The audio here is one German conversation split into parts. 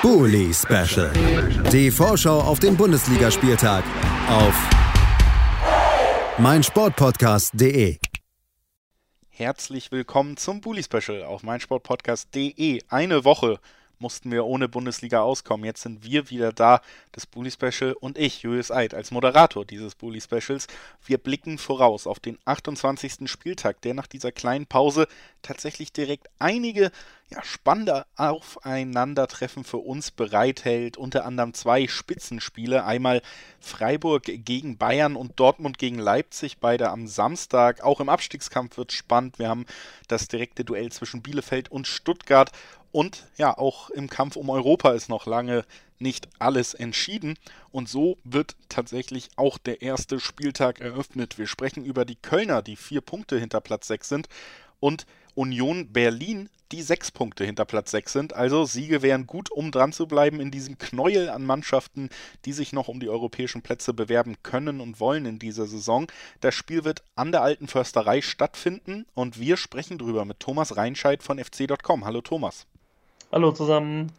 Bully Special. Die Vorschau auf den Bundesligaspieltag auf meinsportpodcast.de. Herzlich willkommen zum Bully Special auf meinsportpodcast.de. Eine Woche mussten wir ohne Bundesliga auskommen. Jetzt sind wir wieder da, das Bully Special und ich, Julius Eid, als Moderator dieses Bully Specials. Wir blicken voraus auf den 28. Spieltag, der nach dieser kleinen Pause tatsächlich direkt einige ja, spannende Aufeinandertreffen für uns bereithält. Unter anderem zwei Spitzenspiele. Einmal Freiburg gegen Bayern und Dortmund gegen Leipzig, beide am Samstag. Auch im Abstiegskampf wird spannend. Wir haben das direkte Duell zwischen Bielefeld und Stuttgart. Und ja, auch im Kampf um Europa ist noch lange nicht alles entschieden. Und so wird tatsächlich auch der erste Spieltag eröffnet. Wir sprechen über die Kölner, die vier Punkte hinter Platz 6 sind. Und Union Berlin, die sechs Punkte hinter Platz 6 sind. Also Siege wären gut, um dran zu bleiben in diesem Knäuel an Mannschaften, die sich noch um die europäischen Plätze bewerben können und wollen in dieser Saison. Das Spiel wird an der alten Försterei stattfinden und wir sprechen drüber mit Thomas Reinscheid von fc.com. Hallo Thomas. Hallo zusammen.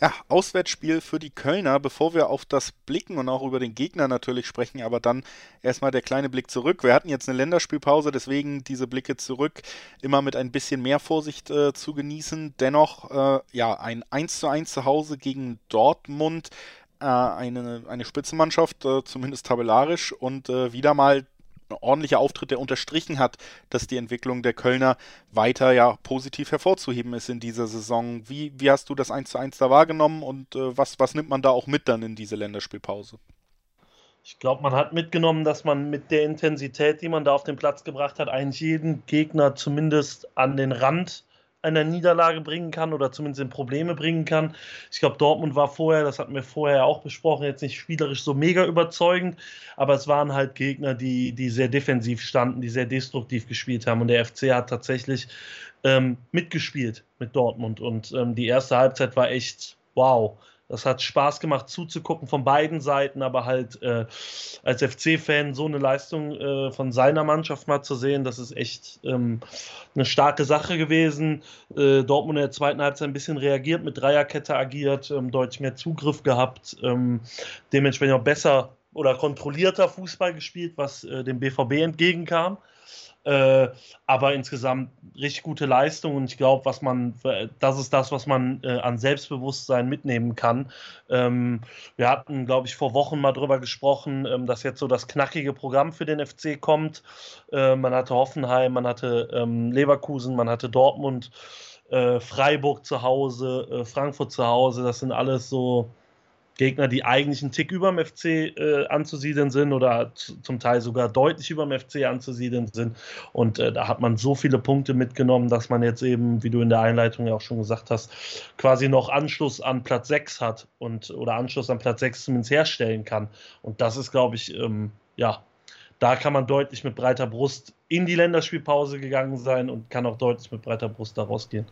Ja, Auswärtsspiel für die Kölner. Bevor wir auf das blicken und auch über den Gegner natürlich sprechen, aber dann erstmal der kleine Blick zurück. Wir hatten jetzt eine Länderspielpause, deswegen diese Blicke zurück immer mit ein bisschen mehr Vorsicht äh, zu genießen. Dennoch, äh, ja, ein 1 zu 1 zu Hause gegen Dortmund. Äh, eine, eine Spitzenmannschaft, äh, zumindest tabellarisch, und äh, wieder mal ordentlicher Auftritt, der unterstrichen hat, dass die Entwicklung der Kölner weiter ja positiv hervorzuheben ist in dieser Saison. Wie, wie hast du das 1 zu 1 da wahrgenommen und äh, was, was nimmt man da auch mit dann in diese Länderspielpause? Ich glaube, man hat mitgenommen, dass man mit der Intensität, die man da auf den Platz gebracht hat, eigentlich jeden Gegner zumindest an den Rand einer Niederlage bringen kann oder zumindest in Probleme bringen kann. Ich glaube, Dortmund war vorher, das hatten wir vorher auch besprochen, jetzt nicht spielerisch so mega überzeugend, aber es waren halt Gegner, die, die sehr defensiv standen, die sehr destruktiv gespielt haben und der FC hat tatsächlich ähm, mitgespielt mit Dortmund und ähm, die erste Halbzeit war echt wow. Das hat Spaß gemacht zuzugucken von beiden Seiten, aber halt äh, als FC-Fan so eine Leistung äh, von seiner Mannschaft mal zu sehen, das ist echt ähm, eine starke Sache gewesen. Äh, Dortmund in der zweiten Halbzeit ein bisschen reagiert, mit Dreierkette agiert, ähm, deutlich mehr Zugriff gehabt, ähm, dementsprechend auch besser oder kontrollierter Fußball gespielt, was äh, dem BVB entgegenkam. Äh, aber insgesamt richtig gute Leistung und ich glaube, was man, das ist das, was man äh, an Selbstbewusstsein mitnehmen kann. Ähm, wir hatten, glaube ich, vor Wochen mal drüber gesprochen, ähm, dass jetzt so das knackige Programm für den FC kommt. Äh, man hatte Hoffenheim, man hatte ähm, Leverkusen, man hatte Dortmund, äh, Freiburg zu Hause, äh, Frankfurt zu Hause. Das sind alles so Gegner, die eigentlich einen Tick über dem FC äh, anzusiedeln sind oder zum Teil sogar deutlich über dem FC anzusiedeln sind. Und äh, da hat man so viele Punkte mitgenommen, dass man jetzt eben, wie du in der Einleitung ja auch schon gesagt hast, quasi noch Anschluss an Platz 6 hat und oder Anschluss an Platz 6 zumindest herstellen kann. Und das ist, glaube ich, ähm, ja, da kann man deutlich mit breiter Brust in die Länderspielpause gegangen sein und kann auch deutlich mit breiter Brust da rausgehen.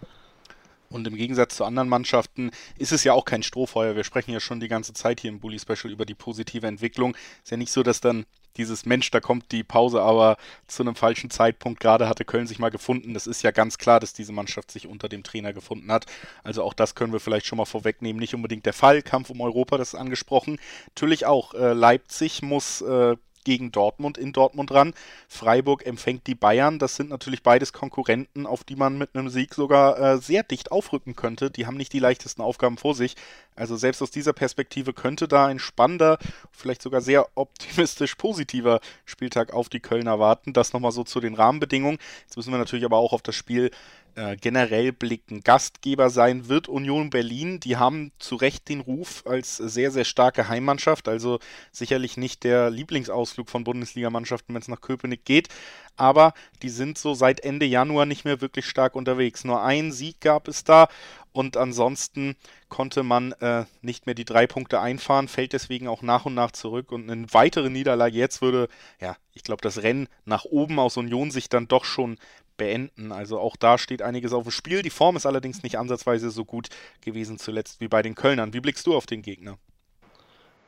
Und im Gegensatz zu anderen Mannschaften ist es ja auch kein Strohfeuer. Wir sprechen ja schon die ganze Zeit hier im Bully Special über die positive Entwicklung. Ist ja nicht so, dass dann dieses Mensch, da kommt die Pause, aber zu einem falschen Zeitpunkt. Gerade hatte Köln sich mal gefunden. Das ist ja ganz klar, dass diese Mannschaft sich unter dem Trainer gefunden hat. Also auch das können wir vielleicht schon mal vorwegnehmen. Nicht unbedingt der Fall. Kampf um Europa, das ist angesprochen. Natürlich auch. Äh, Leipzig muss äh, gegen Dortmund in Dortmund ran. Freiburg empfängt die Bayern. Das sind natürlich beides Konkurrenten, auf die man mit einem Sieg sogar äh, sehr dicht aufrücken könnte. Die haben nicht die leichtesten Aufgaben vor sich. Also selbst aus dieser Perspektive könnte da ein spannender, vielleicht sogar sehr optimistisch positiver Spieltag auf die Kölner warten. Das nochmal so zu den Rahmenbedingungen. Jetzt müssen wir natürlich aber auch auf das Spiel äh, generell blicken. Gastgeber sein wird Union Berlin. Die haben zu Recht den Ruf als sehr, sehr starke Heimmannschaft. Also sicherlich nicht der Lieblingsausflug von Bundesligamannschaften, wenn es nach Köpenick geht. Aber die sind so seit Ende Januar nicht mehr wirklich stark unterwegs. Nur ein Sieg gab es da und ansonsten konnte man äh, nicht mehr die drei Punkte einfahren, fällt deswegen auch nach und nach zurück und eine weitere Niederlage jetzt würde, ja, ich glaube, das Rennen nach oben aus Union sich dann doch schon beenden. Also auch da steht einiges auf dem Spiel. Die Form ist allerdings nicht ansatzweise so gut gewesen zuletzt wie bei den Kölnern. Wie blickst du auf den Gegner?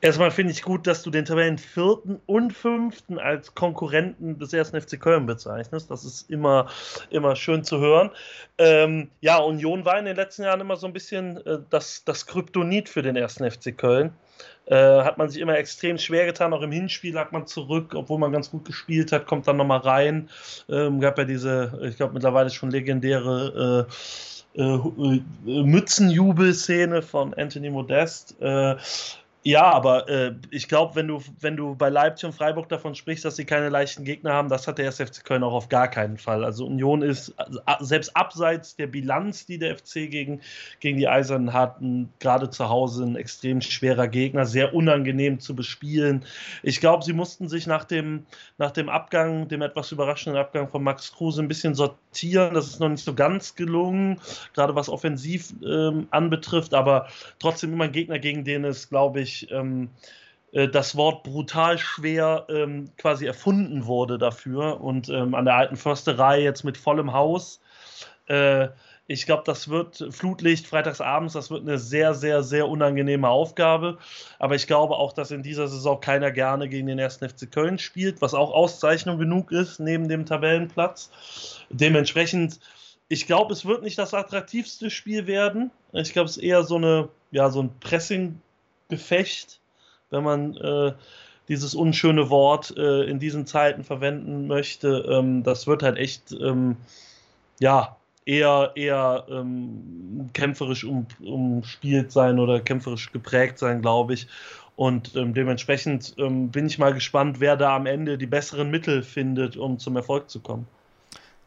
Erstmal finde ich gut, dass du den Tabellen vierten und fünften als Konkurrenten des ersten FC Köln bezeichnest. Das ist immer, immer schön zu hören. Ähm, ja, Union war in den letzten Jahren immer so ein bisschen äh, das, das Kryptonit für den ersten FC Köln. Äh, hat man sich immer extrem schwer getan. Auch im Hinspiel lag man zurück, obwohl man ganz gut gespielt hat, kommt dann nochmal rein. Ähm, gab ja diese, ich glaube, mittlerweile schon legendäre äh, äh, äh Mützenjubel-Szene von Anthony Modest. Äh, ja, aber äh, ich glaube, wenn du, wenn du bei Leipzig und Freiburg davon sprichst, dass sie keine leichten Gegner haben, das hat der SFC Köln auch auf gar keinen Fall. Also Union ist also, selbst abseits der Bilanz, die der FC gegen, gegen die Eisernen hat, gerade zu Hause ein extrem schwerer Gegner, sehr unangenehm zu bespielen. Ich glaube, sie mussten sich nach dem, nach dem Abgang, dem etwas überraschenden Abgang von Max Kruse ein bisschen sortieren. Das ist noch nicht so ganz gelungen, gerade was offensiv ähm, anbetrifft, aber trotzdem immer ein Gegner, gegen den es, glaube ich, wirklich ähm, äh, das Wort brutal schwer ähm, quasi erfunden wurde dafür. Und ähm, an der alten Försterei jetzt mit vollem Haus. Äh, ich glaube, das wird Flutlicht freitagsabends, das wird eine sehr, sehr, sehr unangenehme Aufgabe. Aber ich glaube auch, dass in dieser Saison keiner gerne gegen den 1. FC Köln spielt, was auch Auszeichnung genug ist neben dem Tabellenplatz. Dementsprechend, ich glaube, es wird nicht das attraktivste Spiel werden. Ich glaube, es ist eher so eine, ja, so ein Pressing Gefecht, wenn man äh, dieses unschöne Wort äh, in diesen Zeiten verwenden möchte. Ähm, das wird halt echt, ähm, ja, eher, eher ähm, kämpferisch um, umspielt sein oder kämpferisch geprägt sein, glaube ich. Und ähm, dementsprechend ähm, bin ich mal gespannt, wer da am Ende die besseren Mittel findet, um zum Erfolg zu kommen.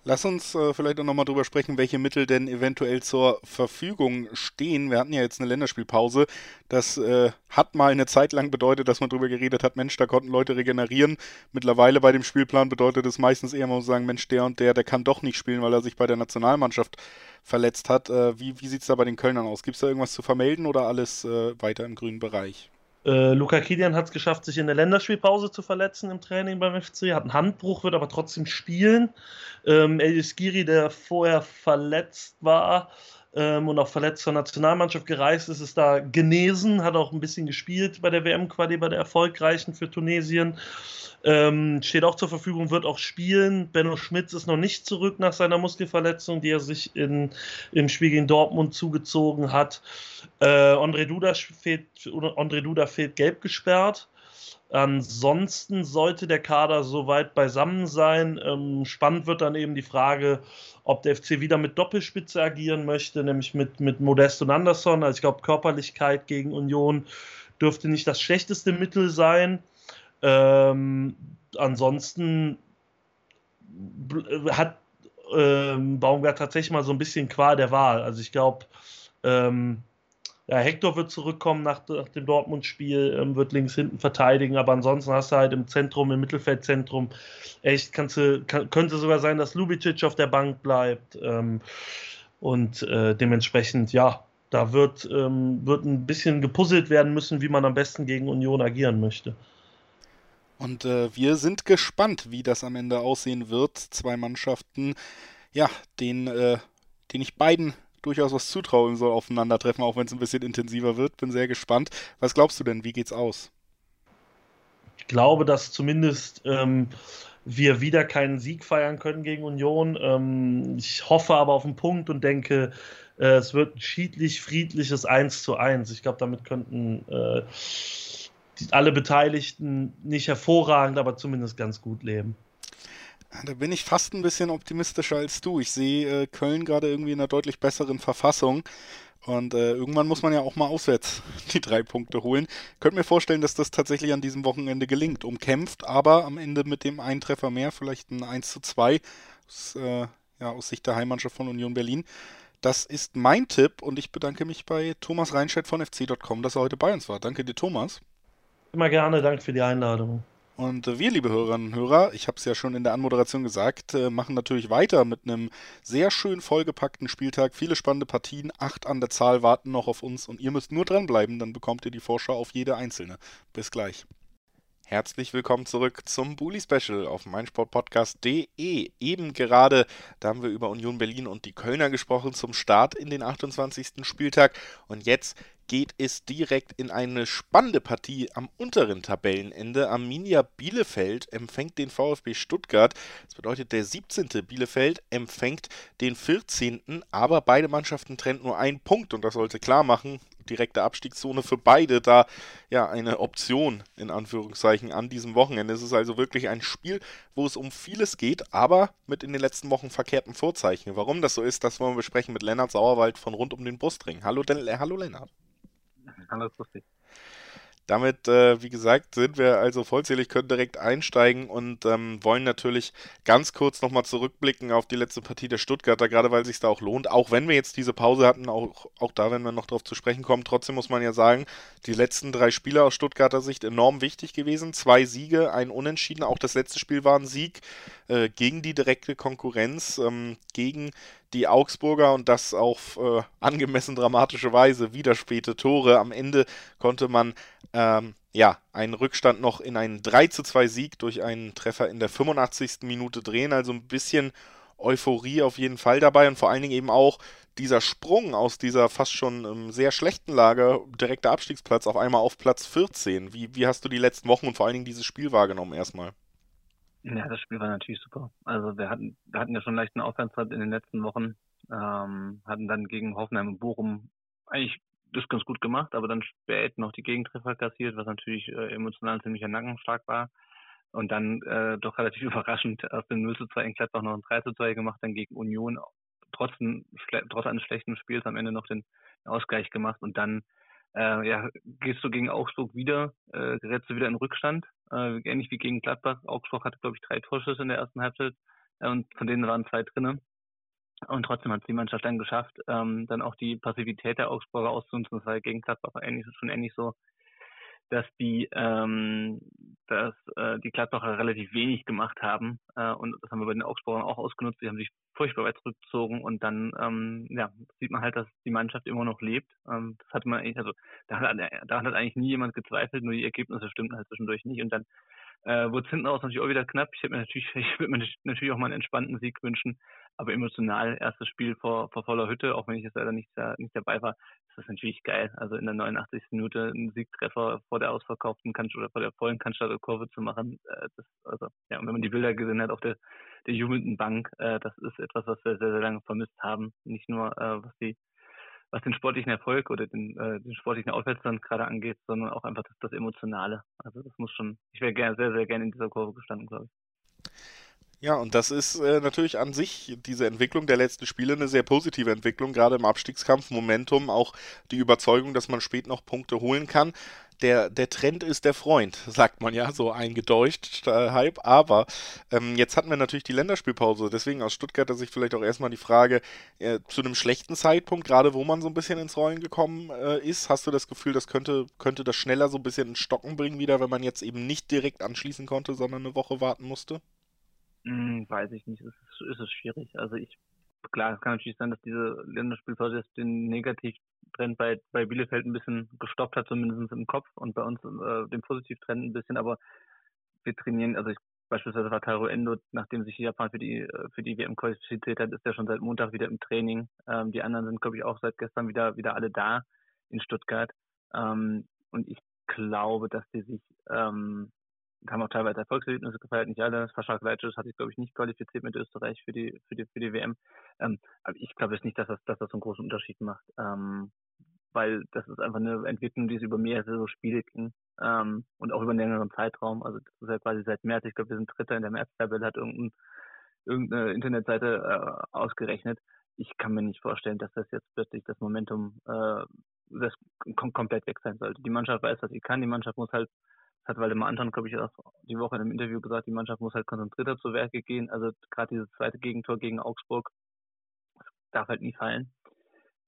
Lass uns äh, vielleicht auch nochmal drüber sprechen, welche Mittel denn eventuell zur Verfügung stehen. Wir hatten ja jetzt eine Länderspielpause. Das äh, hat mal eine Zeit lang bedeutet, dass man darüber geredet hat, Mensch, da konnten Leute regenerieren. Mittlerweile bei dem Spielplan bedeutet es meistens eher mal sagen, Mensch, der und der, der kann doch nicht spielen, weil er sich bei der Nationalmannschaft verletzt hat. Äh, wie wie sieht es da bei den Kölnern aus? Gibt es da irgendwas zu vermelden oder alles äh, weiter im grünen Bereich? Äh, Luca Kilian hat es geschafft, sich in der Länderspielpause zu verletzen im Training beim FC, hat einen Handbruch, wird aber trotzdem spielen. Ähm, Elis Giri, der vorher verletzt war, ähm, und auch verletzt zur Nationalmannschaft gereist ist, ist da genesen, hat auch ein bisschen gespielt bei der WM-Quali, bei der erfolgreichen für Tunesien. Ähm, steht auch zur Verfügung, wird auch spielen. Benno Schmitz ist noch nicht zurück nach seiner Muskelverletzung, die er sich in, im Spiel gegen Dortmund zugezogen hat. Äh, André, Duda fehlt, André Duda fehlt gelb gesperrt. Ansonsten sollte der Kader soweit beisammen sein. Ähm, spannend wird dann eben die Frage, ob der FC wieder mit Doppelspitze agieren möchte, nämlich mit, mit Modest und Anderson. Also ich glaube, Körperlichkeit gegen Union dürfte nicht das schlechteste Mittel sein. Ähm, ansonsten hat ähm, Baumgart tatsächlich mal so ein bisschen Qual der Wahl. Also ich glaube, ähm, ja, Hector wird zurückkommen nach, nach dem Dortmund-Spiel, ähm, wird links hinten verteidigen, aber ansonsten hast du halt im Zentrum, im Mittelfeldzentrum, echt kannst du, kann, könnte sogar sein, dass Lubicic auf der Bank bleibt. Ähm, und äh, dementsprechend, ja, da wird, ähm, wird ein bisschen gepuzzelt werden müssen, wie man am besten gegen Union agieren möchte. Und äh, wir sind gespannt, wie das am Ende aussehen wird. Zwei Mannschaften, ja, den, äh, den ich beiden durchaus was zutrauen soll, aufeinandertreffen, auch wenn es ein bisschen intensiver wird. Bin sehr gespannt. Was glaubst du denn? Wie geht's aus? Ich glaube, dass zumindest ähm, wir wieder keinen Sieg feiern können gegen Union. Ähm, ich hoffe aber auf einen Punkt und denke, äh, es wird ein schiedlich, friedliches 1 zu 1. Ich glaube, damit könnten äh, alle Beteiligten nicht hervorragend, aber zumindest ganz gut leben. Da bin ich fast ein bisschen optimistischer als du. Ich sehe äh, Köln gerade irgendwie in einer deutlich besseren Verfassung. Und äh, irgendwann muss man ja auch mal auswärts die drei Punkte holen. Könnt mir vorstellen, dass das tatsächlich an diesem Wochenende gelingt. Umkämpft, aber am Ende mit dem einen Treffer mehr, vielleicht ein 1 zu 2 aus, äh, ja, aus Sicht der Heimmannschaft von Union Berlin. Das ist mein Tipp und ich bedanke mich bei Thomas Reinscheid von fc.com, dass er heute bei uns war. Danke dir, Thomas. Immer gerne, danke für die Einladung. Und wir, liebe Hörerinnen und Hörer, ich habe es ja schon in der Anmoderation gesagt, äh, machen natürlich weiter mit einem sehr schön vollgepackten Spieltag. Viele spannende Partien, acht an der Zahl warten noch auf uns und ihr müsst nur dranbleiben, dann bekommt ihr die Vorschau auf jede einzelne. Bis gleich. Herzlich willkommen zurück zum Bully Special auf meinsportpodcast.de. Eben gerade, da haben wir über Union Berlin und die Kölner gesprochen zum Start in den 28. Spieltag. Und jetzt geht es direkt in eine spannende Partie am unteren Tabellenende. Arminia Bielefeld empfängt den VfB Stuttgart. Das bedeutet, der 17. Bielefeld empfängt den 14. Aber beide Mannschaften trennt nur ein Punkt und das sollte klar machen, direkte Abstiegszone für beide da ja eine Option in Anführungszeichen an diesem Wochenende. Es ist also wirklich ein Spiel, wo es um vieles geht, aber mit in den letzten Wochen verkehrten Vorzeichen. Warum das so ist, das wollen wir besprechen mit Lennart Sauerwald von rund um den Brustring. Hallo, äh, hallo Lennart. Dich. Damit, äh, wie gesagt, sind wir also vollzählig, können direkt einsteigen und ähm, wollen natürlich ganz kurz nochmal zurückblicken auf die letzte Partie der Stuttgarter, gerade weil es sich da auch lohnt. Auch wenn wir jetzt diese Pause hatten, auch, auch da werden wir noch drauf zu sprechen kommen, trotzdem muss man ja sagen, die letzten drei Spiele aus Stuttgarter Sicht enorm wichtig gewesen. Zwei Siege, ein Unentschieden. Auch das letzte Spiel war ein Sieg äh, gegen die direkte Konkurrenz, ähm, gegen die Augsburger und das auf äh, angemessen dramatische Weise. Wieder späte Tore. Am Ende konnte man ähm, ja einen Rückstand noch in einen 3 zu 2 Sieg durch einen Treffer in der 85. Minute drehen. Also ein bisschen Euphorie auf jeden Fall dabei und vor allen Dingen eben auch dieser Sprung aus dieser fast schon ähm, sehr schlechten Lage, direkter Abstiegsplatz, auf einmal auf Platz 14. Wie, wie hast du die letzten Wochen und vor allen Dingen dieses Spiel wahrgenommen erstmal? Ja, das Spiel war natürlich super. Also wir hatten, wir hatten ja schon leichten Aufwärtszeit in den letzten Wochen, ähm, hatten dann gegen Hoffenheim und Bochum eigentlich das ganz gut gemacht, aber dann spät noch die Gegentreffer kassiert, was natürlich äh, emotional ziemlich ein Nackenschlag war. Und dann äh, doch relativ überraschend aus dem 0 zu 2 in Gladbach noch ein 3 zu 2 gemacht, dann gegen Union trotz, trotz eines schlechten Spiels am Ende noch den Ausgleich gemacht und dann äh, ja, gehst du gegen Augsburg wieder, äh, gerätst du wieder in Rückstand, äh, ähnlich wie gegen Gladbach. Augsburg hatte, glaube ich, drei Torschüsse in der ersten Halbzeit äh, und von denen waren zwei drinnen. Und trotzdem hat die Mannschaft dann geschafft, ähm, dann auch die Passivität der Augsburger auszunutzen. Das war gegen Gladbach ähnlich, schon ähnlich so dass die ähm, dass äh, die Gladbacher relativ wenig gemacht haben äh, und das haben wir bei den Augsburgern auch ausgenutzt. Die haben sich furchtbar weit zurückgezogen und dann ähm, ja sieht man halt, dass die Mannschaft immer noch lebt. Ähm, das hatte man eigentlich, also da hat, da hat eigentlich nie jemand gezweifelt, nur die Ergebnisse stimmten halt zwischendurch nicht und dann äh, wurde es hinten aus natürlich auch wieder knapp. Ich hätte mir natürlich, ich würde mir natürlich auch mal einen entspannten Sieg wünschen, aber emotional erstes Spiel vor, vor voller Hütte, auch wenn ich jetzt leider nicht, nicht dabei war, ist das natürlich geil. Also in der 89. Minute einen Siegtreffer vor der ausverkauften Cannstatt oder vor der vollen Cannstatter Kurve zu machen, äh, das, also ja, und wenn man die Bilder gesehen hat auf der, der jubelnden Bank, äh, das ist etwas, was wir sehr, sehr lange vermisst haben. Nicht nur äh, was die was den sportlichen Erfolg oder den, äh, den sportlichen Aufwärtstand gerade angeht, sondern auch einfach das, das Emotionale. Also das muss schon, ich wäre gerne, sehr, sehr gerne in dieser Kurve gestanden, glaube ich. Ja, und das ist äh, natürlich an sich diese Entwicklung der letzten Spiele eine sehr positive Entwicklung, gerade im Abstiegskampf, Momentum, auch die Überzeugung, dass man spät noch Punkte holen kann der, der Trend ist der Freund, sagt man ja, so eingedeutscht, äh, Hype. Aber ähm, jetzt hatten wir natürlich die Länderspielpause, deswegen aus Stuttgarter Sicht vielleicht auch erstmal die Frage, äh, zu einem schlechten Zeitpunkt, gerade wo man so ein bisschen ins Rollen gekommen äh, ist, hast du das Gefühl, das könnte, könnte das schneller so ein bisschen in Stocken bringen wieder, wenn man jetzt eben nicht direkt anschließen konnte, sondern eine Woche warten musste? Hm, weiß ich nicht, es ist, ist es schwierig. Also ich klar, es kann natürlich sein, dass diese Länderspielpause jetzt den Negativtrend bei, bei Bielefeld ein bisschen gestoppt hat, zumindest im Kopf und bei uns äh, den Positivtrend ein bisschen, aber wir trainieren, also ich, beispielsweise war Taro Endo, nachdem sich Japan für die äh, für die WM qualifiziert hat, ist er schon seit Montag wieder im Training. Ähm, die anderen sind, glaube ich, auch seit gestern wieder wieder alle da in Stuttgart. Ähm, und ich glaube, dass die sich ähm, haben auch teilweise Erfolgserlebnisse gefeiert, nicht alle. Verschak Leitsch hat sich, glaube ich, nicht qualifiziert mit Österreich für die, für die, für die WM. Ähm, aber ich glaube jetzt nicht, dass das, dass das so einen großen Unterschied macht. Ähm, weil das ist einfach eine Entwicklung, die es über mehrere Spiele ging. Ähm, und auch über einen längeren Zeitraum. Also das ist ja quasi seit März, ich glaube, wir sind Dritter in der März-Tabelle, hat irgendein, irgendeine Internetseite äh, ausgerechnet. Ich kann mir nicht vorstellen, dass das jetzt plötzlich das Momentum äh, das kom komplett weg sein sollte. Die Mannschaft weiß, was sie kann. Die Mannschaft muss halt hat Waldemar Anton, glaube ich, auch die Woche in einem Interview gesagt, die Mannschaft muss halt konzentrierter zu Werke gehen. Also gerade dieses zweite Gegentor gegen Augsburg darf halt nie fallen.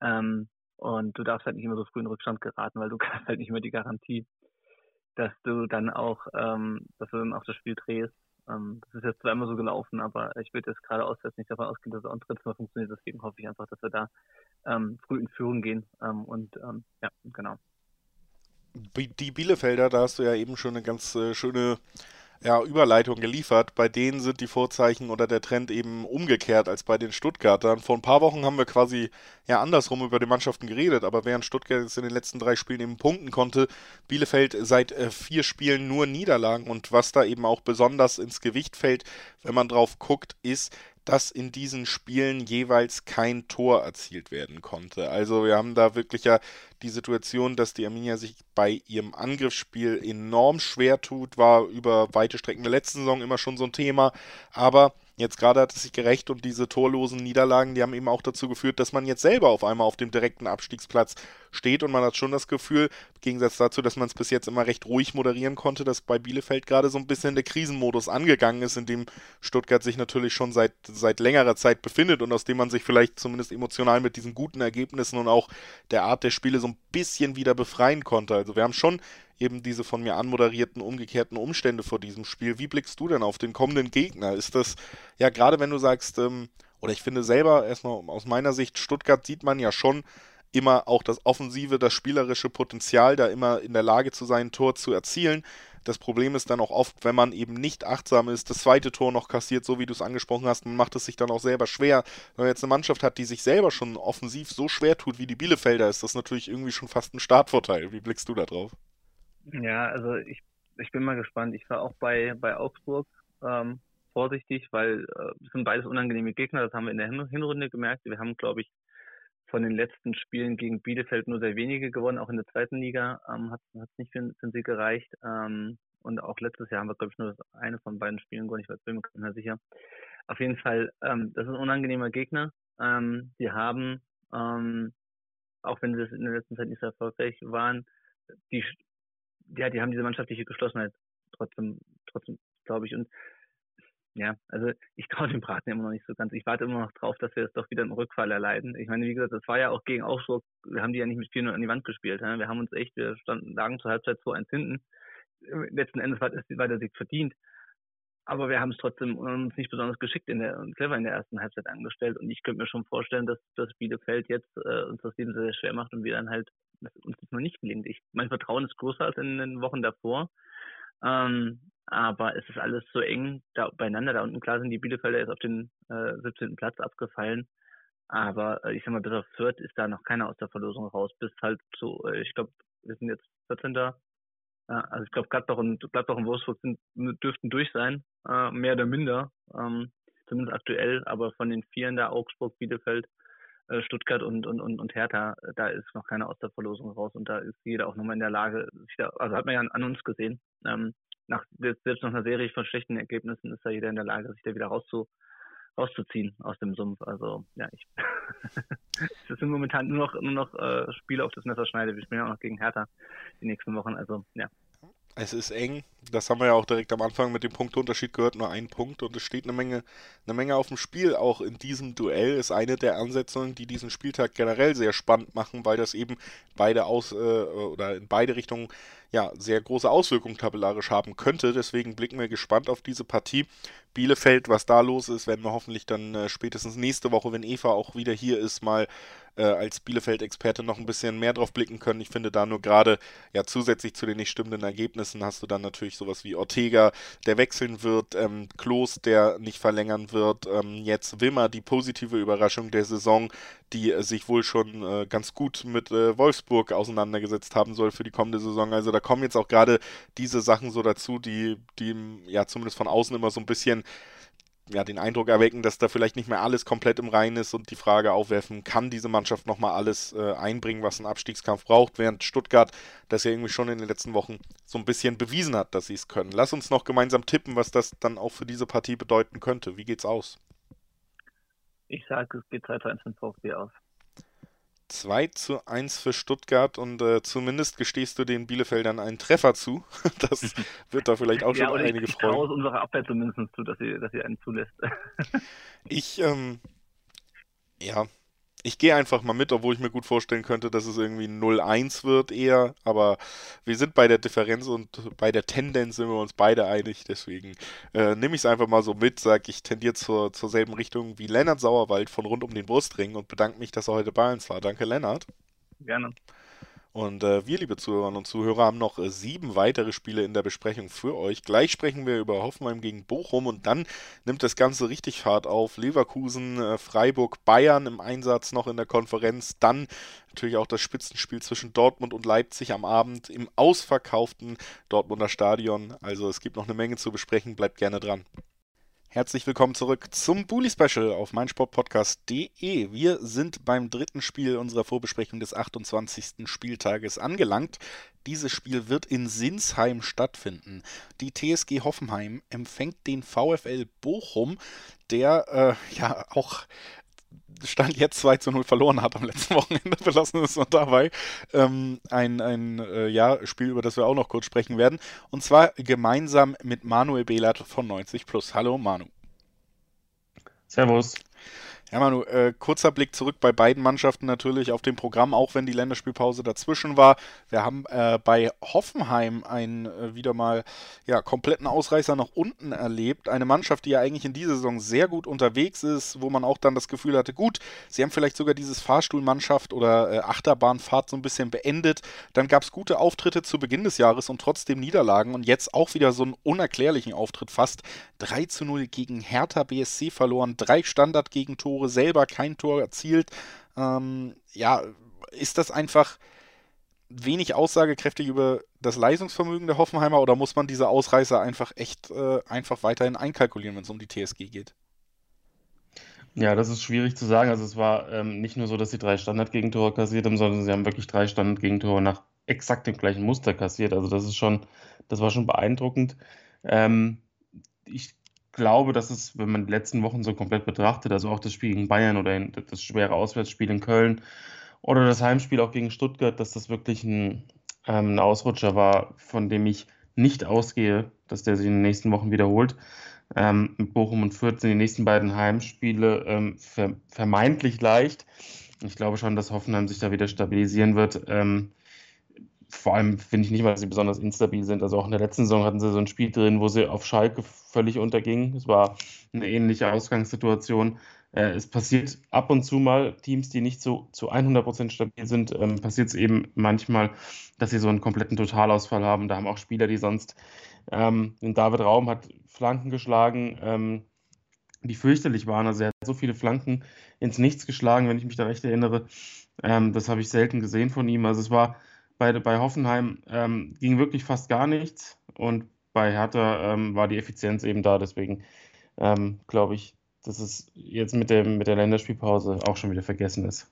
Ähm, und du darfst halt nicht immer so früh in Rückstand geraten, weil du hast halt nicht mehr die Garantie, dass du dann auch, ähm, dass du dann auch das Spiel drehst. Ähm, das ist jetzt zweimal so gelaufen, aber ich würde jetzt gerade aussetzen, nicht davon ausgehen, dass es auch ein drittes Mal funktioniert. Deswegen hoffe ich einfach, dass wir da ähm, früh in Führung gehen. Ähm, und ähm, ja, genau die Bielefelder, da hast du ja eben schon eine ganz äh, schöne ja, Überleitung geliefert. Bei denen sind die Vorzeichen oder der Trend eben umgekehrt als bei den Stuttgartern. Vor ein paar Wochen haben wir quasi ja andersrum über die Mannschaften geredet, aber während Stuttgart jetzt in den letzten drei Spielen eben punkten konnte, Bielefeld seit äh, vier Spielen nur Niederlagen und was da eben auch besonders ins Gewicht fällt, wenn man drauf guckt, ist, dass in diesen Spielen jeweils kein Tor erzielt werden konnte. Also wir haben da wirklich ja die Situation, dass die Arminia sich bei ihrem Angriffsspiel enorm schwer tut, war über weite Strecken der letzten Saison immer schon so ein Thema, aber Jetzt gerade hat es sich gerecht und diese torlosen Niederlagen, die haben eben auch dazu geführt, dass man jetzt selber auf einmal auf dem direkten Abstiegsplatz steht und man hat schon das Gefühl, im Gegensatz dazu, dass man es bis jetzt immer recht ruhig moderieren konnte, dass bei Bielefeld gerade so ein bisschen der Krisenmodus angegangen ist, in dem Stuttgart sich natürlich schon seit, seit längerer Zeit befindet und aus dem man sich vielleicht zumindest emotional mit diesen guten Ergebnissen und auch der Art der Spiele so ein bisschen wieder befreien konnte. Also wir haben schon eben diese von mir anmoderierten umgekehrten Umstände vor diesem Spiel. Wie blickst du denn auf den kommenden Gegner? Ist das, ja, gerade wenn du sagst, ähm, oder ich finde selber, erstmal aus meiner Sicht, Stuttgart sieht man ja schon immer auch das offensive, das spielerische Potenzial, da immer in der Lage zu sein, ein Tor zu erzielen. Das Problem ist dann auch oft, wenn man eben nicht achtsam ist, das zweite Tor noch kassiert, so wie du es angesprochen hast, man macht es sich dann auch selber schwer. Wenn man jetzt eine Mannschaft hat, die sich selber schon offensiv so schwer tut wie die Bielefelder, ist das natürlich irgendwie schon fast ein Startvorteil. Wie blickst du da drauf? Ja, also ich, ich bin mal gespannt. Ich war auch bei, bei Augsburg ähm, vorsichtig, weil äh, es sind beides unangenehme Gegner. Das haben wir in der Hinrunde gemerkt. Wir haben, glaube ich, von den letzten Spielen gegen Bielefeld nur sehr wenige gewonnen. Auch in der zweiten Liga ähm, hat es nicht für, für sie gereicht. Ähm, und auch letztes Jahr haben wir, glaube ich, nur eine von beiden Spielen gewonnen. Ich weiß, bin mir nicht mehr sicher. Auf jeden Fall, ähm, das ist ein unangenehmer Gegner. Ähm, die haben, ähm, auch wenn sie in der letzten Zeit nicht so erfolgreich waren, die ja, die haben diese mannschaftliche Geschlossenheit trotzdem, trotzdem, glaube ich. Und ja, also ich traue dem Braten immer noch nicht so ganz. Ich warte immer noch drauf, dass wir jetzt doch wieder einen Rückfall erleiden. Ich meine, wie gesagt, das war ja auch gegen Augsburg, wir haben die ja nicht mit 4 an die Wand gespielt. Ja? Wir haben uns echt, wir standen, lagen zur Halbzeit 2-1 hinten. Letzten Endes war, war der Sieg verdient. Aber wir haben es trotzdem uns nicht besonders geschickt in der, und clever in der ersten Halbzeit angestellt. Und ich könnte mir schon vorstellen, dass das Bielefeld jetzt äh, uns das Leben sehr, sehr schwer macht und wir dann halt, dass uns das noch nicht gelingt. Ich, mein Vertrauen ist größer als in den Wochen davor. Ähm, aber es ist alles so eng da beieinander. Da unten klar sind die Bielefelder jetzt auf den äh, 17. Platz abgefallen. Aber äh, ich sag mal, bis auf Fürth ist da noch keiner aus der Verlosung raus. Bis halt so, äh, ich glaube, wir sind jetzt 14. Ja, also ich glaube, Gladbach und Gladbach und Wolfsburg sind, dürften durch sein, äh, mehr oder minder, ähm, zumindest aktuell, aber von den Vieren da Augsburg, Bielefeld, äh, Stuttgart und, und, und, und Hertha, da ist noch keiner aus der Verlosung raus und da ist jeder auch nochmal in der Lage, da, also hat man ja an, uns gesehen, ähm, nach, selbst nach einer Serie von schlechten Ergebnissen ist da jeder in der Lage, sich da wieder rauszu, rauszuziehen aus dem Sumpf. Also ja, ich es sind momentan nur noch nur noch äh, Spiele auf das Messer schneide. Wir spielen auch noch gegen Hertha die nächsten Wochen. Also ja. Es ist eng. Das haben wir ja auch direkt am Anfang mit dem Punktunterschied gehört, nur ein Punkt und es steht eine Menge, eine Menge auf dem Spiel. Auch in diesem Duell ist eine der Ansetzungen, die diesen Spieltag generell sehr spannend machen, weil das eben beide aus äh, oder in beide Richtungen ja sehr große Auswirkungen tabellarisch haben könnte. Deswegen blicken wir gespannt auf diese Partie. Bielefeld, was da los ist, werden wir hoffentlich dann äh, spätestens nächste Woche, wenn Eva auch wieder hier ist, mal äh, als Bielefeld-Experte noch ein bisschen mehr drauf blicken können. Ich finde da nur gerade, ja, zusätzlich zu den nicht stimmenden Ergebnissen hast du dann natürlich sowas wie Ortega, der wechseln wird, ähm, Klos, der nicht verlängern wird, ähm, jetzt Wimmer, die positive Überraschung der Saison, die äh, sich wohl schon äh, ganz gut mit äh, Wolfsburg auseinandergesetzt haben soll für die kommende Saison. Also da kommen jetzt auch gerade diese Sachen so dazu, die, die ja zumindest von außen immer so ein bisschen ja, den Eindruck erwecken, dass da vielleicht nicht mehr alles komplett im Reinen ist und die Frage aufwerfen, kann diese Mannschaft nochmal alles äh, einbringen, was ein Abstiegskampf braucht, während Stuttgart das ja irgendwie schon in den letzten Wochen so ein bisschen bewiesen hat, dass sie es können. Lass uns noch gemeinsam tippen, was das dann auch für diese Partie bedeuten könnte. Wie geht's aus? Ich sage, es geht 2 zu 1 für VfB aus. 2 zu 1 für Stuttgart und äh, zumindest gestehst du den Bielefeldern einen Treffer zu. das wird da vielleicht auch ja, schon einige ich, ich freuen. aus unserer Abwehr zumindest zu, dass sie, dass sie einen zulässt. ich, ähm, ja, ich gehe einfach mal mit, obwohl ich mir gut vorstellen könnte, dass es irgendwie 0-1 wird eher. Aber wir sind bei der Differenz und bei der Tendenz sind wir uns beide einig. Deswegen äh, nehme ich es einfach mal so mit, sage ich tendiere zur, zur selben Richtung wie Lennart Sauerwald von rund um den Brustring und bedanke mich, dass er heute bei uns war. Danke, Lennart. Gerne. Und äh, wir, liebe Zuhörerinnen und Zuhörer, haben noch äh, sieben weitere Spiele in der Besprechung für euch. Gleich sprechen wir über Hoffenheim gegen Bochum und dann nimmt das Ganze richtig Fahrt auf. Leverkusen, äh, Freiburg, Bayern im Einsatz noch in der Konferenz. Dann natürlich auch das Spitzenspiel zwischen Dortmund und Leipzig am Abend im ausverkauften Dortmunder Stadion. Also es gibt noch eine Menge zu besprechen. Bleibt gerne dran. Herzlich willkommen zurück zum Bully Special auf meinsportpodcast.de. Wir sind beim dritten Spiel unserer Vorbesprechung des 28. Spieltages angelangt. Dieses Spiel wird in Sinsheim stattfinden. Die TSG Hoffenheim empfängt den VfL Bochum, der äh, ja auch Stand jetzt 2 zu 0 verloren hat am letzten Wochenende, belassen es noch dabei. Ähm, ein ein äh, ja, Spiel, über das wir auch noch kurz sprechen werden. Und zwar gemeinsam mit Manuel Behlert von 90 Plus. Hallo Manu. Servus. Ja, Manu, äh, kurzer Blick zurück bei beiden Mannschaften natürlich auf dem Programm, auch wenn die Länderspielpause dazwischen war. Wir haben äh, bei Hoffenheim einen äh, wieder mal ja, kompletten Ausreißer nach unten erlebt. Eine Mannschaft, die ja eigentlich in dieser Saison sehr gut unterwegs ist, wo man auch dann das Gefühl hatte, gut, sie haben vielleicht sogar dieses Fahrstuhlmannschaft oder äh, Achterbahnfahrt so ein bisschen beendet. Dann gab es gute Auftritte zu Beginn des Jahres und trotzdem Niederlagen und jetzt auch wieder so einen unerklärlichen Auftritt fast. 3 zu 0 gegen Hertha BSC verloren, drei Standardgegentore Tore, selber kein Tor erzielt. Ähm, ja, ist das einfach wenig aussagekräftig über das Leistungsvermögen der Hoffenheimer oder muss man diese Ausreißer einfach echt äh, einfach weiterhin einkalkulieren, wenn es um die TSG geht? Ja, das ist schwierig zu sagen. Also es war ähm, nicht nur so, dass sie drei Standardgegentore kassiert haben, sondern sie haben wirklich drei Standardgegentore nach exakt dem gleichen Muster kassiert. Also das ist schon, das war schon beeindruckend. Ähm, ich glaube, dass es, wenn man die letzten Wochen so komplett betrachtet, also auch das Spiel gegen Bayern oder das schwere Auswärtsspiel in Köln oder das Heimspiel auch gegen Stuttgart, dass das wirklich ein, ähm, ein Ausrutscher war, von dem ich nicht ausgehe, dass der sich in den nächsten Wochen wiederholt. Ähm, mit Bochum und Fürth sind die nächsten beiden Heimspiele ähm, ver vermeintlich leicht. Ich glaube schon, dass Hoffenheim sich da wieder stabilisieren wird. Ähm, vor allem finde ich nicht dass sie besonders instabil sind. Also auch in der letzten Saison hatten sie so ein Spiel drin, wo sie auf Schalke völlig untergingen. Es war eine ähnliche Ausgangssituation. Äh, es passiert ab und zu mal Teams, die nicht so zu 100% stabil sind, ähm, passiert es eben manchmal, dass sie so einen kompletten Totalausfall haben. Da haben auch Spieler, die sonst, ähm, David Raum hat Flanken geschlagen, ähm, die fürchterlich waren. Also er hat so viele Flanken ins Nichts geschlagen, wenn ich mich da recht erinnere. Ähm, das habe ich selten gesehen von ihm. Also es war bei, bei Hoffenheim ähm, ging wirklich fast gar nichts und bei Hertha ähm, war die Effizienz eben da. Deswegen ähm, glaube ich, dass es jetzt mit, dem, mit der Länderspielpause auch schon wieder vergessen ist.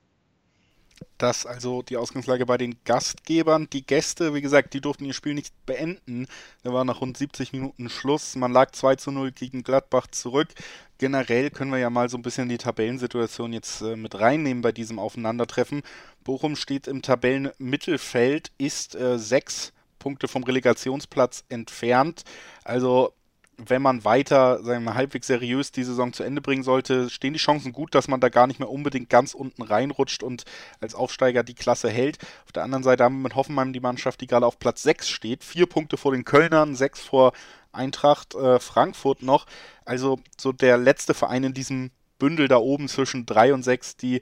Das also die Ausgangslage bei den Gastgebern. Die Gäste, wie gesagt, die durften ihr Spiel nicht beenden. Da war nach rund 70 Minuten Schluss. Man lag 2 zu 0 gegen Gladbach zurück. Generell können wir ja mal so ein bisschen die Tabellensituation jetzt äh, mit reinnehmen bei diesem Aufeinandertreffen. Bochum steht im Tabellenmittelfeld, ist äh, sechs Punkte vom Relegationsplatz entfernt. Also wenn man weiter, sagen wir halbwegs seriös die Saison zu Ende bringen sollte, stehen die Chancen gut, dass man da gar nicht mehr unbedingt ganz unten reinrutscht und als Aufsteiger die Klasse hält. Auf der anderen Seite haben wir mit Hoffenheim die Mannschaft, die gerade auf Platz 6 steht. Vier Punkte vor den Kölnern, sechs vor Eintracht äh, Frankfurt noch. Also so der letzte Verein in diesem Bündel da oben zwischen 3 und 6, die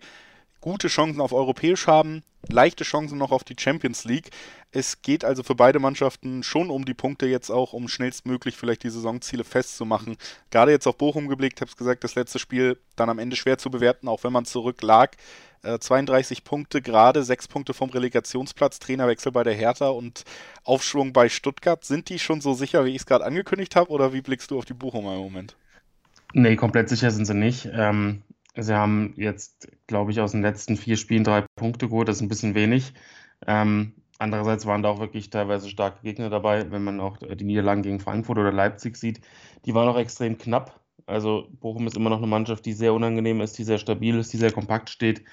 gute Chancen auf europäisch haben, leichte Chancen noch auf die Champions League. Es geht also für beide Mannschaften schon um die Punkte jetzt auch, um schnellstmöglich vielleicht die Saisonziele festzumachen. Gerade jetzt auf Bochum geblickt, habe es gesagt, das letzte Spiel dann am Ende schwer zu bewerten, auch wenn man zurücklag. Äh, 32 Punkte gerade, 6 Punkte vom Relegationsplatz, Trainerwechsel bei der Hertha und Aufschwung bei Stuttgart. Sind die schon so sicher, wie ich es gerade angekündigt habe, oder wie blickst du auf die Bochumer im Moment? Nee, komplett sicher sind sie nicht. Ähm, Sie haben jetzt, glaube ich, aus den letzten vier Spielen drei Punkte geholt. Das ist ein bisschen wenig. Ähm, andererseits waren da auch wirklich teilweise starke Gegner dabei, wenn man auch die Niederlagen gegen Frankfurt oder Leipzig sieht. Die waren auch extrem knapp. Also Bochum ist immer noch eine Mannschaft, die sehr unangenehm ist, die sehr stabil ist, die sehr kompakt steht.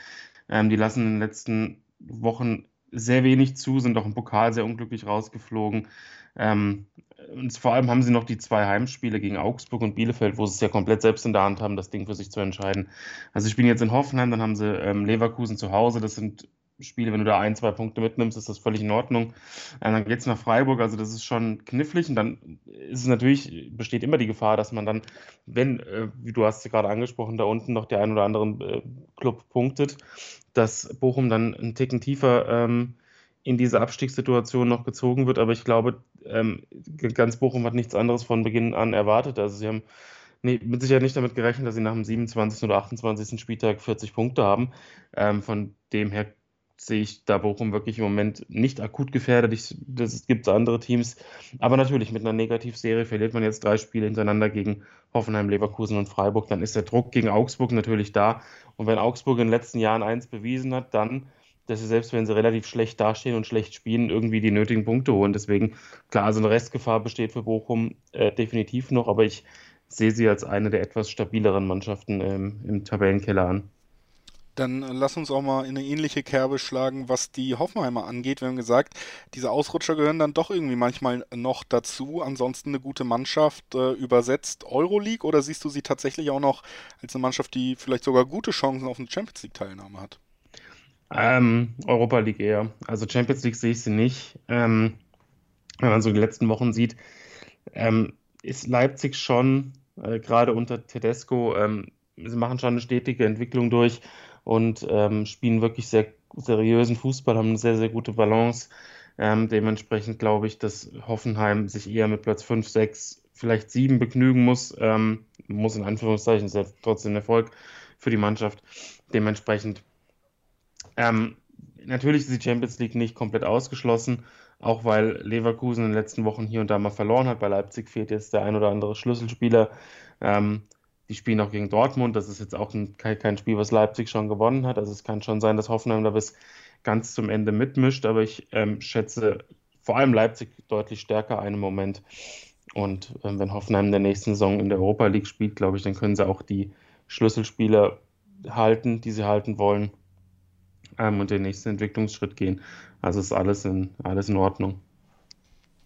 Ähm, die lassen in den letzten Wochen sehr wenig zu, sind auch im Pokal sehr unglücklich rausgeflogen. Ähm, und vor allem haben sie noch die zwei Heimspiele gegen Augsburg und Bielefeld, wo sie es ja komplett selbst in der Hand haben, das Ding für sich zu entscheiden. Also ich bin jetzt in Hoffenheim, dann haben sie ähm, Leverkusen zu Hause. Das sind Spiele, wenn du da ein, zwei Punkte mitnimmst, ist das völlig in Ordnung. Ähm, dann geht es nach Freiburg, also das ist schon knifflig. Und dann ist es natürlich, besteht immer die Gefahr, dass man dann, wenn, äh, wie du hast es gerade angesprochen, da unten noch der ein oder andere äh, Club punktet, dass Bochum dann einen Ticken tiefer ähm, in diese Abstiegssituation noch gezogen wird. Aber ich glaube, ähm, ganz Bochum hat nichts anderes von Beginn an erwartet. Also sie haben nee, mit Sicherheit nicht damit gerechnet, dass sie nach dem 27. oder 28. Spieltag 40 Punkte haben. Ähm, von dem her sehe ich da Bochum wirklich im Moment nicht akut gefährdet. Ich, das gibt andere Teams. Aber natürlich, mit einer Negativserie verliert man jetzt drei Spiele hintereinander gegen Hoffenheim, Leverkusen und Freiburg. Dann ist der Druck gegen Augsburg natürlich da. Und wenn Augsburg in den letzten Jahren eins bewiesen hat, dann, dass sie selbst wenn sie relativ schlecht dastehen und schlecht spielen, irgendwie die nötigen Punkte holen. Deswegen, klar, also eine Restgefahr besteht für Bochum äh, definitiv noch. Aber ich sehe sie als eine der etwas stabileren Mannschaften ähm, im Tabellenkeller an. Dann lass uns auch mal in eine ähnliche Kerbe schlagen, was die Hoffenheimer angeht. Wir haben gesagt, diese Ausrutscher gehören dann doch irgendwie manchmal noch dazu. Ansonsten eine gute Mannschaft äh, übersetzt Euroleague oder siehst du sie tatsächlich auch noch als eine Mannschaft, die vielleicht sogar gute Chancen auf eine Champions League-Teilnahme hat? Ähm, Europa League eher. Also Champions League sehe ich sie nicht. Ähm, wenn man so die letzten Wochen sieht, ähm, ist Leipzig schon, äh, gerade unter Tedesco, ähm, sie machen schon eine stetige Entwicklung durch und ähm, spielen wirklich sehr seriösen Fußball, haben eine sehr, sehr gute Balance. Ähm, dementsprechend glaube ich, dass Hoffenheim sich eher mit Platz 5, 6, vielleicht 7 begnügen muss. Muss in Anführungszeichen, ist ja trotzdem ein Erfolg für die Mannschaft. Dementsprechend, ähm, natürlich ist die Champions League nicht komplett ausgeschlossen, auch weil Leverkusen in den letzten Wochen hier und da mal verloren hat. Bei Leipzig fehlt jetzt der ein oder andere Schlüsselspieler. Ähm, die spielen auch gegen Dortmund. Das ist jetzt auch ein, kein, Spiel, was Leipzig schon gewonnen hat. Also es kann schon sein, dass Hoffenheim da bis ganz zum Ende mitmischt. Aber ich ähm, schätze vor allem Leipzig deutlich stärker einen Moment. Und ähm, wenn Hoffenheim in der nächsten Saison in der Europa League spielt, glaube ich, dann können sie auch die Schlüsselspieler halten, die sie halten wollen ähm, und den nächsten Entwicklungsschritt gehen. Also ist alles in, alles in Ordnung.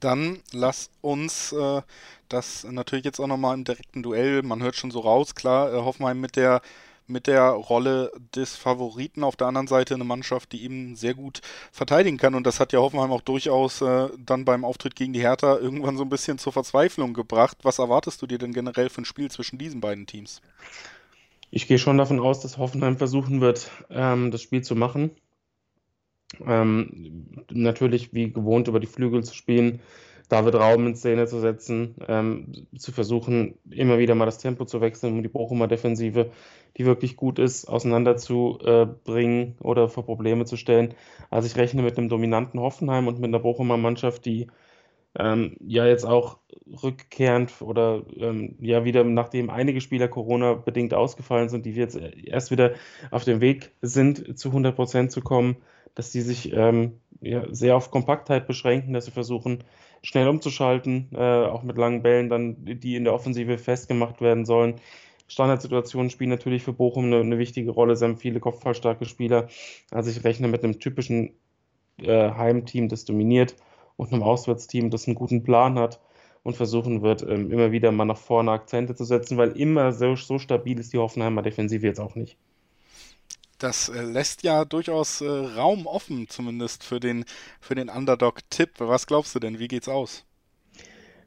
Dann lass uns äh, das natürlich jetzt auch nochmal im direkten Duell, man hört schon so raus, klar, äh, Hoffenheim mit der mit der Rolle des Favoriten. Auf der anderen Seite eine Mannschaft, die eben sehr gut verteidigen kann. Und das hat ja Hoffenheim auch durchaus äh, dann beim Auftritt gegen die Hertha irgendwann so ein bisschen zur Verzweiflung gebracht. Was erwartest du dir denn generell für ein Spiel zwischen diesen beiden Teams? Ich gehe schon davon aus, dass Hoffenheim versuchen wird, ähm, das Spiel zu machen. Ähm, natürlich wie gewohnt über die Flügel zu spielen, David Raum in Szene zu setzen, ähm, zu versuchen, immer wieder mal das Tempo zu wechseln, um die Bochumer Defensive, die wirklich gut ist, auseinanderzubringen äh, oder vor Probleme zu stellen. Also ich rechne mit einem dominanten Hoffenheim und mit einer Bochumer Mannschaft, die ähm, ja jetzt auch rückkehrend oder ähm, ja wieder, nachdem einige Spieler Corona-bedingt ausgefallen sind, die jetzt erst wieder auf dem Weg sind, zu 100 Prozent zu kommen, dass die sich ähm, ja, sehr auf Kompaktheit beschränken, dass sie versuchen, schnell umzuschalten, äh, auch mit langen Bällen dann, die in der Offensive festgemacht werden sollen. Standardsituationen spielen natürlich für Bochum eine, eine wichtige Rolle. Sie haben viele kopfballstarke Spieler. Also ich rechne mit einem typischen äh, Heimteam, das dominiert und einem Auswärtsteam, das einen guten Plan hat und versuchen wird, ähm, immer wieder mal nach vorne Akzente zu setzen, weil immer so, so stabil ist die Hoffenheimer Defensive jetzt auch nicht. Das äh, lässt ja durchaus äh, Raum offen, zumindest für den, für den Underdog-Tipp. Was glaubst du denn? Wie geht's aus?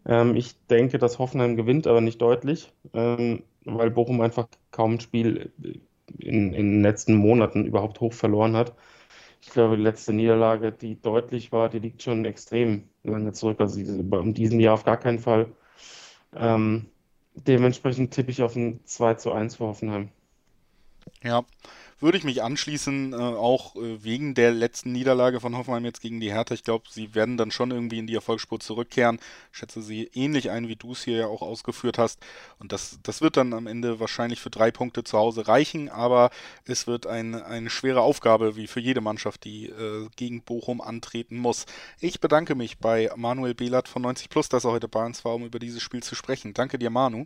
Ähm, ich denke, dass Hoffenheim gewinnt, aber nicht deutlich, ähm, weil Bochum einfach kaum ein Spiel in, in den letzten Monaten überhaupt hoch verloren hat. Ich glaube, die letzte Niederlage, die deutlich war, die liegt schon extrem lange zurück. Also in diesem Jahr auf gar keinen Fall. Ähm, dementsprechend tippe ich auf ein 2 zu 1 für Hoffenheim. Ja, würde ich mich anschließen, äh, auch äh, wegen der letzten Niederlage von Hoffenheim jetzt gegen die Hertha. Ich glaube, sie werden dann schon irgendwie in die Erfolgsspur zurückkehren. Ich schätze sie ähnlich ein, wie du es hier ja auch ausgeführt hast. Und das, das wird dann am Ende wahrscheinlich für drei Punkte zu Hause reichen, aber es wird ein, eine schwere Aufgabe, wie für jede Mannschaft, die äh, gegen Bochum antreten muss. Ich bedanke mich bei Manuel Behlert von 90 Plus, dass er heute bei uns war, um über dieses Spiel zu sprechen. Danke dir, Manu.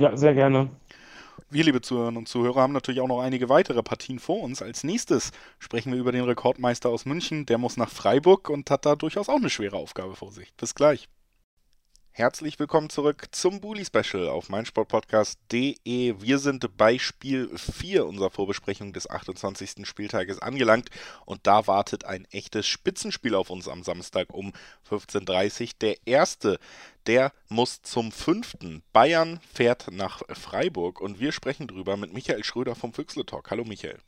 Ja, sehr gerne. Wir, liebe Zuhörerinnen und Zuhörer, haben natürlich auch noch einige weitere Partien vor uns. Als nächstes sprechen wir über den Rekordmeister aus München. Der muss nach Freiburg und hat da durchaus auch eine schwere Aufgabe vor sich. Bis gleich. Herzlich willkommen zurück zum Bully Special auf meinsportpodcast.de. Wir sind bei Spiel 4 unserer Vorbesprechung des 28. Spieltages angelangt und da wartet ein echtes Spitzenspiel auf uns am Samstag um 15.30 Uhr. Der erste, der muss zum fünften. Bayern fährt nach Freiburg und wir sprechen drüber mit Michael Schröder vom Füchsle Talk. Hallo Michael.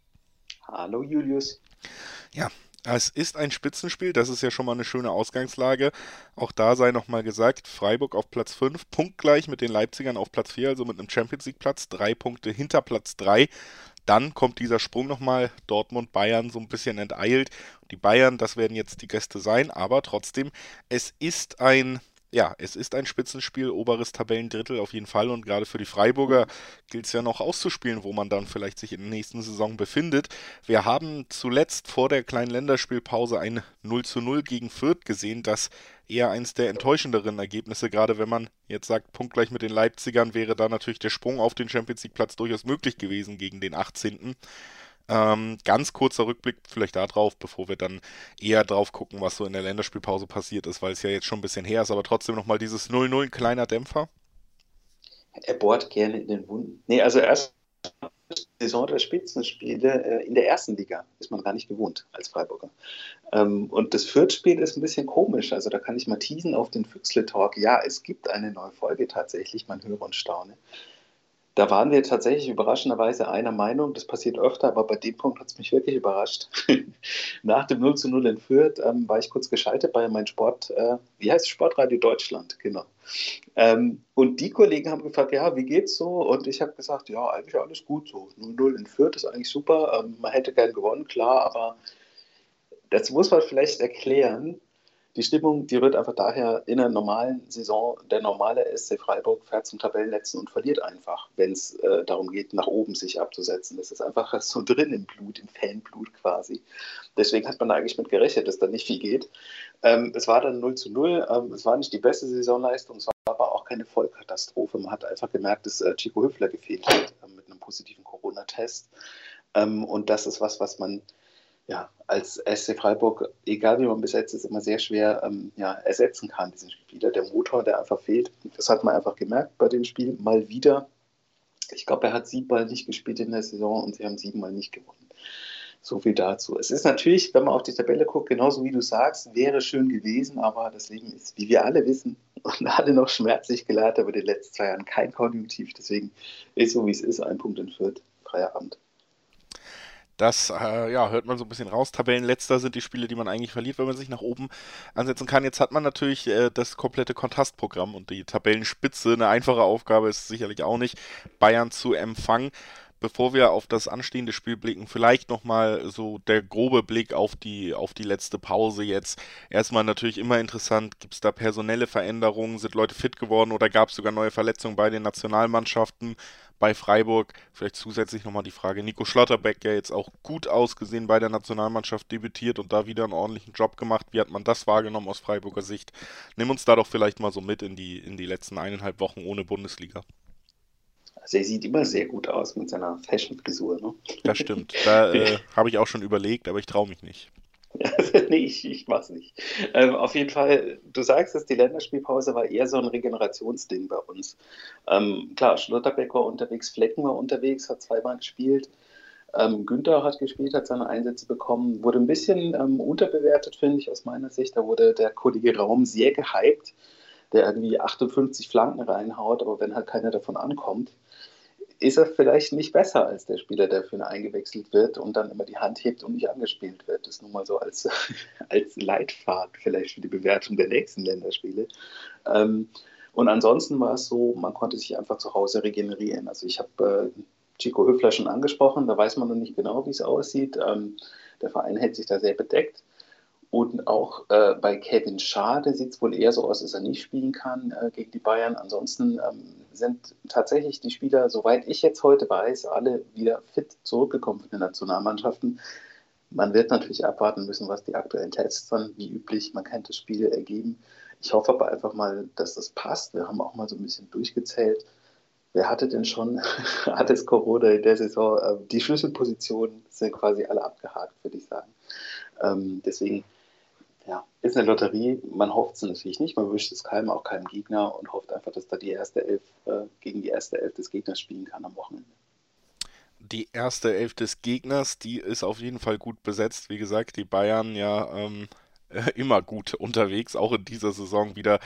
Hallo Julius. Ja, Es ist ein Spitzenspiel, das ist ja schon mal eine schöne Ausgangslage. Auch da sei nochmal gesagt, Freiburg auf Platz 5, punktgleich mit den Leipzigern auf Platz 4, also mit einem Champions League Platz, drei Punkte hinter Platz 3. Dann kommt dieser Sprung nochmal, Dortmund, Bayern so ein bisschen enteilt. Die Bayern, das werden jetzt die Gäste sein, aber trotzdem, es ist ein ja, es ist ein Spitzenspiel, oberes Tabellendrittel auf jeden Fall und gerade für die Freiburger gilt es ja noch auszuspielen, wo man dann vielleicht sich in der nächsten Saison befindet. Wir haben zuletzt vor der kleinen Länderspielpause ein 0 zu 0 gegen Fürth gesehen, das eher eins der enttäuschenderen Ergebnisse, gerade wenn man jetzt sagt, punktgleich mit den Leipzigern wäre da natürlich der Sprung auf den Champions League Platz durchaus möglich gewesen gegen den 18. Ähm, ganz kurzer Rückblick vielleicht darauf, bevor wir dann eher drauf gucken, was so in der Länderspielpause passiert ist, weil es ja jetzt schon ein bisschen her ist, aber trotzdem nochmal dieses 0-0, ein kleiner Dämpfer. Er bohrt gerne in den Wunden. Nee, also erst Saison der Spitzenspiele äh, in der ersten Liga ist man gar nicht gewohnt als Freiburger. Ähm, und das Fürth-Spiel ist ein bisschen komisch. Also da kann ich mal teasen auf den Füchsle-Talk. Ja, es gibt eine neue Folge tatsächlich, man höre und staune. Da waren wir tatsächlich überraschenderweise einer Meinung. Das passiert öfter, aber bei dem Punkt hat es mich wirklich überrascht. Nach dem 0 zu 0 in Fürth ähm, war ich kurz geschaltet bei meinem Sport, äh, wie heißt es, Sportradio Deutschland, genau. Ähm, und die Kollegen haben gefragt, ja, wie geht's so? Und ich habe gesagt, ja, eigentlich alles gut so. 0-0 in Fürth ist eigentlich super. Ähm, man hätte gern gewonnen, klar, aber das muss man vielleicht erklären die Stimmung, die rührt einfach daher, in einer normalen Saison, der normale SC Freiburg fährt zum Tabellenletzten und verliert einfach, wenn es äh, darum geht, nach oben sich abzusetzen. Das ist einfach so drin im Blut, im Fanblut quasi. Deswegen hat man eigentlich mit gerechnet, dass da nicht viel geht. Ähm, es war dann 0 zu 0. Ähm, es war nicht die beste Saisonleistung, es war aber auch keine Vollkatastrophe. Man hat einfach gemerkt, dass äh, Chico Hüffler gefehlt hat äh, mit einem positiven Corona-Test. Ähm, und das ist was, was man ja, als SC Freiburg, egal wie man besetzt ist, immer sehr schwer ähm, ja, ersetzen kann, diesen Spieler. Der Motor, der einfach fehlt, das hat man einfach gemerkt bei dem Spiel mal wieder. Ich glaube, er hat siebenmal nicht gespielt in der Saison und sie haben siebenmal nicht gewonnen. So viel dazu. Es ist natürlich, wenn man auf die Tabelle guckt, genauso wie du sagst, wäre schön gewesen, aber das Leben ist, wie wir alle wissen, und alle noch schmerzlich geleitet, aber in den letzten zwei Jahren kein Konjunktiv. Deswegen ist so, wie es ist, ein Punkt in Fürth, freier Abend. Das äh, ja, hört man so ein bisschen raus. Tabellenletzter sind die Spiele, die man eigentlich verliert, wenn man sich nach oben ansetzen kann. Jetzt hat man natürlich äh, das komplette Kontrastprogramm und die Tabellenspitze. Eine einfache Aufgabe ist sicherlich auch nicht, Bayern zu empfangen. Bevor wir auf das anstehende Spiel blicken, vielleicht nochmal so der grobe Blick auf die, auf die letzte Pause jetzt. Erstmal natürlich immer interessant, gibt es da personelle Veränderungen, sind Leute fit geworden oder gab es sogar neue Verletzungen bei den Nationalmannschaften? Bei Freiburg. Vielleicht zusätzlich nochmal die Frage, Nico Schlotterbeck, ja jetzt auch gut ausgesehen bei der Nationalmannschaft debütiert und da wieder einen ordentlichen Job gemacht. Wie hat man das wahrgenommen aus Freiburger Sicht? Nimm uns da doch vielleicht mal so mit in die, in die letzten eineinhalb Wochen ohne Bundesliga. Also er sieht immer sehr gut aus mit seiner Fashion-Frisur. Ne? Das stimmt. Da äh, habe ich auch schon überlegt, aber ich traue mich nicht. nee, ich, ich mach's nicht. Ähm, auf jeden Fall, du sagst es, die Länderspielpause war eher so ein Regenerationsding bei uns. Ähm, klar, Schlotterbeck war unterwegs, Flecken war unterwegs, hat zweimal gespielt. Ähm, Günther hat gespielt, hat seine Einsätze bekommen, wurde ein bisschen ähm, unterbewertet, finde ich, aus meiner Sicht. Da wurde der Kollege Raum sehr gehypt, der irgendwie 58 Flanken reinhaut, aber wenn halt keiner davon ankommt, ist er vielleicht nicht besser als der Spieler, der für ihn eingewechselt wird und dann immer die Hand hebt und nicht angespielt wird. Das nur mal so als, als Leitfaden vielleicht für die Bewertung der nächsten Länderspiele. Ähm, und ansonsten war es so, man konnte sich einfach zu Hause regenerieren. Also ich habe äh, Chico Höfler schon angesprochen, da weiß man noch nicht genau, wie es aussieht. Ähm, der Verein hält sich da sehr bedeckt. Und auch äh, bei Kevin Schade sieht es wohl eher so aus, dass er nicht spielen kann äh, gegen die Bayern. Ansonsten ähm, sind tatsächlich die Spieler, soweit ich jetzt heute weiß, alle wieder fit zurückgekommen von den Nationalmannschaften. Man wird natürlich abwarten müssen, was die aktuellen Tests dann, wie üblich, man kennt das Spiel, ergeben. Ich hoffe aber einfach mal, dass das passt. Wir haben auch mal so ein bisschen durchgezählt. Wer hatte denn schon alles Corona in der Saison? Ähm, die Schlüsselpositionen sind quasi alle abgehakt, würde ich sagen. Ähm, deswegen ja, ist eine Lotterie. Man hofft es natürlich nicht. Man wünscht es keinem, auch keinem Gegner und hofft einfach, dass da die erste Elf äh, gegen die erste Elf des Gegners spielen kann am Wochenende. Die erste Elf des Gegners, die ist auf jeden Fall gut besetzt. Wie gesagt, die Bayern ja ähm, äh, immer gut unterwegs, auch in dieser Saison wieder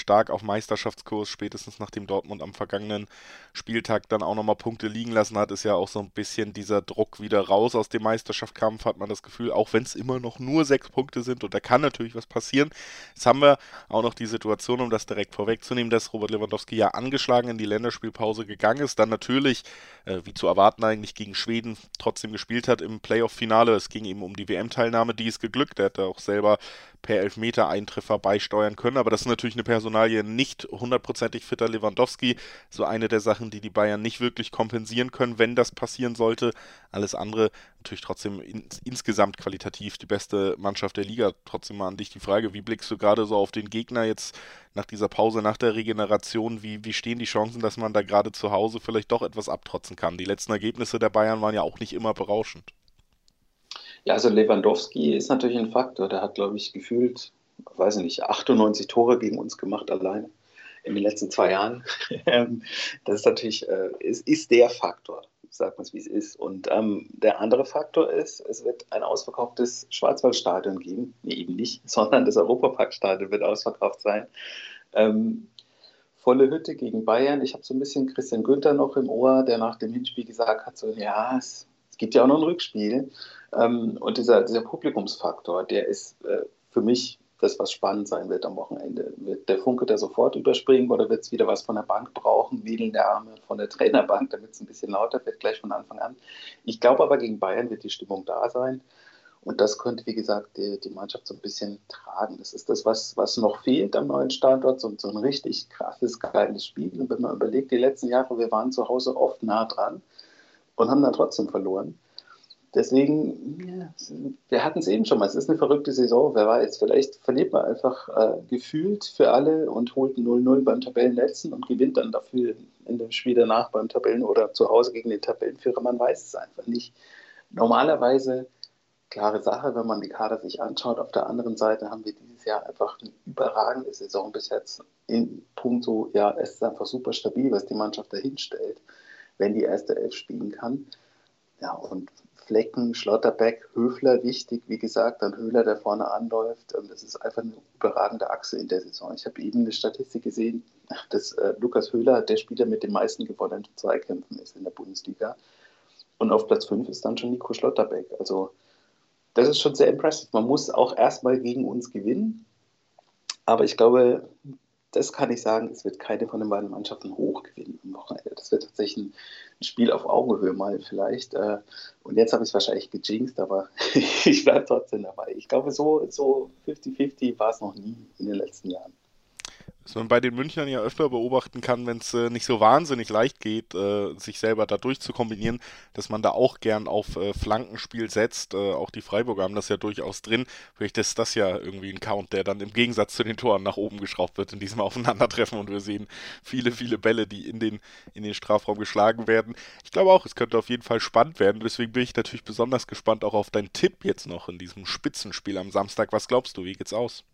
stark auf Meisterschaftskurs, spätestens nachdem Dortmund am vergangenen Spieltag dann auch nochmal Punkte liegen lassen hat, ist ja auch so ein bisschen dieser Druck wieder raus aus dem Meisterschaftskampf, hat man das Gefühl, auch wenn es immer noch nur sechs Punkte sind und da kann natürlich was passieren. Jetzt haben wir auch noch die Situation, um das direkt vorwegzunehmen, dass Robert Lewandowski ja angeschlagen in die Länderspielpause gegangen ist, dann natürlich, äh, wie zu erwarten eigentlich, gegen Schweden trotzdem gespielt hat im Playoff-Finale. Es ging eben um die WM-Teilnahme, die ist geglückt. Er hat auch selber per Elfmeter-Eintreffer beisteuern können. Aber das ist natürlich eine Personalie nicht hundertprozentig fitter Lewandowski. So eine der Sachen, die die Bayern nicht wirklich kompensieren können, wenn das passieren sollte. Alles andere natürlich trotzdem in, insgesamt qualitativ die beste Mannschaft der Liga. Trotzdem mal an dich die Frage, wie blickst du gerade so auf den Gegner jetzt nach dieser Pause, nach der Regeneration? Wie, wie stehen die Chancen, dass man da gerade zu Hause vielleicht doch etwas abtrotzen kann? Die letzten Ergebnisse der Bayern waren ja auch nicht immer berauschend. Ja, also Lewandowski ist natürlich ein Faktor. Der hat, glaube ich, gefühlt, weiß ich nicht, 98 Tore gegen uns gemacht alleine in den letzten zwei Jahren. Ähm, das ist natürlich, äh, ist, ist der Faktor, sagt man es wie es ist. Und ähm, der andere Faktor ist, es wird ein ausverkauftes Schwarzwaldstadion geben. Nee, eben nicht, sondern das Europaparkstadion wird ausverkauft sein. Ähm, volle Hütte gegen Bayern. Ich habe so ein bisschen Christian Günther noch im Ohr, der nach dem Hinspiel gesagt hat, so, ja, es, es gibt ja auch noch ein Rückspiel. Ähm, und dieser, dieser Publikumsfaktor, der ist äh, für mich das, was spannend sein wird am Wochenende. Wird der Funke da sofort überspringen oder wird es wieder was von der Bank brauchen, wedelnde Arme von der Trainerbank, damit es ein bisschen lauter wird, gleich von Anfang an. Ich glaube aber, gegen Bayern wird die Stimmung da sein. Und das könnte, wie gesagt, die, die Mannschaft so ein bisschen tragen. Das ist das, was, was noch fehlt am neuen Standort, so, so ein richtig krasses, geiles Spiel. Und wenn man überlegt, die letzten Jahre, wir waren zu Hause oft nah dran und haben dann trotzdem verloren. Deswegen, wir hatten es eben schon mal, es ist eine verrückte Saison, wer weiß, vielleicht verliert man einfach äh, gefühlt für alle und holt 0-0 beim Tabellenletzten und gewinnt dann dafür in dem Spiel danach beim Tabellen- oder zu Hause gegen den Tabellenführer, man weiß es einfach nicht. Normalerweise, klare Sache, wenn man die Kader sich anschaut, auf der anderen Seite haben wir dieses Jahr einfach eine überragende Saison bis jetzt in puncto, ja, es ist einfach super stabil, was die Mannschaft dahin stellt, wenn die erste Elf spielen kann. Ja, und Flecken, Schlotterbeck, Höfler wichtig, wie gesagt, dann Höhler, der vorne anläuft. Ähm, das ist einfach eine überragende Achse in der Saison. Ich habe eben eine Statistik gesehen, dass äh, Lukas Höhler der Spieler mit den meisten gewonnenen Zweikämpfen ist in der Bundesliga. Und auf Platz 5 ist dann schon Nico Schlotterbeck. Also das ist schon sehr impressive. Man muss auch erstmal gegen uns gewinnen. Aber ich glaube, das kann ich sagen, es wird keine von den beiden Mannschaften hoch gewinnen am Wochenende. Das wird tatsächlich ein, Spiel auf Augenhöhe mal vielleicht. Äh, und jetzt habe ich es wahrscheinlich gejinxt, aber ich bleibe trotzdem dabei. Ich glaube, so 50-50 so war es noch nie in den letzten Jahren was man bei den Münchnern ja öfter beobachten kann, wenn es äh, nicht so wahnsinnig leicht geht, äh, sich selber da durchzukombinieren, dass man da auch gern auf äh, Flankenspiel setzt. Äh, auch die Freiburger haben das ja durchaus drin. Vielleicht ist das ja irgendwie ein Count, der dann im Gegensatz zu den Toren nach oben geschraubt wird in diesem Aufeinandertreffen und wir sehen viele, viele Bälle, die in den, in den Strafraum geschlagen werden. Ich glaube auch, es könnte auf jeden Fall spannend werden. Deswegen bin ich natürlich besonders gespannt auch auf deinen Tipp jetzt noch in diesem Spitzenspiel am Samstag. Was glaubst du, wie geht's aus?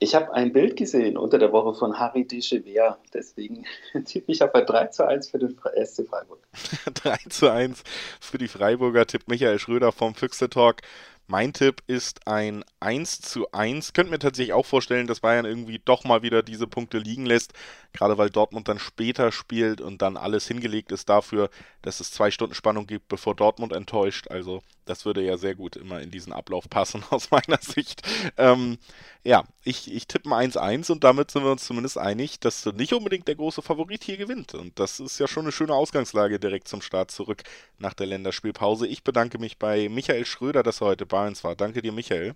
Ich habe ein Bild gesehen unter der Woche von Harry Dechever. Deswegen tippe ich ein 3 zu 1 für den SC Freiburg. 3 zu 1 für die Freiburger, tippt Michael Schröder vom Füchse Talk. Mein Tipp ist ein 1 zu 1. Könnte mir tatsächlich auch vorstellen, dass Bayern irgendwie doch mal wieder diese Punkte liegen lässt. Gerade weil Dortmund dann später spielt und dann alles hingelegt ist dafür, dass es zwei Stunden Spannung gibt, bevor Dortmund enttäuscht. Also das würde ja sehr gut immer in diesen Ablauf passen aus meiner Sicht. Ähm, ja, ich, ich tippe ein 1-1 und damit sind wir uns zumindest einig, dass nicht unbedingt der große Favorit hier gewinnt. Und das ist ja schon eine schöne Ausgangslage direkt zum Start zurück nach der Länderspielpause. Ich bedanke mich bei Michael Schröder, dass er heute bei uns war. Danke dir, Michael.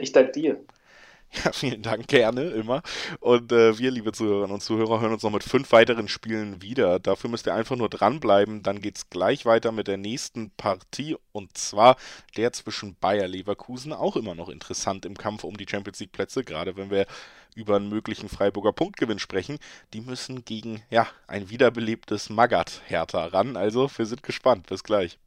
Ich danke dir. Ja, vielen Dank, gerne, immer. Und äh, wir, liebe Zuhörerinnen und Zuhörer, hören uns noch mit fünf weiteren Spielen wieder. Dafür müsst ihr einfach nur dranbleiben. Dann geht es gleich weiter mit der nächsten Partie und zwar der zwischen Bayer Leverkusen. Auch immer noch interessant im Kampf um die Champions League Plätze, gerade wenn wir über einen möglichen Freiburger Punktgewinn sprechen. Die müssen gegen, ja, ein wiederbelebtes Magat Hertha ran. Also, wir sind gespannt. Bis gleich.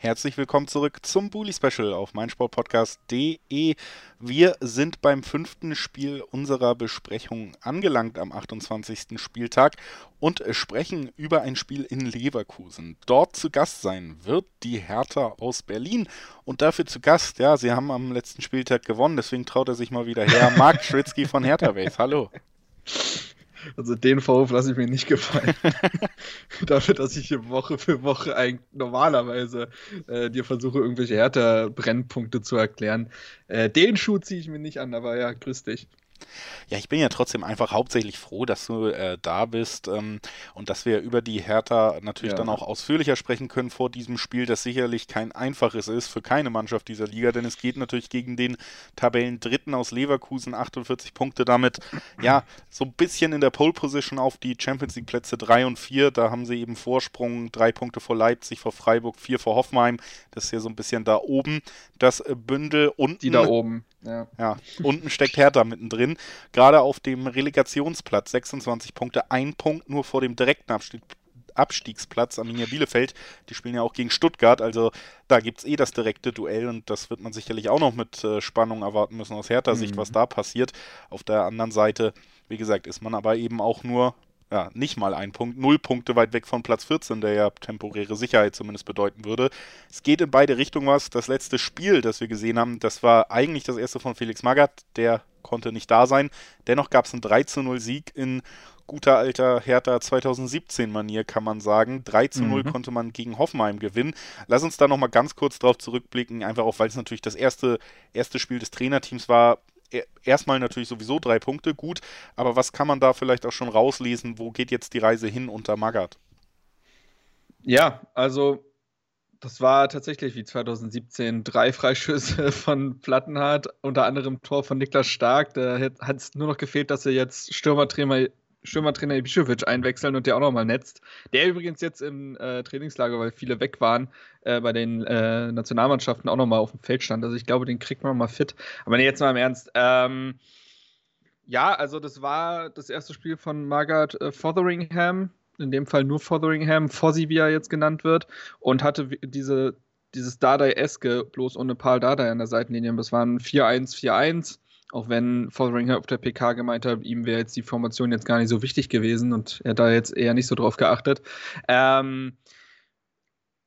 Herzlich willkommen zurück zum Bully Special auf meinsportpodcast.de. Wir sind beim fünften Spiel unserer Besprechung angelangt am 28. Spieltag und sprechen über ein Spiel in Leverkusen. Dort zu Gast sein wird die Hertha aus Berlin und dafür zu Gast, ja, sie haben am letzten Spieltag gewonnen, deswegen traut er sich mal wieder her. Marc Schwitzky von Hertha Base. Hallo. Also den Vorwurf lasse ich mir nicht gefallen. Dafür, dass ich hier Woche für Woche eigentlich normalerweise äh, dir versuche, irgendwelche härter Brennpunkte zu erklären. Äh, den Schuh ziehe ich mir nicht an, aber ja, grüß dich. Ja, ich bin ja trotzdem einfach hauptsächlich froh, dass du äh, da bist ähm, und dass wir über die Hertha natürlich ja. dann auch ausführlicher sprechen können vor diesem Spiel, das sicherlich kein einfaches ist für keine Mannschaft dieser Liga, denn es geht natürlich gegen den Tabellendritten aus Leverkusen, 48 Punkte damit, ja, so ein bisschen in der Pole Position auf die Champions League Plätze 3 und 4, da haben sie eben Vorsprung, drei Punkte vor Leipzig, vor Freiburg, vier vor Hoffenheim, das ist ja so ein bisschen da oben, das äh, Bündel unten. Die da oben. Ja. ja, unten steckt Hertha mittendrin. Gerade auf dem Relegationsplatz 26 Punkte, ein Punkt nur vor dem direkten Abstieg, Abstiegsplatz Arminia Bielefeld. Die spielen ja auch gegen Stuttgart, also da gibt es eh das direkte Duell und das wird man sicherlich auch noch mit äh, Spannung erwarten müssen aus Hertha-Sicht, mhm. was da passiert. Auf der anderen Seite, wie gesagt, ist man aber eben auch nur ja, nicht mal ein Punkt, null Punkte weit weg von Platz 14, der ja temporäre Sicherheit zumindest bedeuten würde. Es geht in beide Richtungen was. Das letzte Spiel, das wir gesehen haben, das war eigentlich das erste von Felix Magath, der konnte nicht da sein. Dennoch gab es einen 3 zu 0 Sieg in guter alter Hertha 2017 Manier, kann man sagen. 3 zu 0 mhm. konnte man gegen Hoffenheim gewinnen. Lass uns da nochmal ganz kurz drauf zurückblicken, einfach auch, weil es natürlich das erste, erste Spiel des Trainerteams war erstmal natürlich sowieso drei Punkte, gut, aber was kann man da vielleicht auch schon rauslesen? Wo geht jetzt die Reise hin unter Magath? Ja, also das war tatsächlich wie 2017 drei Freischüsse von Plattenhardt, unter anderem Tor von Niklas Stark. Da hat es nur noch gefehlt, dass er jetzt Stürmertrainer Stürmertrainer Ibišević einwechseln und der auch nochmal netzt. Der übrigens jetzt im äh, Trainingslager, weil viele weg waren, äh, bei den äh, Nationalmannschaften auch nochmal auf dem Feld stand. Also ich glaube, den kriegt man mal fit. Aber nee, jetzt mal im Ernst. Ähm, ja, also das war das erste Spiel von Margaret äh, Fotheringham, in dem Fall nur Fotheringham, Fossi, wie er jetzt genannt wird, und hatte diese, dieses Dardai-eske, bloß ohne Paul Dardai an der Seitenlinie. Das waren 4-1, 4-1 auch wenn Fotheringham auf der PK gemeint hat, ihm wäre jetzt die Formation jetzt gar nicht so wichtig gewesen und er da jetzt eher nicht so drauf geachtet. Ähm,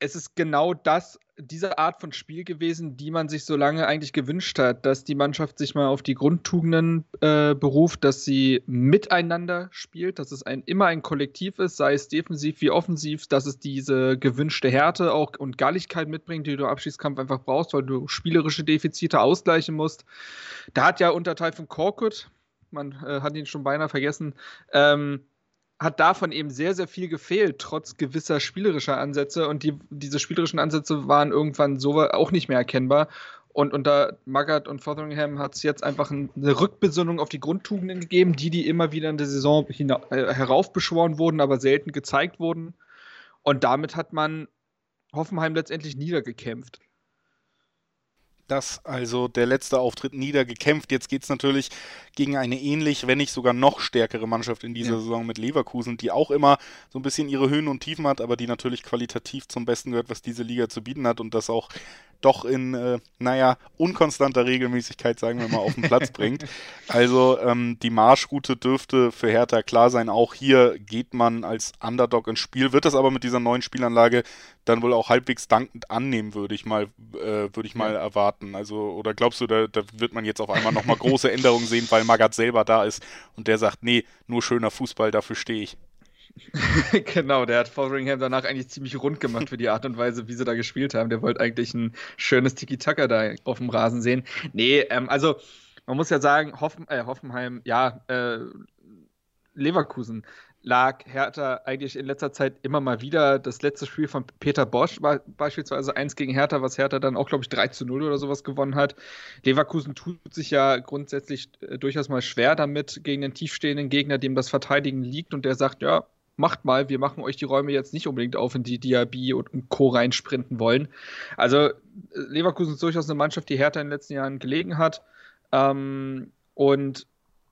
es ist genau das, diese Art von Spiel gewesen, die man sich so lange eigentlich gewünscht hat, dass die Mannschaft sich mal auf die Grundtugenden äh, beruft, dass sie miteinander spielt, dass es ein, immer ein Kollektiv ist, sei es defensiv wie offensiv, dass es diese gewünschte Härte auch und Galligkeit mitbringt, die du im Abschießkampf einfach brauchst, weil du spielerische Defizite ausgleichen musst. Da hat ja unter Teil von Korkut, man äh, hat ihn schon beinahe vergessen, ähm, hat davon eben sehr, sehr viel gefehlt, trotz gewisser spielerischer Ansätze. Und die, diese spielerischen Ansätze waren irgendwann so auch nicht mehr erkennbar. Und unter Magath und Fotheringham hat es jetzt einfach eine Rückbesinnung auf die Grundtugenden gegeben, die, die immer wieder in der Saison äh, heraufbeschworen wurden, aber selten gezeigt wurden. Und damit hat man Hoffenheim letztendlich niedergekämpft das also der letzte Auftritt niedergekämpft. Jetzt geht es natürlich gegen eine ähnlich, wenn nicht sogar noch stärkere Mannschaft in dieser ja. Saison mit Leverkusen, die auch immer so ein bisschen ihre Höhen und Tiefen hat, aber die natürlich qualitativ zum Besten gehört, was diese Liga zu bieten hat und das auch doch in, äh, naja, unkonstanter Regelmäßigkeit, sagen wir mal, auf den Platz bringt. Also ähm, die Marschroute dürfte für Hertha klar sein. Auch hier geht man als Underdog ins Spiel, wird das aber mit dieser neuen Spielanlage dann wohl auch halbwegs dankend annehmen, würde ich mal, äh, würde ich mal erwarten. Also, oder glaubst du, da, da wird man jetzt auf einmal nochmal große Änderungen sehen, weil Magath selber da ist und der sagt, nee, nur schöner Fußball, dafür stehe ich. genau, der hat Fotheringham danach eigentlich ziemlich rund gemacht für die Art und Weise, wie sie da gespielt haben. Der wollte eigentlich ein schönes Tiki-Taka da auf dem Rasen sehen. Nee, ähm, also man muss ja sagen, Hoffen, äh, Hoffenheim, ja, äh, Leverkusen lag Hertha eigentlich in letzter Zeit immer mal wieder. Das letzte Spiel von Peter Bosch war beispielsweise eins gegen Hertha, was Hertha dann auch, glaube ich, 3 zu 0 oder sowas gewonnen hat. Leverkusen tut sich ja grundsätzlich äh, durchaus mal schwer damit gegen den tiefstehenden Gegner, dem das Verteidigen liegt und der sagt, ja, macht mal, wir machen euch die Räume jetzt nicht unbedingt auf, in die Diaby und, Co. reinsprinten wollen. Also äh, Leverkusen ist durchaus eine Mannschaft, die Hertha in den letzten Jahren gelegen hat. Ähm, und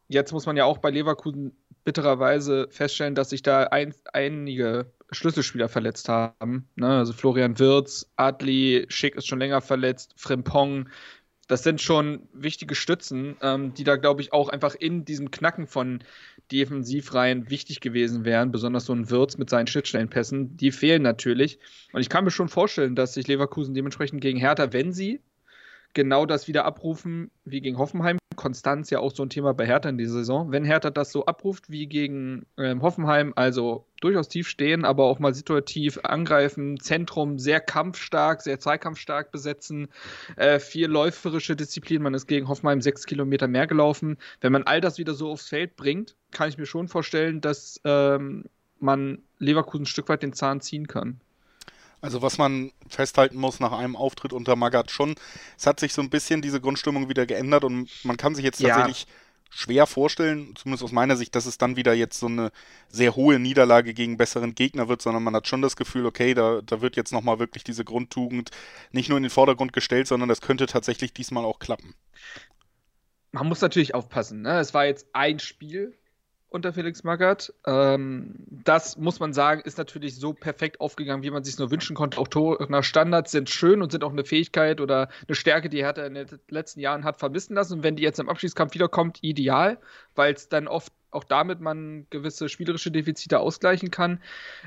jetzt muss man ja auch bei Leverkusen bittererweise feststellen, dass sich da ein, einige Schlüsselspieler verletzt haben. Ne? Also Florian Wirz, Adli, Schick ist schon länger verletzt, Frimpong. Das sind schon wichtige Stützen, ähm, die da, glaube ich, auch einfach in diesem Knacken von Defensivreihen wichtig gewesen wären. Besonders so ein Wirz mit seinen Schnittstellenpässen. Die fehlen natürlich. Und ich kann mir schon vorstellen, dass sich Leverkusen dementsprechend gegen Hertha, wenn sie genau das wieder abrufen wie gegen Hoffenheim. Konstanz ja auch so ein Thema bei Hertha in dieser Saison. Wenn Hertha das so abruft wie gegen ähm, Hoffenheim, also durchaus tief stehen, aber auch mal situativ angreifen, Zentrum sehr kampfstark, sehr zweikampfstark besetzen, äh, viel läuferische Disziplin, man ist gegen Hoffenheim sechs Kilometer mehr gelaufen. Wenn man all das wieder so aufs Feld bringt, kann ich mir schon vorstellen, dass ähm, man Leverkusen ein Stück weit den Zahn ziehen kann. Also was man festhalten muss nach einem Auftritt unter Magath schon, es hat sich so ein bisschen diese Grundstimmung wieder geändert und man kann sich jetzt tatsächlich ja. schwer vorstellen, zumindest aus meiner Sicht, dass es dann wieder jetzt so eine sehr hohe Niederlage gegen besseren Gegner wird, sondern man hat schon das Gefühl, okay, da, da wird jetzt nochmal wirklich diese Grundtugend nicht nur in den Vordergrund gestellt, sondern das könnte tatsächlich diesmal auch klappen. Man muss natürlich aufpassen, ne? Es war jetzt ein Spiel, unter Felix Magath. Ähm, das muss man sagen, ist natürlich so perfekt aufgegangen, wie man sich nur wünschen konnte. Auch Tore nach Standards sind schön und sind auch eine Fähigkeit oder eine Stärke, die Hertha in den letzten Jahren hat vermissen lassen. Und wenn die jetzt im Abschießkampf wiederkommt, ideal, weil es dann oft auch damit man gewisse spielerische Defizite ausgleichen kann.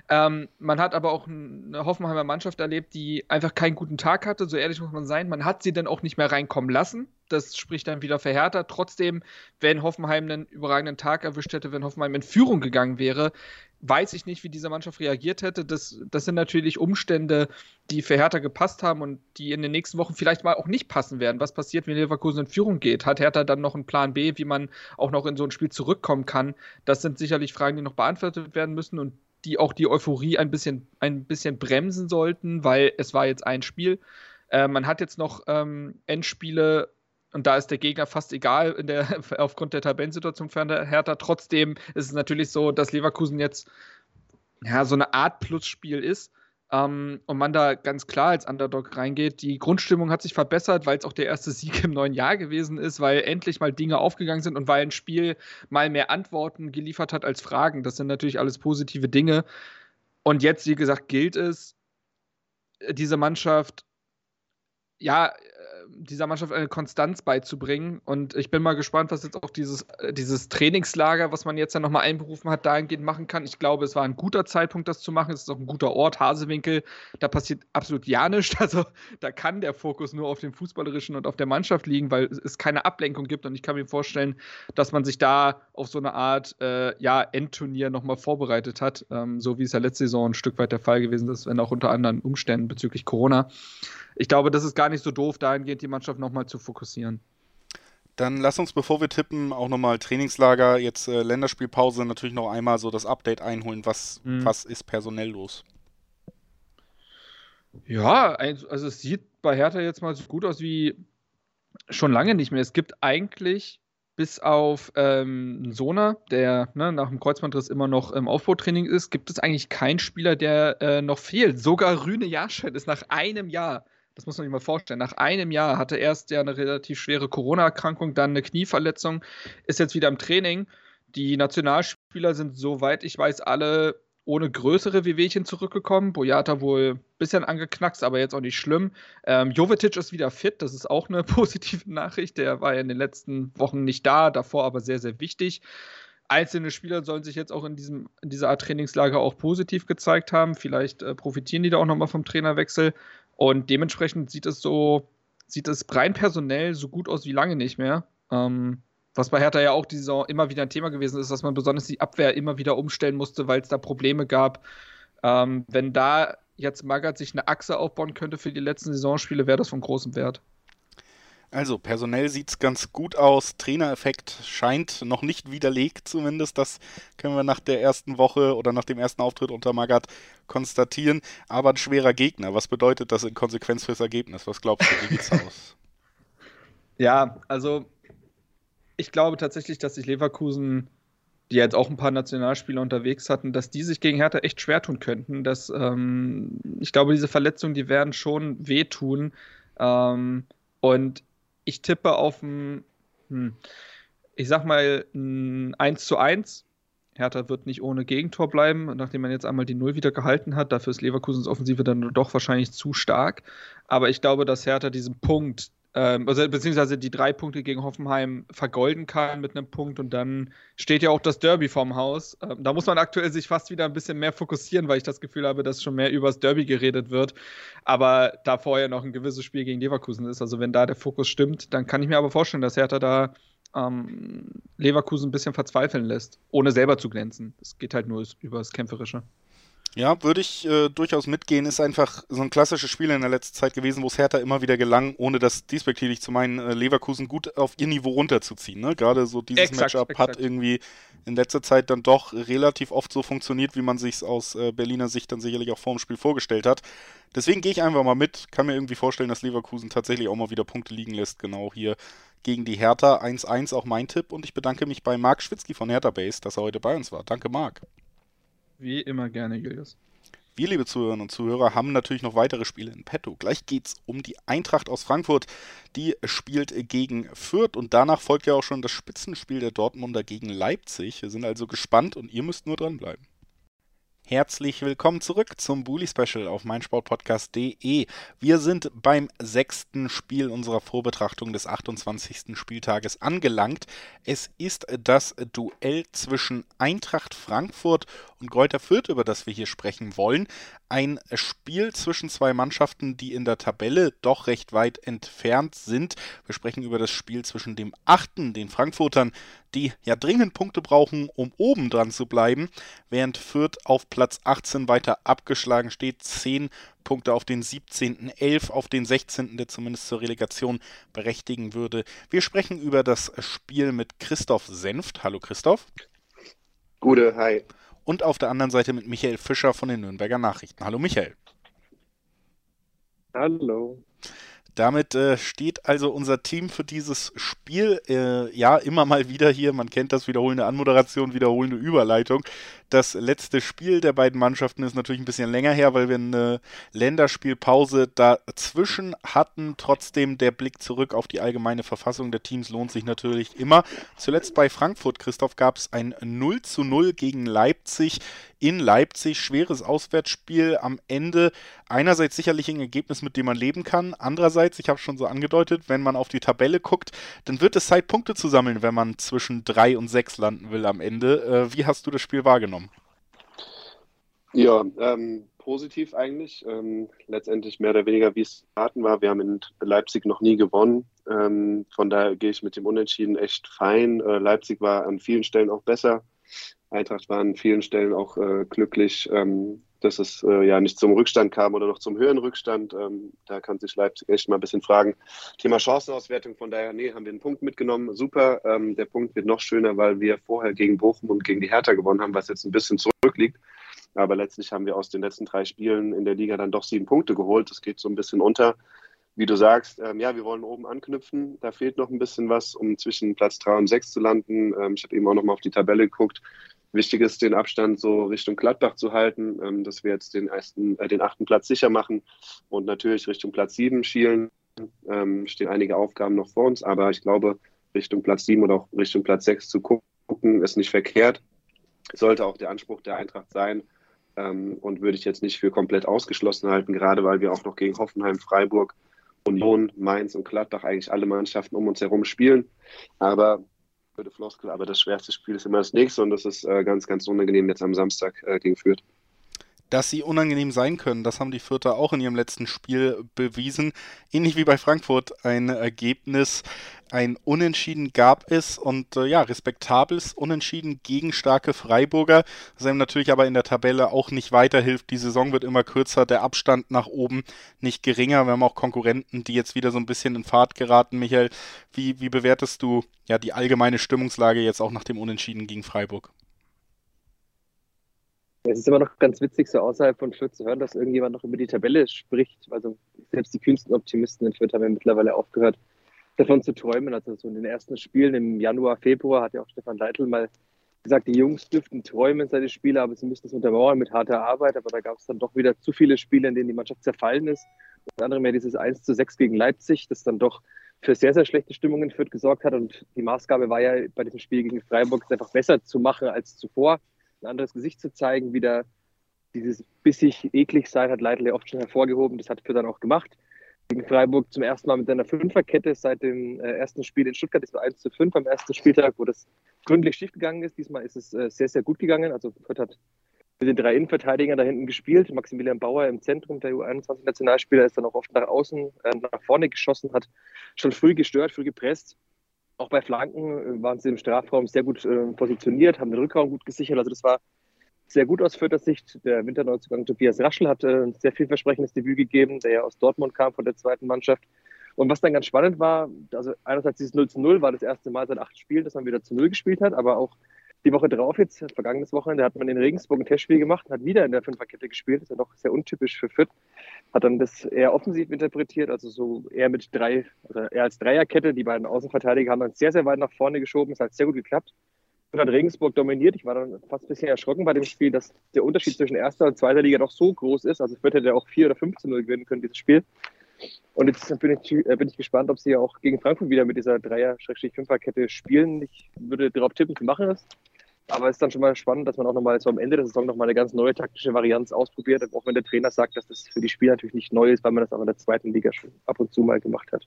Ähm, man hat aber auch eine Hoffenheimer Mannschaft erlebt, die einfach keinen guten Tag hatte, so ehrlich muss man sein. Man hat sie dann auch nicht mehr reinkommen lassen das spricht dann wieder für Hertha. Trotzdem, wenn Hoffenheim einen überragenden Tag erwischt hätte, wenn Hoffenheim in Führung gegangen wäre, weiß ich nicht, wie diese Mannschaft reagiert hätte. Das, das sind natürlich Umstände, die für Hertha gepasst haben und die in den nächsten Wochen vielleicht mal auch nicht passen werden. Was passiert, wenn Leverkusen in Führung geht? Hat Hertha dann noch einen Plan B, wie man auch noch in so ein Spiel zurückkommen kann? Das sind sicherlich Fragen, die noch beantwortet werden müssen und die auch die Euphorie ein bisschen, ein bisschen bremsen sollten, weil es war jetzt ein Spiel. Äh, man hat jetzt noch ähm, Endspiele und da ist der Gegner fast egal in der, aufgrund der Tabellensituation für Hertha. Trotzdem ist es natürlich so, dass Leverkusen jetzt ja, so eine Art Plusspiel ist ähm, und man da ganz klar als Underdog reingeht. Die Grundstimmung hat sich verbessert, weil es auch der erste Sieg im neuen Jahr gewesen ist, weil endlich mal Dinge aufgegangen sind und weil ein Spiel mal mehr Antworten geliefert hat als Fragen. Das sind natürlich alles positive Dinge. Und jetzt, wie gesagt, gilt es, diese Mannschaft ja, dieser Mannschaft eine Konstanz beizubringen. Und ich bin mal gespannt, was jetzt auch dieses, äh, dieses Trainingslager, was man jetzt ja nochmal einberufen hat, dahingehend machen kann. Ich glaube, es war ein guter Zeitpunkt, das zu machen. Es ist auch ein guter Ort, Hasewinkel. Da passiert absolut ja nichts. Also da kann der Fokus nur auf dem Fußballerischen und auf der Mannschaft liegen, weil es keine Ablenkung gibt. Und ich kann mir vorstellen, dass man sich da auf so eine Art äh, ja, Endturnier nochmal vorbereitet hat, ähm, so wie es ja letzte Saison ein Stück weit der Fall gewesen ist, wenn auch unter anderen Umständen bezüglich Corona ich glaube, das ist gar nicht so doof, dahingehend die Mannschaft nochmal zu fokussieren. Dann lass uns, bevor wir tippen, auch nochmal Trainingslager, jetzt äh, Länderspielpause, natürlich noch einmal so das Update einholen. Was, mhm. was ist personell los? Ja, also es sieht bei Hertha jetzt mal so gut aus wie schon lange nicht mehr. Es gibt eigentlich bis auf ähm, Sona, der ne, nach dem Kreuzbandriss immer noch im Aufbautraining ist, gibt es eigentlich keinen Spieler, der äh, noch fehlt. Sogar Rüne Jahrstedt ist nach einem Jahr das muss man sich mal vorstellen. Nach einem Jahr hatte er erst ja eine relativ schwere Corona-Erkrankung, dann eine Knieverletzung, ist jetzt wieder im Training. Die Nationalspieler sind, soweit ich weiß, alle ohne größere Wehwehchen zurückgekommen. Boyata wohl ein bisschen angeknackst, aber jetzt auch nicht schlimm. Ähm, Jovetic ist wieder fit, das ist auch eine positive Nachricht. Der war ja in den letzten Wochen nicht da, davor aber sehr, sehr wichtig. Einzelne Spieler sollen sich jetzt auch in, diesem, in dieser Art Trainingslager auch positiv gezeigt haben. Vielleicht äh, profitieren die da auch nochmal vom Trainerwechsel. Und dementsprechend sieht es so, sieht es rein personell so gut aus wie lange nicht mehr. Ähm, was bei Hertha ja auch die Saison immer wieder ein Thema gewesen ist, dass man besonders die Abwehr immer wieder umstellen musste, weil es da Probleme gab. Ähm, wenn da jetzt Magath sich eine Achse aufbauen könnte für die letzten Saisonspiele, wäre das von großem Wert. Also personell sieht es ganz gut aus. Trainereffekt scheint noch nicht widerlegt, zumindest. Das können wir nach der ersten Woche oder nach dem ersten Auftritt unter Magath konstatieren. Aber ein schwerer Gegner. Was bedeutet das in Konsequenz fürs Ergebnis? Was glaubst du, wie geht's aus? Ja, also ich glaube tatsächlich, dass sich Leverkusen, die jetzt auch ein paar Nationalspieler unterwegs hatten, dass die sich gegen Hertha echt schwer tun könnten. Dass, ähm, ich glaube, diese Verletzungen, die werden schon wehtun. Ähm, und ich tippe auf ein, hm, ich sag mal, ein 1 zu 1 Hertha wird nicht ohne Gegentor bleiben, nachdem man jetzt einmal die Null wieder gehalten hat. Dafür ist Leverkusens Offensive dann doch wahrscheinlich zu stark. Aber ich glaube, dass Hertha diesen Punkt, ähm, also, beziehungsweise die drei Punkte gegen Hoffenheim vergolden kann mit einem Punkt und dann steht ja auch das Derby vorm Haus. Ähm, da muss man aktuell sich fast wieder ein bisschen mehr fokussieren, weil ich das Gefühl habe, dass schon mehr über das Derby geredet wird. Aber da vorher noch ein gewisses Spiel gegen Leverkusen ist. Also wenn da der Fokus stimmt, dann kann ich mir aber vorstellen, dass Hertha da ähm, Leverkusen ein bisschen verzweifeln lässt, ohne selber zu glänzen. Es geht halt nur über das Kämpferische. Ja, würde ich äh, durchaus mitgehen. Ist einfach so ein klassisches Spiel in der letzten Zeit gewesen, wo es Hertha immer wieder gelang, ohne das diesbezüglich zu meinen, äh, Leverkusen gut auf ihr Niveau runterzuziehen. Ne? Gerade so dieses exakt, Matchup exakt. hat irgendwie in letzter Zeit dann doch relativ oft so funktioniert, wie man sich aus äh, Berliner Sicht dann sicherlich auch vor dem Spiel vorgestellt hat. Deswegen gehe ich einfach mal mit. Kann mir irgendwie vorstellen, dass Leverkusen tatsächlich auch mal wieder Punkte liegen lässt, genau hier gegen die Hertha. 1-1 auch mein Tipp und ich bedanke mich bei Marc Schwitzky von Hertha Base, dass er heute bei uns war. Danke, Marc. Wie immer gerne, Julius. Wir, liebe Zuhörerinnen und Zuhörer, haben natürlich noch weitere Spiele in petto. Gleich geht es um die Eintracht aus Frankfurt. Die spielt gegen Fürth und danach folgt ja auch schon das Spitzenspiel der Dortmunder gegen Leipzig. Wir sind also gespannt und ihr müsst nur dranbleiben. Herzlich willkommen zurück zum Bully Special auf meinsportpodcast.de. Wir sind beim sechsten Spiel unserer Vorbetrachtung des 28. Spieltages angelangt. Es ist das Duell zwischen Eintracht Frankfurt und Greuther Fürth, über das wir hier sprechen wollen. Ein Spiel zwischen zwei Mannschaften, die in der Tabelle doch recht weit entfernt sind. Wir sprechen über das Spiel zwischen dem achten, den Frankfurtern, die ja dringend Punkte brauchen, um oben dran zu bleiben, während Fürth auf Platz 18 weiter abgeschlagen steht. 10 Punkte auf den 17., 11 auf den 16., der zumindest zur Relegation berechtigen würde. Wir sprechen über das Spiel mit Christoph Senft. Hallo Christoph. Gute, hi. Und auf der anderen Seite mit Michael Fischer von den Nürnberger Nachrichten. Hallo Michael. Hallo. Damit äh, steht also unser Team für dieses Spiel äh, ja immer mal wieder hier. Man kennt das wiederholende Anmoderation, wiederholende Überleitung. Das letzte Spiel der beiden Mannschaften ist natürlich ein bisschen länger her, weil wir eine Länderspielpause dazwischen hatten. Trotzdem der Blick zurück auf die allgemeine Verfassung der Teams lohnt sich natürlich immer. Zuletzt bei Frankfurt, Christoph, gab es ein 0 zu 0 gegen Leipzig in Leipzig. Schweres Auswärtsspiel am Ende. Einerseits sicherlich ein Ergebnis, mit dem man leben kann. Andererseits, ich habe schon so angedeutet, wenn man auf die Tabelle guckt, dann wird es Zeit, Punkte zu sammeln, wenn man zwischen drei und sechs landen will am Ende. Äh, wie hast du das Spiel wahrgenommen? Ja, ähm, positiv eigentlich. Ähm, letztendlich mehr oder weniger, wie es erwarten war. Wir haben in Leipzig noch nie gewonnen. Ähm, von daher gehe ich mit dem Unentschieden echt fein. Äh, Leipzig war an vielen Stellen auch besser. Eintracht war an vielen Stellen auch äh, glücklich, ähm, dass es äh, ja nicht zum Rückstand kam oder noch zum höheren Rückstand. Ähm, da kann sich Leipzig echt mal ein bisschen fragen. Thema Chancenauswertung, von daher, nee, haben wir einen Punkt mitgenommen. Super. Ähm, der Punkt wird noch schöner, weil wir vorher gegen Bochum und gegen die Hertha gewonnen haben, was jetzt ein bisschen zurückliegt. Aber letztlich haben wir aus den letzten drei Spielen in der Liga dann doch sieben Punkte geholt. Das geht so ein bisschen unter. Wie du sagst, ähm, ja, wir wollen oben anknüpfen. Da fehlt noch ein bisschen was, um zwischen Platz drei und sechs zu landen. Ähm, ich habe eben auch noch mal auf die Tabelle geguckt. Wichtig ist, den Abstand so Richtung Gladbach zu halten, ähm, dass wir jetzt den, ersten, äh, den achten Platz sicher machen und natürlich Richtung Platz sieben schielen. Ähm, stehen einige Aufgaben noch vor uns, aber ich glaube, Richtung Platz sieben oder auch Richtung Platz sechs zu gucken, ist nicht verkehrt. Sollte auch der Anspruch der Eintracht sein ähm, und würde ich jetzt nicht für komplett ausgeschlossen halten, gerade weil wir auch noch gegen Hoffenheim, Freiburg, Union, Mainz und Gladbach eigentlich alle Mannschaften um uns herum spielen. Aber blöde Floskel, aber das schwerste Spiel ist immer das nächste und das ist äh, ganz, ganz unangenehm jetzt am Samstag äh, gegen Fürth. Dass sie unangenehm sein können, das haben die Fürther auch in ihrem letzten Spiel bewiesen. Ähnlich wie bei Frankfurt ein Ergebnis, ein Unentschieden gab es und äh, ja, respektables Unentschieden gegen starke Freiburger, das einem natürlich aber in der Tabelle auch nicht weiterhilft. Die Saison wird immer kürzer, der Abstand nach oben nicht geringer. Wir haben auch Konkurrenten, die jetzt wieder so ein bisschen in Fahrt geraten. Michael, wie, wie bewertest du ja die allgemeine Stimmungslage jetzt auch nach dem Unentschieden gegen Freiburg? Es ist immer noch ganz witzig, so außerhalb von Fürth zu hören, dass irgendjemand noch über die Tabelle spricht. Also selbst die kühnsten Optimisten in Fürth haben ja mittlerweile aufgehört, davon zu träumen. Also so in den ersten Spielen im Januar, Februar hat ja auch Stefan Leitl mal gesagt, die Jungs dürften träumen, seine Spiele, aber sie müssten es untermauern mit harter Arbeit. Aber da gab es dann doch wieder zu viele Spiele, in denen die Mannschaft zerfallen ist. Unter anderem ja dieses 1 zu 6 gegen Leipzig, das dann doch für sehr, sehr schlechte Stimmung in Fürth gesorgt hat. Und die Maßgabe war ja bei diesem Spiel gegen Freiburg, es einfach besser zu machen als zuvor, ein anderes Gesicht zu zeigen, wieder dieses bissig eklig sein hat Leitler oft schon hervorgehoben. Das hat Fürth dann auch gemacht. Gegen Freiburg zum ersten Mal mit einer Fünferkette seit dem äh, ersten Spiel in Stuttgart. Das war 1 zu 5 am ersten Spieltag, wo das gründlich schiefgegangen ist. Diesmal ist es äh, sehr, sehr gut gegangen. Also Fürth hat mit den drei Innenverteidigern da hinten gespielt. Maximilian Bauer im Zentrum, der U21-Nationalspieler, ist dann auch oft nach außen, äh, nach vorne geschossen, hat schon früh gestört, früh gepresst. Auch bei Flanken äh, waren sie im Strafraum sehr gut äh, positioniert, haben den Rückraum gut gesichert. Also das war sehr gut aus Fürther Sicht. Der Winterneuzugang Tobias Raschel hat äh, ein sehr vielversprechendes Debüt gegeben, der ja aus Dortmund kam von der zweiten Mannschaft. Und was dann ganz spannend war, also einerseits dieses 0 zu 0 war das erste Mal seit acht Spielen, dass man wieder zu 0 gespielt hat, aber auch die Woche drauf jetzt, vergangenes Wochenende, hat man in Regensburg ein Testspiel gemacht, hat wieder in der Fünferkette gespielt, das ist ja doch sehr untypisch für Fürth, hat dann das eher offensiv interpretiert, also so eher mit drei, also eher als Dreierkette, die beiden Außenverteidiger haben dann sehr, sehr weit nach vorne geschoben, es hat sehr gut geklappt. Und hat Regensburg dominiert. Ich war dann fast ein bisschen erschrocken bei dem Spiel, dass der Unterschied zwischen erster und zweiter Liga doch so groß ist. Also Fürth hätte auch 4 oder 5 zu 0 gewinnen können, dieses Spiel. Und jetzt bin ich, äh, bin ich gespannt, ob sie auch gegen Frankfurt wieder mit dieser Dreier-Fünfer-Kette spielen. Ich würde darauf tippen, sie machen es. Aber es ist dann schon mal spannend, dass man auch nochmal so am Ende der Saison nochmal eine ganz neue taktische Varianz ausprobiert, auch wenn der Trainer sagt, dass das für die Spieler natürlich nicht neu ist, weil man das auch in der zweiten Liga schon ab und zu mal gemacht hat.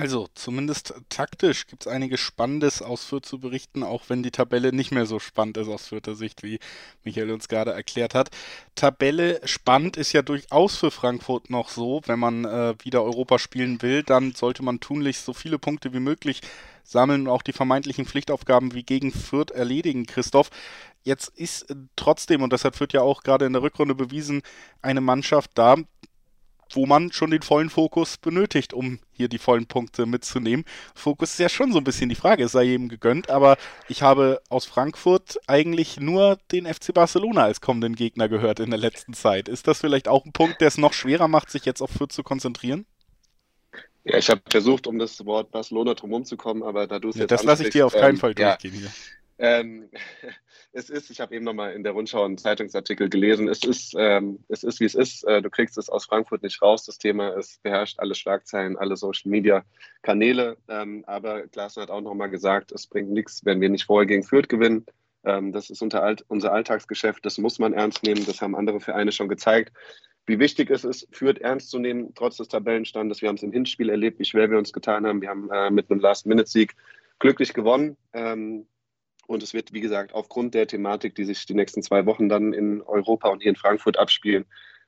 Also, zumindest taktisch gibt es einiges Spannendes aus Fürth zu berichten, auch wenn die Tabelle nicht mehr so spannend ist aus Fürther Sicht, wie Michael uns gerade erklärt hat. Tabelle spannend ist ja durchaus für Frankfurt noch so, wenn man äh, wieder Europa spielen will, dann sollte man tunlichst so viele Punkte wie möglich sammeln und auch die vermeintlichen Pflichtaufgaben wie gegen Fürth erledigen, Christoph. Jetzt ist trotzdem, und das hat Fürth ja auch gerade in der Rückrunde bewiesen, eine Mannschaft da, wo man schon den vollen Fokus benötigt, um hier die vollen Punkte mitzunehmen. Fokus ist ja schon so ein bisschen die Frage, es sei jedem gegönnt, aber ich habe aus Frankfurt eigentlich nur den FC Barcelona als kommenden Gegner gehört in der letzten Zeit. Ist das vielleicht auch ein Punkt, der es noch schwerer macht, sich jetzt auf Fürth zu konzentrieren? Ja, ich habe versucht, um das Wort Barcelona drumherum zu kommen, aber da du es ja, jetzt Das lasse ich dir auf keinen ähm, Fall durchgehen ja. hier. Ähm, es ist, ich habe eben nochmal in der Rundschau einen Zeitungsartikel gelesen, es ist, ähm, es ist wie es ist. Äh, du kriegst es aus Frankfurt nicht raus, das Thema. Es beherrscht alle Schlagzeilen, alle Social Media Kanäle. Ähm, aber Glasner hat auch nochmal gesagt, es bringt nichts, wenn wir nicht vorher gegen Fürth gewinnen. Ähm, das ist unser, Alt unser Alltagsgeschäft, das muss man ernst nehmen. Das haben andere Vereine schon gezeigt. Wie wichtig es ist, Fürth ernst zu nehmen, trotz des Tabellenstandes. Wir haben es im Hinspiel erlebt, wie schwer wir uns getan haben. Wir haben äh, mit einem Last-Minute-Sieg glücklich gewonnen. Ähm, und es wird, wie gesagt, aufgrund der Thematik, die sich die nächsten zwei Wochen dann in Europa und hier in Frankfurt abspielen,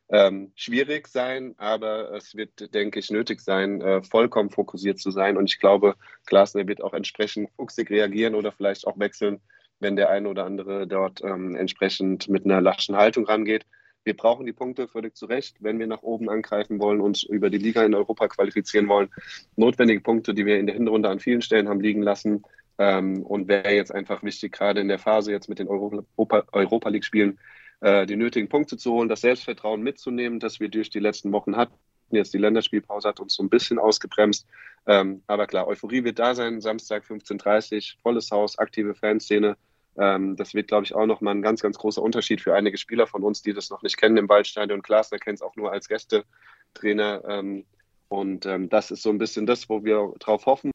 ähm, schwierig sein, aber es wird, denke ich, nötig sein, äh, vollkommen fokussiert zu sein. Und ich glaube, Glasner wird auch entsprechend fuchsig reagieren oder vielleicht auch wechseln, wenn der eine oder andere dort ähm, entsprechend mit einer laschen Haltung rangeht. Wir brauchen die Punkte völlig zu Recht, wenn wir nach oben angreifen wollen und über die Liga in Europa qualifizieren wollen. Notwendige Punkte, die wir in der Hinrunde an vielen Stellen haben liegen lassen, ähm, und wäre jetzt einfach wichtig, gerade in der Phase jetzt mit den Europa, Europa League-Spielen, äh, die nötigen Punkte zu holen, das Selbstvertrauen mitzunehmen, das wir durch die letzten Wochen hatten. Jetzt die Länderspielpause hat uns so ein bisschen ausgebremst. Ähm, aber klar, Euphorie wird da sein. Samstag 15.30 Uhr, volles Haus, aktive Fanszene. Ähm, das wird, glaube ich, auch nochmal ein ganz, ganz großer Unterschied für einige Spieler von uns, die das noch nicht kennen im Waldstadion. Glasner kennt es auch nur als Gästetrainer. Ähm, und ähm, das ist so ein bisschen das, wo wir drauf hoffen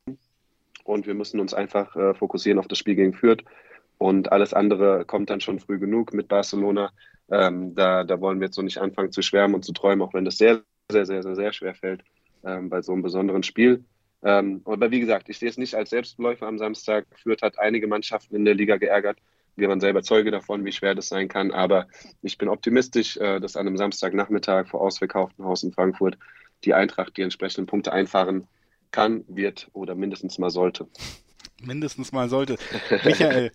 und wir müssen uns einfach äh, fokussieren auf das Spiel gegen Fürth. Und alles andere kommt dann schon früh genug mit Barcelona. Ähm, da, da wollen wir jetzt so nicht anfangen zu schwärmen und zu träumen, auch wenn das sehr, sehr, sehr, sehr, sehr schwer fällt ähm, bei so einem besonderen Spiel. Ähm, aber wie gesagt, ich sehe es nicht als Selbstläufer am Samstag. Fürth hat einige Mannschaften in der Liga geärgert. Wir waren selber Zeuge davon, wie schwer das sein kann. Aber ich bin optimistisch, äh, dass an einem Samstagnachmittag vor ausverkauftem Haus in Frankfurt die Eintracht die entsprechenden Punkte einfahren kann, wird oder mindestens mal sollte. Mindestens mal sollte. Michael,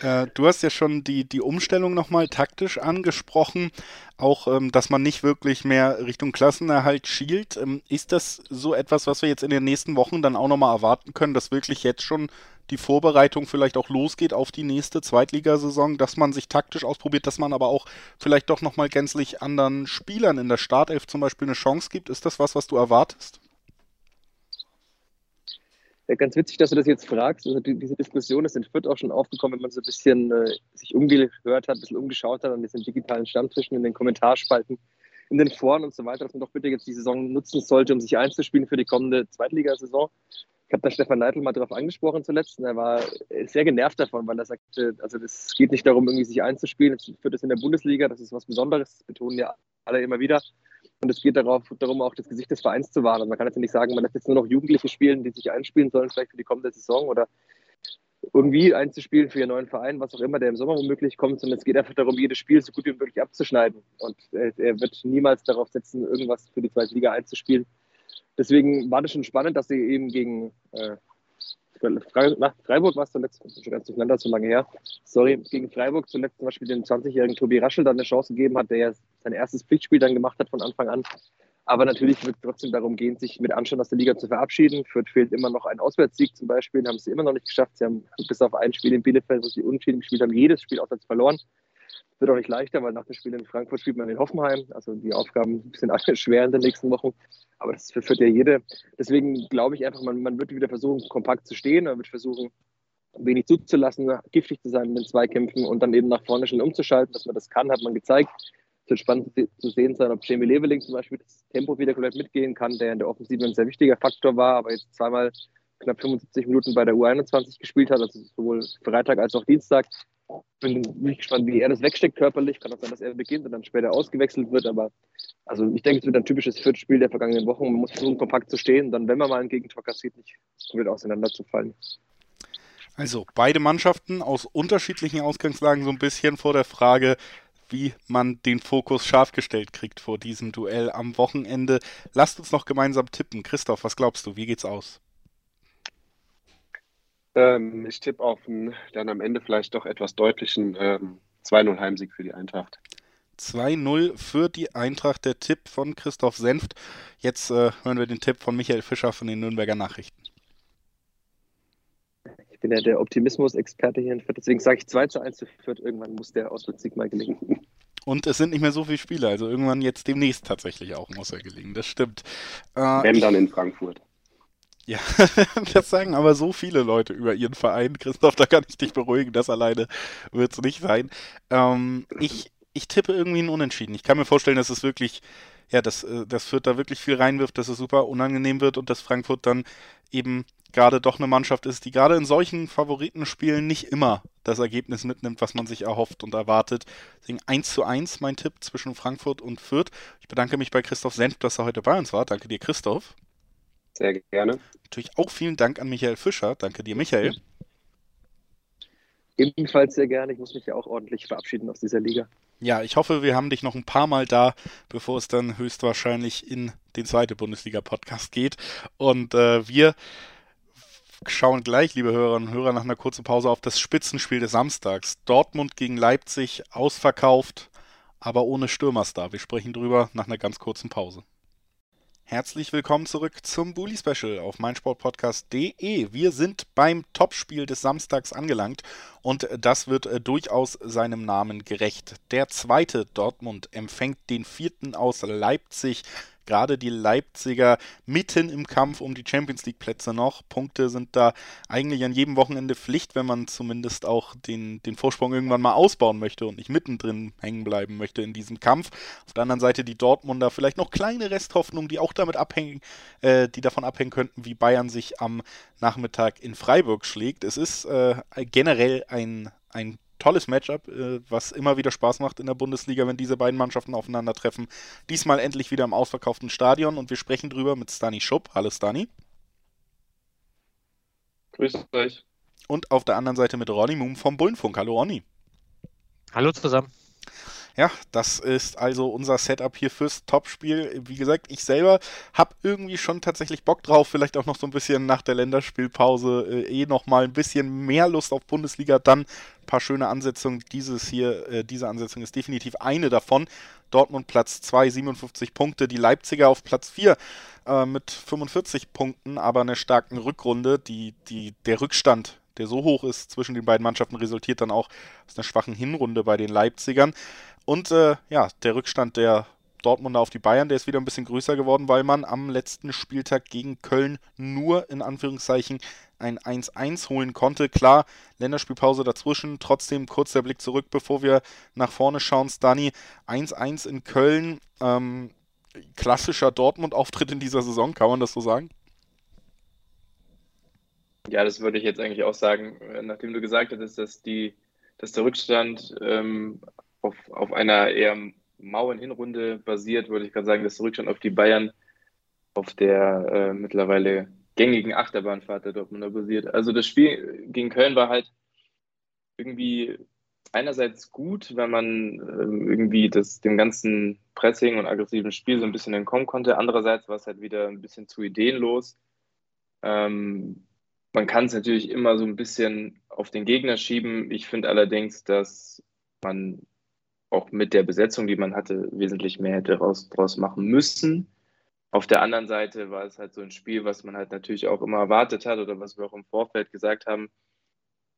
äh, du hast ja schon die, die Umstellung nochmal taktisch angesprochen, auch ähm, dass man nicht wirklich mehr Richtung Klassenerhalt schielt. Ähm, ist das so etwas, was wir jetzt in den nächsten Wochen dann auch nochmal erwarten können, dass wirklich jetzt schon die Vorbereitung vielleicht auch losgeht auf die nächste Zweitligasaison, dass man sich taktisch ausprobiert, dass man aber auch vielleicht doch nochmal gänzlich anderen Spielern in der Startelf zum Beispiel eine Chance gibt? Ist das was, was du erwartest? Ganz witzig, dass du das jetzt fragst. Also die, diese Diskussion ist in Fürth auch schon aufgekommen, wenn man so ein bisschen äh, sich umgehört hat, ein bisschen umgeschaut hat an diesen digitalen Stammtischen in den Kommentarspalten. in den Foren und so weiter, dass man doch bitte jetzt die Saison nutzen sollte, um sich einzuspielen für die kommende Zweitligasaison. Ich habe da Stefan Neidl mal darauf angesprochen zuletzt und er war sehr genervt davon, weil er sagte, also es geht nicht darum, irgendwie sich einzuspielen, führt es in der Bundesliga, das ist was Besonderes, das betonen ja alle immer wieder. Und es geht darauf, darum, auch das Gesicht des Vereins zu wahren. Und man kann jetzt nicht sagen, man lässt jetzt nur noch Jugendliche spielen, die sich einspielen sollen, vielleicht für die kommende Saison oder irgendwie einzuspielen für ihren neuen Verein, was auch immer, der im Sommer womöglich kommt, sondern es geht einfach darum, jedes Spiel so gut wie möglich abzuschneiden. Und er wird niemals darauf setzen, irgendwas für die zweite Liga einzuspielen. Deswegen war das schon spannend, dass sie eben gegen äh, Freiburg war es zuletzt, schon ganz durcheinander, so lange her. Sorry, gegen Freiburg zuletzt zum Beispiel den 20-jährigen Tobi Raschel dann eine Chance gegeben hat, der ja sein erstes Pflichtspiel dann gemacht hat von Anfang an. Aber natürlich wird es trotzdem darum gehen, sich mit Anstand aus der Liga zu verabschieden. Fürth fehlt immer noch ein Auswärtssieg zum Beispiel, haben sie immer noch nicht geschafft. Sie haben bis auf ein Spiel in Bielefeld, wo sie unentschieden gespielt haben, jedes Spiel auswärts verloren. Wird auch nicht leichter, weil nach dem Spiel in Frankfurt spielt man in Hoffenheim. Also die Aufgaben sind alle schwer in den nächsten Wochen. Aber das führt ja jede. Deswegen glaube ich einfach, man, man wird wieder versuchen, kompakt zu stehen. Man wird versuchen, wenig zuzulassen, giftig zu sein in den Zweikämpfen und dann eben nach vorne schnell umzuschalten. Dass man das kann, hat man gezeigt. Es wird spannend zu sehen sein, ob Jamie Leveling zum Beispiel das Tempo wieder komplett mitgehen kann, der in der Offensive ein sehr wichtiger Faktor war, aber jetzt zweimal knapp 75 Minuten bei der U21 gespielt hat, also sowohl Freitag als auch Dienstag. Bin wirklich gespannt, wie er das wegsteckt körperlich. Kann auch sein, dass er beginnt und dann später ausgewechselt wird, aber also ich denke, es wird ein typisches Viertelspiel der vergangenen Wochen. Man muss versuchen, kompakt zu stehen, dann, wenn man mal ein Gegentor kassiert, nicht komplett auseinanderzufallen. Also beide Mannschaften aus unterschiedlichen Ausgangslagen so ein bisschen vor der Frage, wie man den Fokus scharf gestellt kriegt vor diesem Duell am Wochenende. Lasst uns noch gemeinsam tippen. Christoph, was glaubst du? Wie geht's aus? Ähm, ich tippe auf einen dann am Ende vielleicht doch etwas deutlichen ähm, 2-0 Heimsieg für die Eintracht. 2-0 für die Eintracht, der Tipp von Christoph Senft. Jetzt äh, hören wir den Tipp von Michael Fischer von den Nürnberger Nachrichten. Ich bin ja der Optimismus-Experte hier in Fürth, deswegen sage ich 2 zu 1 zu Fürth. Irgendwann muss der Auswärtssieg mal gelingen. Und es sind nicht mehr so viele Spiele, also irgendwann jetzt demnächst tatsächlich auch muss er gelingen, das stimmt. Äh, Wenn dann in Frankfurt. Ja, das sagen aber so viele Leute über ihren Verein. Christoph, da kann ich dich beruhigen, das alleine wird es nicht sein. Ähm, ich, ich tippe irgendwie ein Unentschieden. Ich kann mir vorstellen, dass es wirklich, ja, dass äh, das Fürth da wirklich viel reinwirft, dass es super unangenehm wird und dass Frankfurt dann eben gerade doch eine Mannschaft ist, die gerade in solchen Favoritenspielen nicht immer das Ergebnis mitnimmt, was man sich erhofft und erwartet. Deswegen 1 zu 1 mein Tipp zwischen Frankfurt und Fürth. Ich bedanke mich bei Christoph Senf, dass er heute bei uns war. Danke dir, Christoph. Sehr gerne. Natürlich auch vielen Dank an Michael Fischer. Danke dir, Michael. Ebenfalls sehr gerne. Ich muss mich ja auch ordentlich verabschieden aus dieser Liga. Ja, ich hoffe, wir haben dich noch ein paar Mal da, bevor es dann höchstwahrscheinlich in den zweiten Bundesliga-Podcast geht. Und äh, wir schauen gleich, liebe Hörerinnen und Hörer, nach einer kurzen Pause auf das Spitzenspiel des Samstags. Dortmund gegen Leipzig ausverkauft, aber ohne Stürmerstar. Wir sprechen drüber nach einer ganz kurzen Pause. Herzlich willkommen zurück zum Bully Special auf meinsportpodcast.de. Wir sind beim Topspiel des Samstags angelangt und das wird äh, durchaus seinem Namen gerecht. Der zweite Dortmund empfängt den vierten aus Leipzig gerade die Leipziger mitten im Kampf um die Champions League Plätze noch. Punkte sind da eigentlich an jedem Wochenende Pflicht, wenn man zumindest auch den, den Vorsprung irgendwann mal ausbauen möchte und nicht mittendrin hängen bleiben möchte in diesem Kampf. Auf der anderen Seite die Dortmunder vielleicht noch kleine Resthoffnung, die auch damit abhängen, äh, die davon abhängen könnten, wie Bayern sich am Nachmittag in Freiburg schlägt. Es ist äh, generell ein, ein tolles Matchup, äh, was immer wieder Spaß macht in der Bundesliga, wenn diese beiden Mannschaften aufeinandertreffen. Diesmal endlich wieder im ausverkauften Stadion und wir sprechen drüber mit Stani Schupp. Hallo Stani. Grüß euch. Und auf der anderen Seite mit Ronny Moom vom Bullenfunk. Hallo Ronny. Hallo zusammen. Ja, das ist also unser Setup hier fürs Topspiel. Wie gesagt, ich selber habe irgendwie schon tatsächlich Bock drauf, vielleicht auch noch so ein bisschen nach der Länderspielpause äh, eh noch mal ein bisschen mehr Lust auf Bundesliga, dann ein paar schöne Ansetzungen. Dieses hier, äh, diese Ansetzung ist definitiv eine davon. Dortmund Platz 2, 57 Punkte, die Leipziger auf Platz 4 äh, mit 45 Punkten, aber eine starken Rückrunde. Die, die, der Rückstand der so hoch ist zwischen den beiden Mannschaften, resultiert dann auch aus einer schwachen Hinrunde bei den Leipzigern. Und äh, ja, der Rückstand, der Dortmunder auf die Bayern. Der ist wieder ein bisschen größer geworden, weil man am letzten Spieltag gegen Köln nur in Anführungszeichen ein 1-1 holen konnte. Klar, Länderspielpause dazwischen. Trotzdem kurz der Blick zurück, bevor wir nach vorne schauen. Stani 1-1 in Köln. Ähm, klassischer Dortmund-Auftritt in dieser Saison, kann man das so sagen? Ja, das würde ich jetzt eigentlich auch sagen, nachdem du gesagt hattest, dass, die, dass der Rückstand ähm, auf, auf einer eher mauen Hinrunde basiert, würde ich gerade sagen, der Rückstand auf die Bayern auf der äh, mittlerweile gängigen Achterbahnfahrt der Dortmunder basiert. Also das Spiel gegen Köln war halt irgendwie einerseits gut, wenn man ähm, irgendwie das, dem ganzen Pressing und aggressiven Spiel so ein bisschen entkommen konnte. Andererseits war es halt wieder ein bisschen zu ideenlos. Ähm, man kann es natürlich immer so ein bisschen auf den Gegner schieben. Ich finde allerdings, dass man auch mit der Besetzung, die man hatte, wesentlich mehr hätte raus, draus machen müssen. Auf der anderen Seite war es halt so ein Spiel, was man halt natürlich auch immer erwartet hat oder was wir auch im Vorfeld gesagt haben.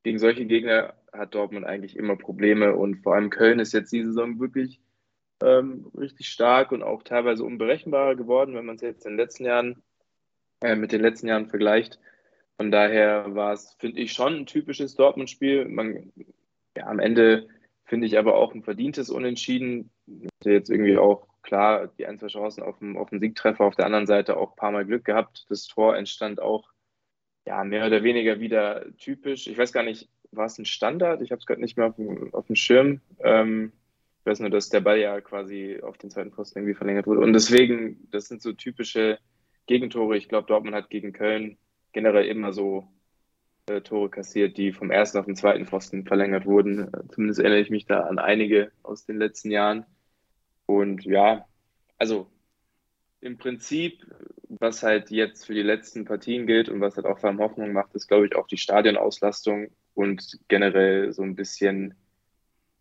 Gegen solche Gegner hat Dortmund eigentlich immer Probleme und vor allem Köln ist jetzt diese Saison wirklich ähm, richtig stark und auch teilweise unberechenbarer geworden, wenn man es jetzt in den letzten Jahren äh, mit den letzten Jahren vergleicht. Von daher war es, finde ich, schon ein typisches Dortmund-Spiel. ja, am Ende finde ich aber auch ein verdientes Unentschieden. Hatte jetzt irgendwie auch klar die ein, zwei Chancen auf den, auf den Siegtreffer, auf der anderen Seite auch ein paar Mal Glück gehabt. Das Tor entstand auch ja, mehr oder weniger wieder typisch. Ich weiß gar nicht, war es ein Standard? Ich habe es gerade nicht mehr auf dem, auf dem Schirm. Ähm, ich weiß nur, dass der Ball ja quasi auf den zweiten Posten irgendwie verlängert wurde. Und deswegen, das sind so typische Gegentore. Ich glaube, Dortmund hat gegen Köln generell immer so äh, Tore kassiert, die vom ersten auf den zweiten Pfosten verlängert wurden. Äh, zumindest erinnere ich mich da an einige aus den letzten Jahren. Und ja, also im Prinzip, was halt jetzt für die letzten Partien gilt und was halt auch vor allem Hoffnung macht, ist, glaube ich, auch die Stadionauslastung und generell so ein bisschen,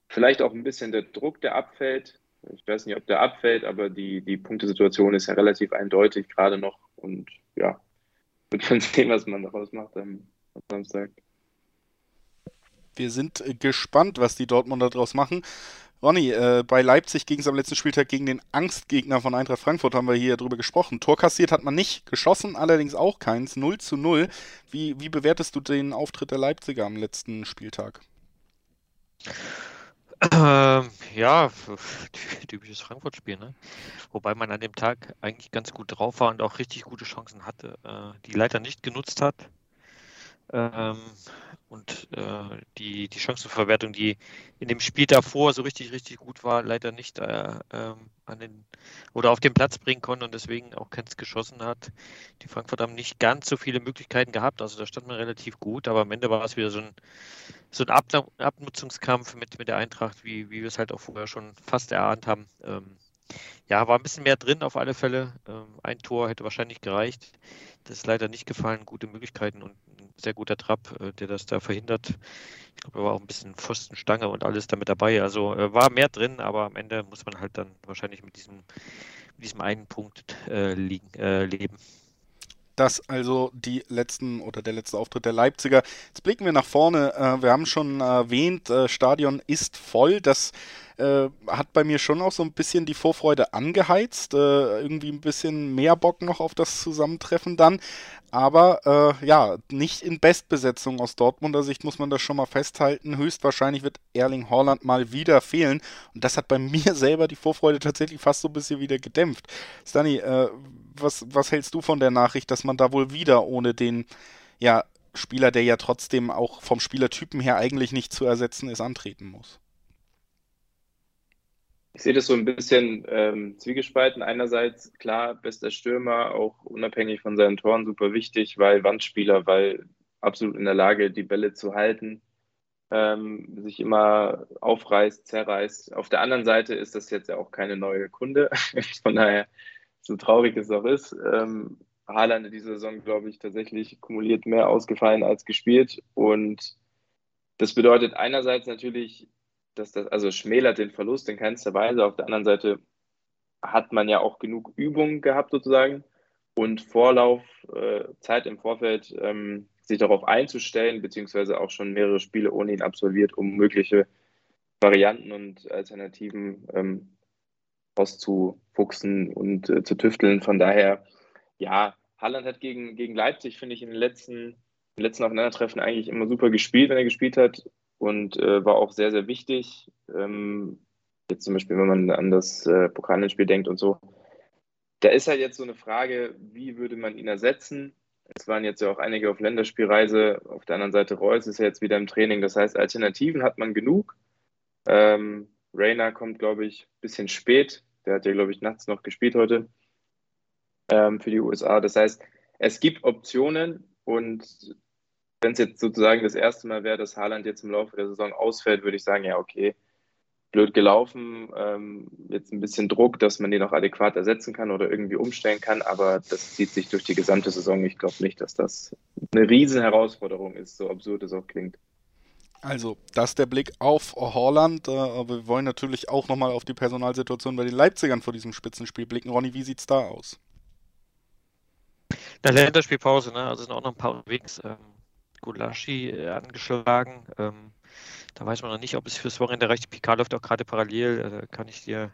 vielleicht auch ein bisschen der Druck, der abfällt. Ich weiß nicht, ob der abfällt, aber die, die Punktesituation ist ja relativ eindeutig gerade noch. Und ja, wird man sehen, was man daraus macht am, am Samstag. Wir sind äh, gespannt, was die Dortmunder daraus machen. Ronny, äh, bei Leipzig ging es am letzten Spieltag gegen den Angstgegner von Eintracht Frankfurt, haben wir hier drüber gesprochen. Tor kassiert hat man nicht, geschossen allerdings auch keins, 0 zu 0. Wie, wie bewertest du den Auftritt der Leipziger am letzten Spieltag? Ähm, ja, typisches Frankfurt-Spiel, ne? Wobei man an dem Tag eigentlich ganz gut drauf war und auch richtig gute Chancen hatte, äh, die leider nicht genutzt hat. Ähm, und äh, die, die Chancenverwertung, die in dem Spiel davor so richtig, richtig gut war, leider nicht äh, ähm, an den oder auf den Platz bringen konnte und deswegen auch keins geschossen hat. Die Frankfurt haben nicht ganz so viele Möglichkeiten gehabt, also da stand man relativ gut, aber am Ende war es wieder so ein, so ein Ab Abnutzungskampf mit, mit der Eintracht, wie, wie wir es halt auch vorher schon fast erahnt haben. Ähm, ja, war ein bisschen mehr drin auf alle Fälle. Ähm, ein Tor hätte wahrscheinlich gereicht. Das ist leider nicht gefallen. Gute Möglichkeiten und ein sehr guter Trap, äh, der das da verhindert. Ich glaube, da war auch ein bisschen Pfostenstange und alles damit dabei. Also äh, war mehr drin, aber am Ende muss man halt dann wahrscheinlich mit diesem, mit diesem einen Punkt äh, liegen, äh, leben. Das also die letzten oder der letzte Auftritt der Leipziger. Jetzt blicken wir nach vorne. Äh, wir haben schon erwähnt, äh, Stadion ist voll. Das äh, hat bei mir schon auch so ein bisschen die Vorfreude angeheizt. Äh, irgendwie ein bisschen mehr Bock noch auf das Zusammentreffen dann. Aber äh, ja, nicht in Bestbesetzung aus Dortmunder Sicht muss man das schon mal festhalten. Höchstwahrscheinlich wird Erling Haaland mal wieder fehlen. Und das hat bei mir selber die Vorfreude tatsächlich fast so ein bisschen wieder gedämpft. Stani, äh, was, was hältst du von der Nachricht, dass man da wohl wieder ohne den ja, Spieler, der ja trotzdem auch vom Spielertypen her eigentlich nicht zu ersetzen ist, antreten muss? Ich sehe das so ein bisschen ähm, zwiegespalten. Einerseits, klar, bester Stürmer, auch unabhängig von seinen Toren, super wichtig, weil Wandspieler, weil absolut in der Lage, die Bälle zu halten, ähm, sich immer aufreißt, zerreißt. Auf der anderen Seite ist das jetzt ja auch keine neue Kunde. von daher, so traurig es auch ist, ähm, Haaland in dieser Saison, glaube ich, tatsächlich kumuliert mehr ausgefallen als gespielt. Und das bedeutet einerseits natürlich, dass das, also schmälert den Verlust in keinster Weise. Auf der anderen Seite hat man ja auch genug Übung gehabt sozusagen und Vorlauf, äh, Zeit im Vorfeld, ähm, sich darauf einzustellen, beziehungsweise auch schon mehrere Spiele ohne ihn absolviert, um mögliche Varianten und Alternativen ähm, auszufuchsen und äh, zu tüfteln. Von daher, ja, Haaland hat gegen, gegen Leipzig, finde ich, in den letzten, in den letzten Aufeinandertreffen eigentlich immer super gespielt, wenn er gespielt hat und äh, war auch sehr, sehr wichtig. Ähm, jetzt zum Beispiel, wenn man an das äh, Pokalspiel denkt und so. Da ist halt jetzt so eine Frage, wie würde man ihn ersetzen? Es waren jetzt ja auch einige auf Länderspielreise. Auf der anderen Seite Reus ist ja jetzt wieder im Training. Das heißt, Alternativen hat man genug. Ähm, Rainer kommt, glaube ich, ein bisschen spät. Der hat ja, glaube ich, nachts noch gespielt heute ähm, für die USA. Das heißt, es gibt Optionen und wenn es jetzt sozusagen das erste Mal wäre, dass Haaland jetzt im Laufe der Saison ausfällt, würde ich sagen, ja, okay, blöd gelaufen, ähm, jetzt ein bisschen Druck, dass man den auch adäquat ersetzen kann oder irgendwie umstellen kann, aber das zieht sich durch die gesamte Saison. Ich glaube nicht, dass das eine Riesenherausforderung ist, so absurd es auch klingt. Also, das ist der Blick auf Holland, äh, aber wir wollen natürlich auch nochmal auf die Personalsituation bei den Leipzigern vor diesem Spitzenspiel blicken. Ronny, wie sieht es da aus? Der Länderspielpause, ne? Also sind auch noch ein paar unterwegs. Ähm, Gulaschi äh, angeschlagen. Ähm, da weiß man noch nicht, ob es fürs Wochenende reicht. Picard läuft auch gerade parallel. Äh, kann ich dir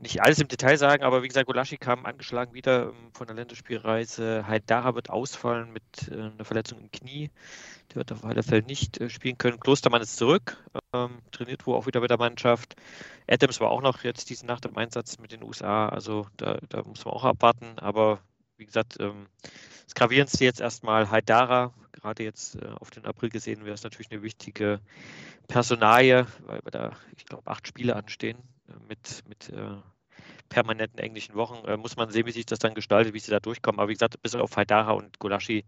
nicht alles im Detail sagen, aber wie gesagt, Gulaschi kam angeschlagen wieder ähm, von der Länderspielreise. Haidara wird ausfallen mit äh, einer Verletzung im Knie. Der wird auf alle Fälle nicht äh, spielen können. Klostermann ist zurück, ähm, trainiert wohl auch wieder mit der Mannschaft. Adams war auch noch jetzt diese Nacht im Einsatz mit den USA, also da, da muss man auch abwarten. Aber wie gesagt, ähm, das Gravierendste jetzt erstmal Haidara, gerade jetzt äh, auf den April gesehen, wäre es natürlich eine wichtige Personalie, weil wir da, ich glaube, acht Spiele anstehen äh, mit, mit äh, permanenten englischen Wochen. Äh, muss man sehen, wie sich das dann gestaltet, wie sie da durchkommen. Aber wie gesagt, bis auf Haidara und Golaschi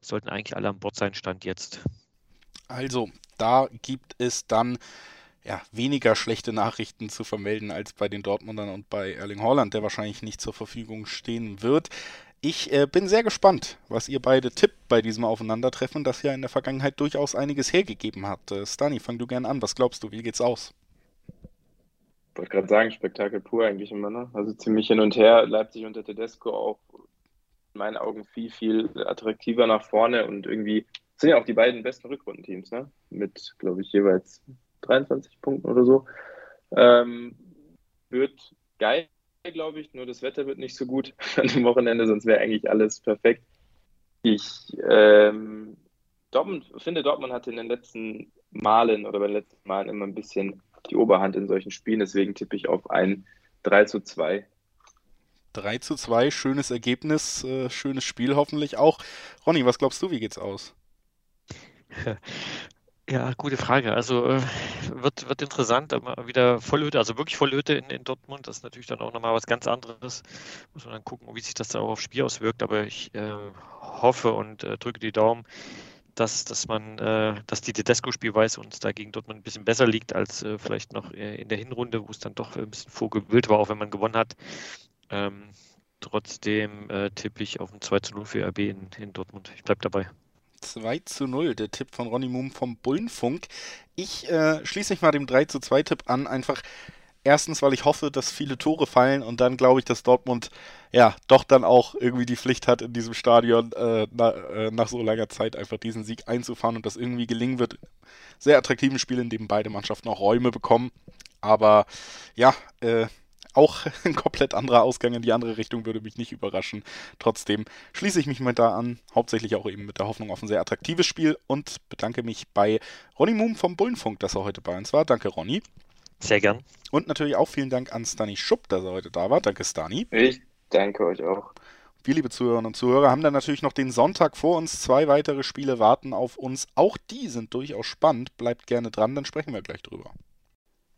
sollten eigentlich alle an Bord sein, Stand jetzt. Also, da gibt es dann ja, weniger schlechte Nachrichten zu vermelden als bei den Dortmundern und bei Erling Haaland, der wahrscheinlich nicht zur Verfügung stehen wird. Ich äh, bin sehr gespannt, was ihr beide tippt bei diesem Aufeinandertreffen, das ja in der Vergangenheit durchaus einiges hergegeben hat. Äh, Stani, fang du gern an. Was glaubst du? Wie geht's aus? Ich wollte gerade sagen, Spektakel pur eigentlich immer, ne? Also ziemlich hin und her. Leipzig unter Tedesco auch in meinen Augen viel, viel attraktiver nach vorne und irgendwie sind ja auch die beiden besten Rückrundenteams, ne? Mit, glaube ich, jeweils 23 Punkten oder so. Ähm, wird geil glaube ich, nur das Wetter wird nicht so gut an dem Wochenende, sonst wäre eigentlich alles perfekt. Ich ähm, Dortmund, finde, Dortmund hatte in den letzten Malen oder bei den letzten Malen immer ein bisschen die Oberhand in solchen Spielen, deswegen tippe ich auf ein 3 zu 2. 3 zu 2, schönes Ergebnis, äh, schönes Spiel hoffentlich auch. Ronny, was glaubst du, wie geht's aus? Ja, gute Frage. Also äh, wird, wird interessant, aber wieder Vollhütte, also wirklich Vollhütte in, in Dortmund. Das ist natürlich dann auch nochmal was ganz anderes. Muss man dann gucken, wie sich das da auch aufs Spiel auswirkt. Aber ich äh, hoffe und äh, drücke die Daumen, dass, dass man, äh, dass die Tedesco-Spielweise uns da gegen Dortmund ein bisschen besser liegt als äh, vielleicht noch äh, in der Hinrunde, wo es dann doch ein bisschen vorgewillt war, auch wenn man gewonnen hat. Ähm, trotzdem tippe ich auf ein 2 zu 0 für RB in, in Dortmund. Ich bleibe dabei. 2 zu 0, der Tipp von Ronny Moom vom Bullenfunk. Ich äh, schließe mich mal dem 3 zu 2 Tipp an, einfach erstens, weil ich hoffe, dass viele Tore fallen und dann glaube ich, dass Dortmund ja doch dann auch irgendwie die Pflicht hat, in diesem Stadion äh, na, äh, nach so langer Zeit einfach diesen Sieg einzufahren und das irgendwie gelingen wird. Sehr attraktiven Spiel, in dem beide Mannschaften auch Räume bekommen. Aber ja, äh, auch ein komplett anderer Ausgang in die andere Richtung würde mich nicht überraschen. Trotzdem schließe ich mich mit da an, hauptsächlich auch eben mit der Hoffnung auf ein sehr attraktives Spiel und bedanke mich bei Ronny Moom vom Bullenfunk, dass er heute bei uns war. Danke, Ronny. Sehr gern. Und natürlich auch vielen Dank an Stani Schupp, dass er heute da war. Danke, Stani. Ich danke euch auch. Wir, liebe Zuhörerinnen und Zuhörer, haben dann natürlich noch den Sonntag vor uns. Zwei weitere Spiele warten auf uns. Auch die sind durchaus spannend. Bleibt gerne dran, dann sprechen wir gleich drüber.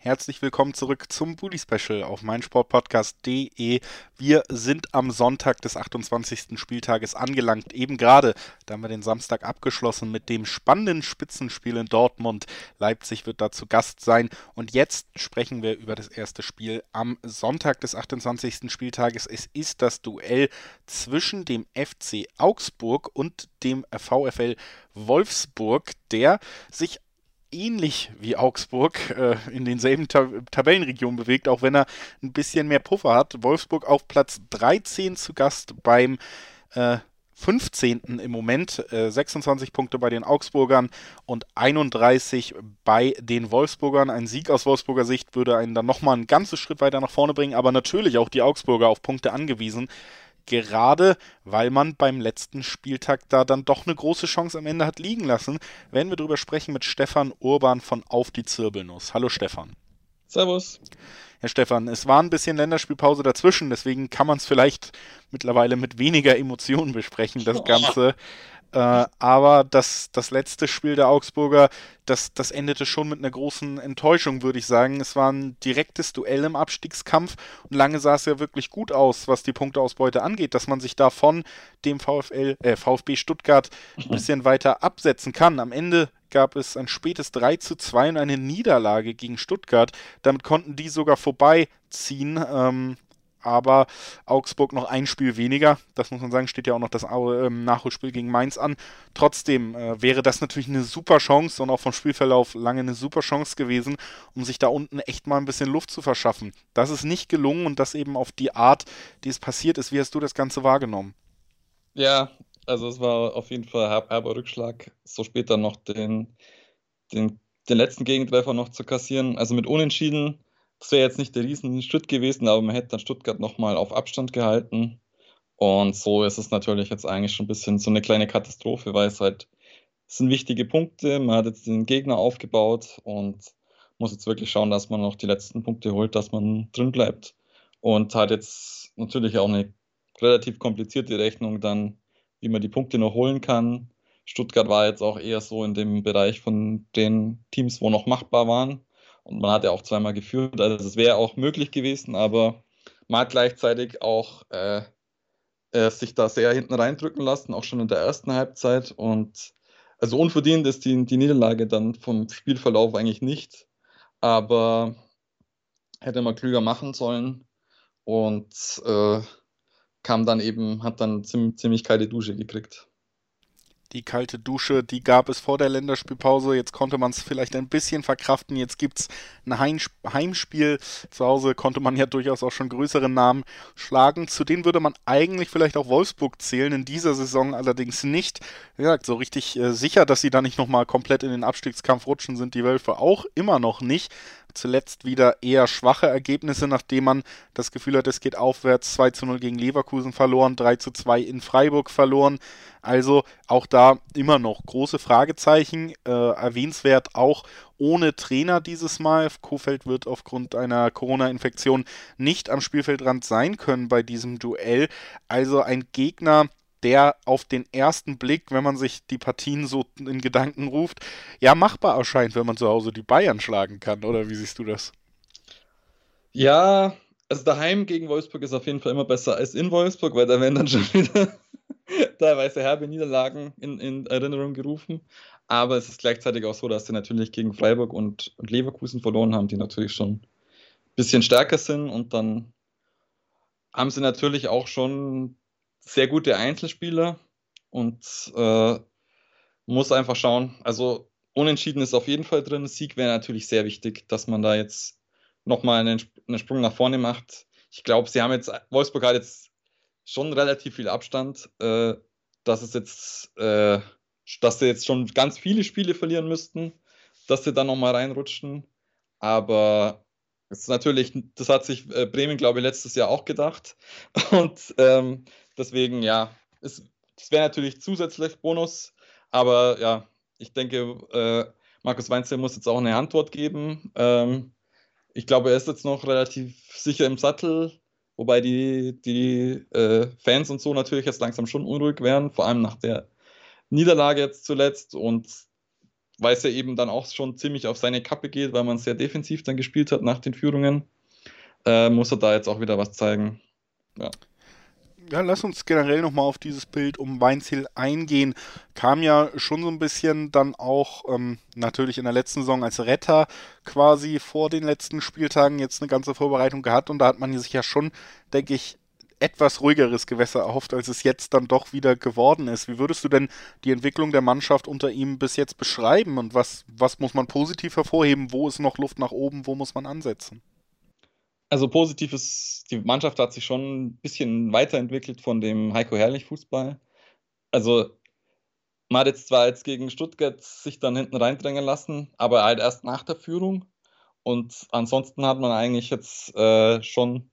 Herzlich willkommen zurück zum Bully Special auf meinsportpodcast.de. Wir sind am Sonntag des 28. Spieltages angelangt. Eben gerade, da haben wir den Samstag abgeschlossen mit dem spannenden Spitzenspiel in Dortmund. Leipzig wird da zu Gast sein. Und jetzt sprechen wir über das erste Spiel am Sonntag des 28. Spieltages. Es ist das Duell zwischen dem FC Augsburg und dem VfL Wolfsburg, der sich ähnlich wie Augsburg äh, in denselben Ta Tabellenregionen bewegt, auch wenn er ein bisschen mehr Puffer hat. Wolfsburg auf Platz 13 zu Gast beim äh, 15. im Moment. Äh, 26 Punkte bei den Augsburgern und 31 bei den Wolfsburgern. Ein Sieg aus Wolfsburger Sicht würde einen dann nochmal einen ganzen Schritt weiter nach vorne bringen, aber natürlich auch die Augsburger auf Punkte angewiesen. Gerade weil man beim letzten Spieltag da dann doch eine große Chance am Ende hat liegen lassen, werden wir darüber sprechen mit Stefan Urban von Auf die Zirbelnuss. Hallo Stefan. Servus. Herr Stefan, es war ein bisschen Länderspielpause dazwischen, deswegen kann man es vielleicht mittlerweile mit weniger Emotionen besprechen, das Ganze. Äh, aber das, das letzte Spiel der Augsburger, das, das endete schon mit einer großen Enttäuschung, würde ich sagen. Es war ein direktes Duell im Abstiegskampf und lange sah es ja wirklich gut aus, was die Punkteausbeute angeht, dass man sich da von dem VfL, äh, VfB Stuttgart ein bisschen weiter absetzen kann. Am Ende gab es ein spätes 3 zu 2 und eine Niederlage gegen Stuttgart. Damit konnten die sogar vorbeiziehen. Ähm, aber Augsburg noch ein Spiel weniger. Das muss man sagen, steht ja auch noch das ähm, Nachholspiel gegen Mainz an. Trotzdem äh, wäre das natürlich eine super Chance und auch vom Spielverlauf lange eine super Chance gewesen, um sich da unten echt mal ein bisschen Luft zu verschaffen. Das ist nicht gelungen und das eben auf die Art, die es passiert ist. Wie hast du das Ganze wahrgenommen? Ja, also es war auf jeden Fall herber Rückschlag, so später noch den, den, den letzten Gegentreffer noch zu kassieren. Also mit Unentschieden das wäre jetzt nicht der Riesenschritt gewesen, aber man hätte dann Stuttgart nochmal auf Abstand gehalten. Und so ist es natürlich jetzt eigentlich schon ein bisschen so eine kleine Katastrophe, weil es halt es sind wichtige Punkte. Man hat jetzt den Gegner aufgebaut und muss jetzt wirklich schauen, dass man noch die letzten Punkte holt, dass man drin bleibt. Und hat jetzt natürlich auch eine relativ komplizierte Rechnung dann, wie man die Punkte noch holen kann. Stuttgart war jetzt auch eher so in dem Bereich von den Teams, wo noch machbar waren. Und man hat ja auch zweimal geführt, also es wäre auch möglich gewesen, aber man gleichzeitig auch äh, äh, sich da sehr hinten reindrücken lassen, auch schon in der ersten Halbzeit. Und also unverdient ist die, die Niederlage dann vom Spielverlauf eigentlich nicht, aber hätte man klüger machen sollen und äh, kam dann eben, hat dann ziemlich, ziemlich kalte Dusche gekriegt. Die kalte Dusche, die gab es vor der Länderspielpause. Jetzt konnte man es vielleicht ein bisschen verkraften. Jetzt gibt es ein Heimspiel. Zu Hause konnte man ja durchaus auch schon größere Namen schlagen. Zu denen würde man eigentlich vielleicht auch Wolfsburg zählen. In dieser Saison allerdings nicht. Wie gesagt, so richtig äh, sicher, dass sie da nicht nochmal komplett in den Abstiegskampf rutschen, sind die Wölfe auch immer noch nicht zuletzt wieder eher schwache Ergebnisse, nachdem man das Gefühl hat, es geht aufwärts. 2 zu 0 gegen Leverkusen verloren, 3 zu 2 in Freiburg verloren. Also auch da immer noch große Fragezeichen. Äh, erwähnenswert auch ohne Trainer dieses Mal. Kofeld wird aufgrund einer Corona-Infektion nicht am Spielfeldrand sein können bei diesem Duell. Also ein Gegner, der auf den ersten Blick, wenn man sich die Partien so in Gedanken ruft, ja machbar erscheint, wenn man zu Hause die Bayern schlagen kann. Oder wie siehst du das? Ja, also daheim gegen Wolfsburg ist auf jeden Fall immer besser als in Wolfsburg, weil da werden dann schon wieder teilweise herbe Niederlagen in, in, Erinnerung gerufen. Aber es ist gleichzeitig auch so, dass sie natürlich gegen Freiburg und, und Leverkusen verloren haben, die natürlich schon ein bisschen stärker sind. Und dann haben sie natürlich auch schon sehr gute Einzelspieler und äh, muss einfach schauen. Also unentschieden ist auf jeden Fall drin. Sieg wäre natürlich sehr wichtig, dass man da jetzt nochmal einen, einen Sprung nach vorne macht. Ich glaube, sie haben jetzt, Wolfsburg hat jetzt schon relativ viel Abstand, äh, dass es jetzt, äh, dass sie jetzt schon ganz viele Spiele verlieren müssten, dass sie dann nochmal reinrutschen. Aber es ist natürlich, das hat sich äh, Bremen, glaube ich, letztes Jahr auch gedacht. Und ähm, Deswegen, ja, es, das wäre natürlich zusätzlich Bonus, aber ja, ich denke, äh, Markus Weinzel muss jetzt auch eine Antwort geben. Ähm, ich glaube, er ist jetzt noch relativ sicher im Sattel, wobei die, die äh, Fans und so natürlich jetzt langsam schon unruhig werden, vor allem nach der Niederlage jetzt zuletzt und weil es ja eben dann auch schon ziemlich auf seine Kappe geht, weil man sehr defensiv dann gespielt hat nach den Führungen, äh, muss er da jetzt auch wieder was zeigen. Ja ja, lass uns generell nochmal auf dieses Bild um Weinziel eingehen. Kam ja schon so ein bisschen dann auch ähm, natürlich in der letzten Saison als Retter quasi vor den letzten Spieltagen jetzt eine ganze Vorbereitung gehabt und da hat man sich ja schon, denke ich, etwas ruhigeres Gewässer erhofft, als es jetzt dann doch wieder geworden ist. Wie würdest du denn die Entwicklung der Mannschaft unter ihm bis jetzt beschreiben und was, was muss man positiv hervorheben? Wo ist noch Luft nach oben? Wo muss man ansetzen? Also positiv ist, die Mannschaft hat sich schon ein bisschen weiterentwickelt von dem Heiko Herrlich Fußball. also man hat jetzt zwar jetzt gegen Stuttgart sich dann hinten reindrängen lassen, aber halt erst nach der Führung. Und ansonsten hat man eigentlich jetzt äh, schon,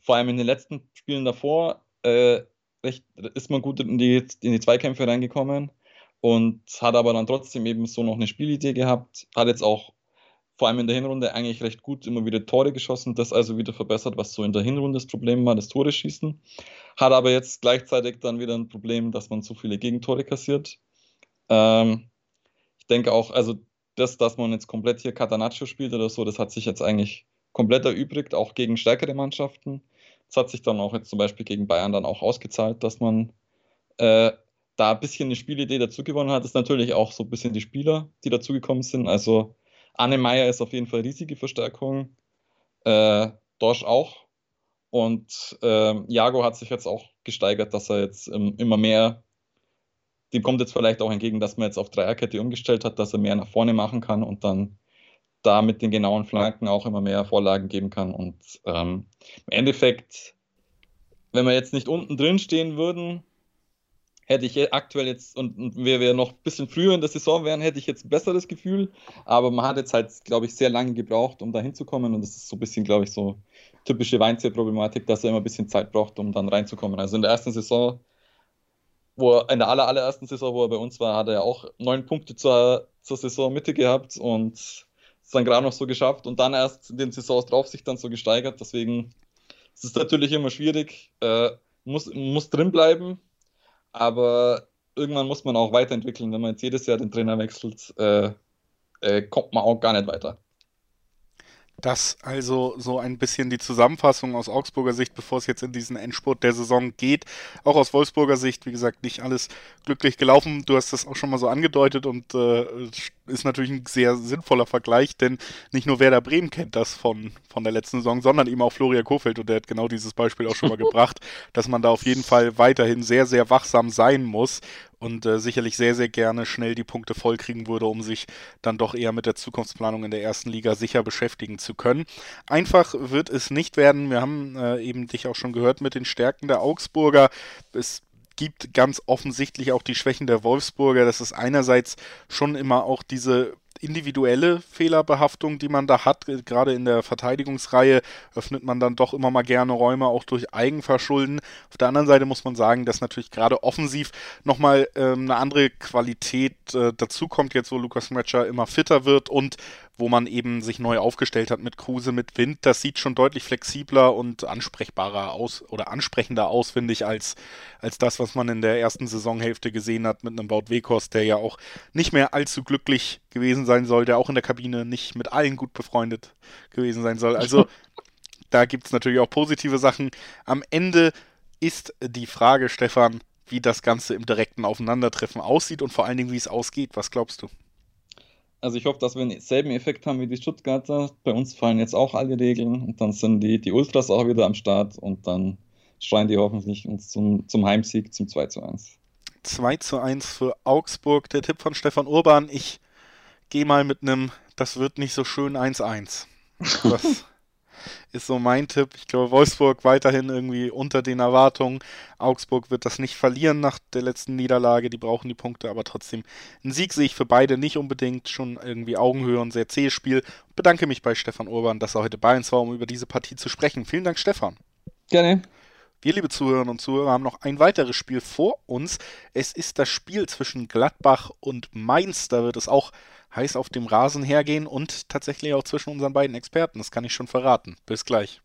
vor allem in den letzten Spielen davor, äh, recht, ist man gut in die, in die Zweikämpfe reingekommen und hat aber dann trotzdem eben so noch eine Spielidee gehabt. Hat jetzt auch vor allem in der Hinrunde eigentlich recht gut immer wieder Tore geschossen, das also wieder verbessert, was so in der Hinrunde das Problem war, das Tore schießen. Hat aber jetzt gleichzeitig dann wieder ein Problem, dass man zu viele Gegentore kassiert. Ähm, ich denke auch, also das, dass man jetzt komplett hier Catanaccio spielt oder so, das hat sich jetzt eigentlich komplett erübrigt, auch gegen stärkere Mannschaften. Das hat sich dann auch jetzt zum Beispiel gegen Bayern dann auch ausgezahlt, dass man äh, da ein bisschen eine Spielidee dazu gewonnen hat. Das ist natürlich auch so ein bisschen die Spieler, die dazugekommen sind. Also Anne Meyer ist auf jeden Fall riesige Verstärkung. Äh, Dorsch auch. Und äh, Jago hat sich jetzt auch gesteigert, dass er jetzt ähm, immer mehr, dem kommt jetzt vielleicht auch entgegen, dass man jetzt auf Dreierkette umgestellt hat, dass er mehr nach vorne machen kann und dann da mit den genauen Flanken auch immer mehr Vorlagen geben kann. Und ähm, im Endeffekt, wenn wir jetzt nicht unten drin stehen würden, hätte ich aktuell jetzt, und, und wir, wir noch ein bisschen früher in der Saison wären, hätte ich jetzt ein besseres Gefühl. Aber man hat jetzt halt, glaube ich, sehr lange gebraucht, um da hinzukommen. Und das ist so ein bisschen, glaube ich, so typische Weinziel-Problematik, dass er immer ein bisschen Zeit braucht, um dann reinzukommen. Also in der ersten Saison, wo er, in der aller, allerersten Saison, wo er bei uns war, hat er auch neun Punkte zur, zur Saisonmitte gehabt und es dann gerade noch so geschafft und dann erst in den Saisons drauf sich dann so gesteigert. Deswegen ist es natürlich immer schwierig. Äh, muss, muss drin bleiben, aber irgendwann muss man auch weiterentwickeln. Wenn man jetzt jedes Jahr den Trainer wechselt, äh, äh, kommt man auch gar nicht weiter. Das also so ein bisschen die Zusammenfassung aus Augsburger Sicht, bevor es jetzt in diesen Endspurt der Saison geht. Auch aus Wolfsburger Sicht, wie gesagt, nicht alles glücklich gelaufen. Du hast das auch schon mal so angedeutet und äh, ist natürlich ein sehr sinnvoller Vergleich, denn nicht nur Werder Bremen kennt das von, von der letzten Saison, sondern eben auch Florian Kofeld und der hat genau dieses Beispiel auch schon mal gebracht, dass man da auf jeden Fall weiterhin sehr, sehr wachsam sein muss und äh, sicherlich sehr, sehr gerne schnell die Punkte vollkriegen würde, um sich dann doch eher mit der Zukunftsplanung in der ersten Liga sicher beschäftigen zu können. Einfach wird es nicht werden. Wir haben äh, eben dich auch schon gehört mit den Stärken der Augsburger. Es gibt ganz offensichtlich auch die Schwächen der Wolfsburger. Das ist einerseits schon immer auch diese individuelle Fehlerbehaftung, die man da hat. Gerade in der Verteidigungsreihe öffnet man dann doch immer mal gerne Räume, auch durch Eigenverschulden. Auf der anderen Seite muss man sagen, dass natürlich gerade offensiv nochmal ähm, eine andere Qualität äh, dazukommt, jetzt wo Lukas Metscher immer fitter wird und wo man eben sich neu aufgestellt hat mit Kruse, mit Wind. Das sieht schon deutlich flexibler und ansprechbarer aus oder ansprechender aus, finde ich, als, als das, was man in der ersten Saisonhälfte gesehen hat mit einem Baut Wekost, der ja auch nicht mehr allzu glücklich gewesen sein soll, der auch in der Kabine nicht mit allen gut befreundet gewesen sein soll. Also da gibt es natürlich auch positive Sachen. Am Ende ist die Frage, Stefan, wie das Ganze im direkten Aufeinandertreffen aussieht und vor allen Dingen, wie es ausgeht. Was glaubst du? Also ich hoffe, dass wir denselben Effekt haben wie die Stuttgarter. Bei uns fallen jetzt auch alle Regeln und dann sind die, die Ultras auch wieder am Start und dann schreien die hoffentlich uns zum, zum Heimsieg zum 2 zu 1. 2 zu 1 für Augsburg. Der Tipp von Stefan Urban. Ich gehe mal mit einem, das wird nicht so schön 1-1. Was ist so mein Tipp. Ich glaube, Wolfsburg weiterhin irgendwie unter den Erwartungen. Augsburg wird das nicht verlieren nach der letzten Niederlage. Die brauchen die Punkte, aber trotzdem ein Sieg sehe ich für beide nicht unbedingt. Schon irgendwie Augenhöhe und sehr zähes Spiel. Bedanke mich bei Stefan Urban, dass er heute bei uns war, um über diese Partie zu sprechen. Vielen Dank, Stefan. Gerne. Wir, liebe Zuhörerinnen und Zuhörer, haben noch ein weiteres Spiel vor uns. Es ist das Spiel zwischen Gladbach und Mainz. Da wird es auch heiß auf dem Rasen hergehen und tatsächlich auch zwischen unseren beiden Experten. Das kann ich schon verraten. Bis gleich.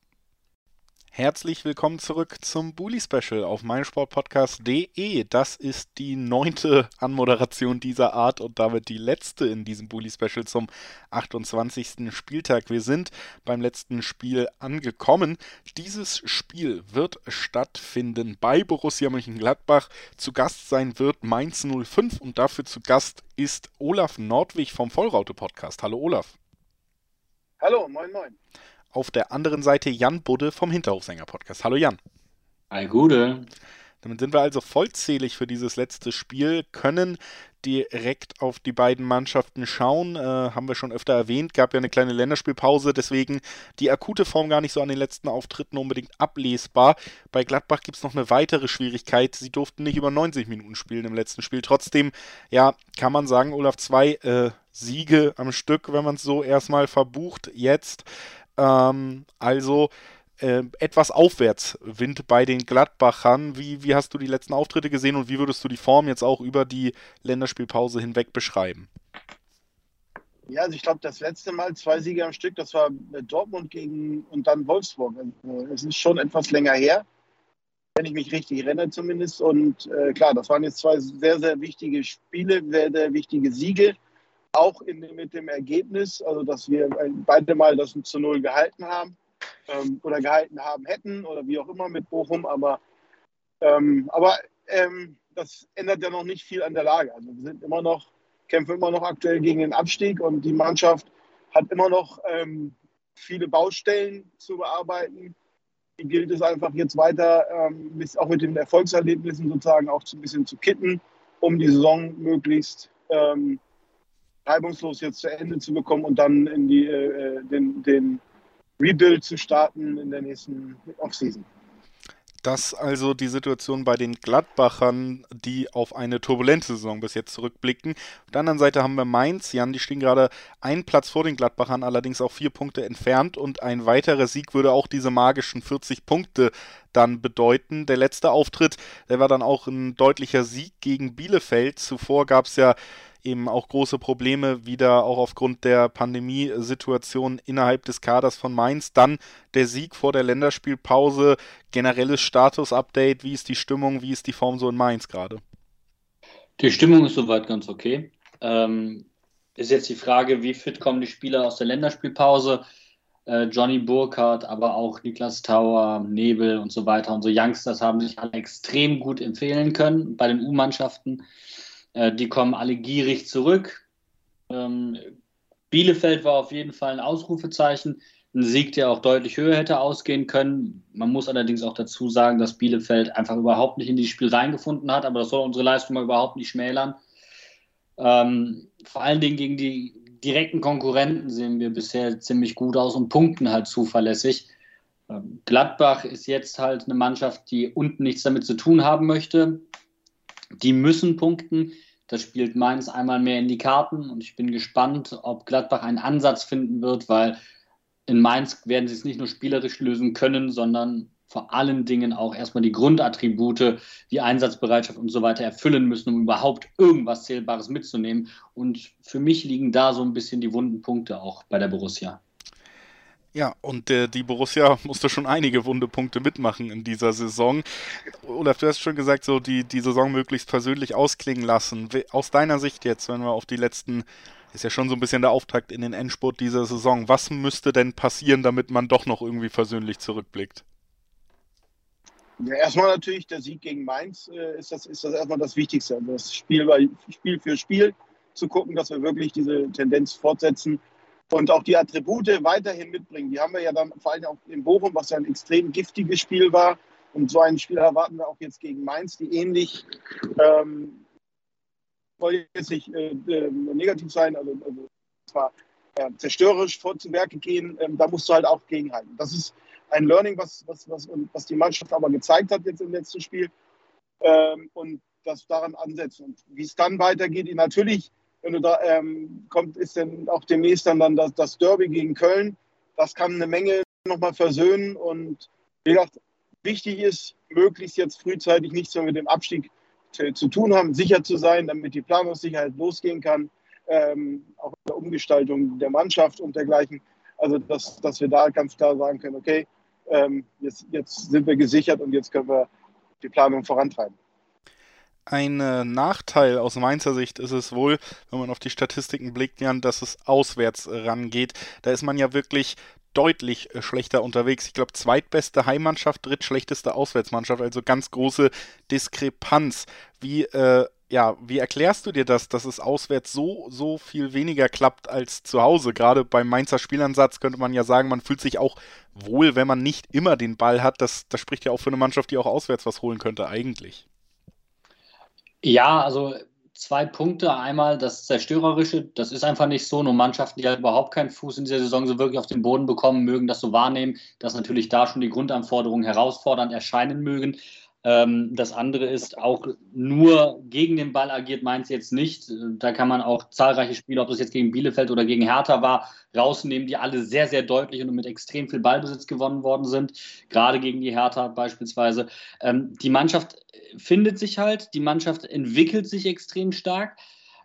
Herzlich willkommen zurück zum Bully Special auf meinsportpodcast.de. Das ist die neunte Anmoderation dieser Art und damit die letzte in diesem Bully Special zum 28. Spieltag. Wir sind beim letzten Spiel angekommen. Dieses Spiel wird stattfinden bei Borussia Mönchengladbach. Zu Gast sein wird Mainz 05 und dafür zu Gast ist Olaf Nordwig vom Vollraute Podcast. Hallo Olaf. Hallo, moin moin auf der anderen Seite Jan Budde vom Hinterhofsänger Podcast. Hallo Jan. Hi Gude. Damit sind wir also vollzählig für dieses letzte Spiel, können direkt auf die beiden Mannschaften schauen. Äh, haben wir schon öfter erwähnt, gab ja eine kleine Länderspielpause, deswegen die akute Form gar nicht so an den letzten Auftritten unbedingt ablesbar. Bei Gladbach gibt es noch eine weitere Schwierigkeit. Sie durften nicht über 90 Minuten spielen im letzten Spiel. Trotzdem, ja, kann man sagen, Olaf, zwei äh, Siege am Stück, wenn man es so erstmal verbucht jetzt. Ähm, also äh, etwas Aufwärtswind bei den Gladbachern. Wie, wie hast du die letzten Auftritte gesehen und wie würdest du die Form jetzt auch über die Länderspielpause hinweg beschreiben? Ja, also ich glaube, das letzte Mal zwei Siege am Stück, das war Dortmund gegen und dann Wolfsburg. Also, es ist schon etwas länger her, wenn ich mich richtig erinnere zumindest. Und äh, klar, das waren jetzt zwei sehr, sehr wichtige Spiele, sehr, sehr wichtige Siege. Auch in, mit dem Ergebnis, also dass wir beide mal das zu Null gehalten haben ähm, oder gehalten haben hätten oder wie auch immer mit Bochum. Aber, ähm, aber ähm, das ändert ja noch nicht viel an der Lage. Also wir sind immer noch, kämpfen immer noch aktuell gegen den Abstieg und die Mannschaft hat immer noch ähm, viele Baustellen zu bearbeiten. Die gilt es einfach jetzt weiter, ähm, auch mit den Erfolgserlebnissen sozusagen auch ein bisschen zu kitten, um die Saison möglichst ähm, reibungslos jetzt zu Ende zu bekommen und dann in die, äh, den, den Rebuild zu starten in der nächsten Offseason. Das also die Situation bei den Gladbachern, die auf eine turbulente Saison bis jetzt zurückblicken. Auf der anderen Seite haben wir Mainz, Jan, die stehen gerade einen Platz vor den Gladbachern, allerdings auch vier Punkte entfernt und ein weiterer Sieg würde auch diese magischen 40 Punkte dann bedeuten. Der letzte Auftritt, der war dann auch ein deutlicher Sieg gegen Bielefeld. Zuvor gab es ja eben auch große Probleme wieder auch aufgrund der Pandemiesituation innerhalb des Kaders von Mainz. Dann der Sieg vor der Länderspielpause, generelles Status-Update, wie ist die Stimmung, wie ist die Form so in Mainz gerade? Die Stimmung ist soweit ganz okay. Ähm, ist jetzt die Frage, wie fit kommen die Spieler aus der Länderspielpause? Äh, Johnny Burkhardt, aber auch Niklas Tauer, Nebel und so weiter. Unsere Youngsters haben sich alle extrem gut empfehlen können bei den U-Mannschaften. Äh, die kommen alle gierig zurück. Ähm, Bielefeld war auf jeden Fall ein Ausrufezeichen. Ein Sieg, der auch deutlich höher hätte ausgehen können. Man muss allerdings auch dazu sagen, dass Bielefeld einfach überhaupt nicht in dieses Spiel reingefunden hat, aber das soll unsere Leistung mal überhaupt nicht schmälern. Ähm, vor allen Dingen gegen die direkten Konkurrenten sehen wir bisher ziemlich gut aus und punkten halt zuverlässig. Ähm, Gladbach ist jetzt halt eine Mannschaft, die unten nichts damit zu tun haben möchte. Die müssen punkten. Das spielt Mainz einmal mehr in die Karten und ich bin gespannt, ob Gladbach einen Ansatz finden wird, weil in Mainz werden sie es nicht nur spielerisch lösen können, sondern vor allen Dingen auch erstmal die Grundattribute wie Einsatzbereitschaft und so weiter erfüllen müssen, um überhaupt irgendwas Zählbares mitzunehmen. Und für mich liegen da so ein bisschen die wunden Punkte auch bei der Borussia. Ja, und äh, die Borussia musste schon einige wunde Punkte mitmachen in dieser Saison. Olaf, du hast schon gesagt, so die, die Saison möglichst persönlich ausklingen lassen. Aus deiner Sicht jetzt, wenn wir auf die letzten, ist ja schon so ein bisschen der Auftakt in den Endspurt dieser Saison, was müsste denn passieren, damit man doch noch irgendwie versöhnlich zurückblickt? Ja, erstmal natürlich der Sieg gegen Mainz äh, ist, das, ist das erstmal das Wichtigste. Also das Spiel, Spiel für Spiel zu gucken, dass wir wirklich diese Tendenz fortsetzen und auch die Attribute weiterhin mitbringen. Die haben wir ja dann vor allem auch in Bochum, was ja ein extrem giftiges Spiel war. Und so ein Spiel erwarten wir auch jetzt gegen Mainz, die ähnlich, ähm, soll jetzt nicht äh, äh, negativ sein, also, also zwar äh, zerstörerisch vor zu Werke gehen, ähm, da musst du halt auch gegenhalten. Das ist ein Learning, was, was, was, was die Mannschaft aber gezeigt hat jetzt im letzten Spiel. Ähm, und das daran ansetzen. Und wie es dann weitergeht, natürlich wenn du da ähm, kommt, ist dann auch demnächst dann, dann das, das Derby gegen Köln. Das kann eine Menge nochmal versöhnen. Und wie gesagt, wichtig ist, möglichst jetzt frühzeitig nichts mehr mit dem Abstieg zu, tun haben, sicher zu sein, damit die Planungssicherheit losgehen kann. Ähm, auch in der Umgestaltung der Mannschaft und dergleichen. Also, dass, dass wir da ganz klar sagen können, okay, ähm, jetzt, jetzt sind wir gesichert und jetzt können wir die Planung vorantreiben. Ein äh, Nachteil aus Mainzer Sicht ist es wohl, wenn man auf die Statistiken blickt, Jan, dass es auswärts äh, rangeht. Da ist man ja wirklich deutlich äh, schlechter unterwegs. Ich glaube, zweitbeste Heimmannschaft, drittschlechteste Auswärtsmannschaft, also ganz große Diskrepanz. Wie äh, ja, wie erklärst du dir das, dass es auswärts so, so viel weniger klappt als zu Hause? Gerade beim Mainzer Spielansatz könnte man ja sagen, man fühlt sich auch wohl, wenn man nicht immer den Ball hat. Das, das spricht ja auch für eine Mannschaft, die auch auswärts was holen könnte, eigentlich. Ja, also zwei Punkte. Einmal das Zerstörerische, das ist einfach nicht so. Nur Mannschaften, die halt überhaupt keinen Fuß in dieser Saison so wirklich auf den Boden bekommen, mögen das so wahrnehmen, dass natürlich da schon die Grundanforderungen herausfordernd erscheinen mögen. Ähm, das andere ist auch nur gegen den Ball agiert Mainz jetzt nicht. Da kann man auch zahlreiche Spiele, ob das jetzt gegen Bielefeld oder gegen Hertha war, rausnehmen, die alle sehr, sehr deutlich und mit extrem viel Ballbesitz gewonnen worden sind. Gerade gegen die Hertha beispielsweise. Ähm, die Mannschaft findet sich halt, die Mannschaft entwickelt sich extrem stark.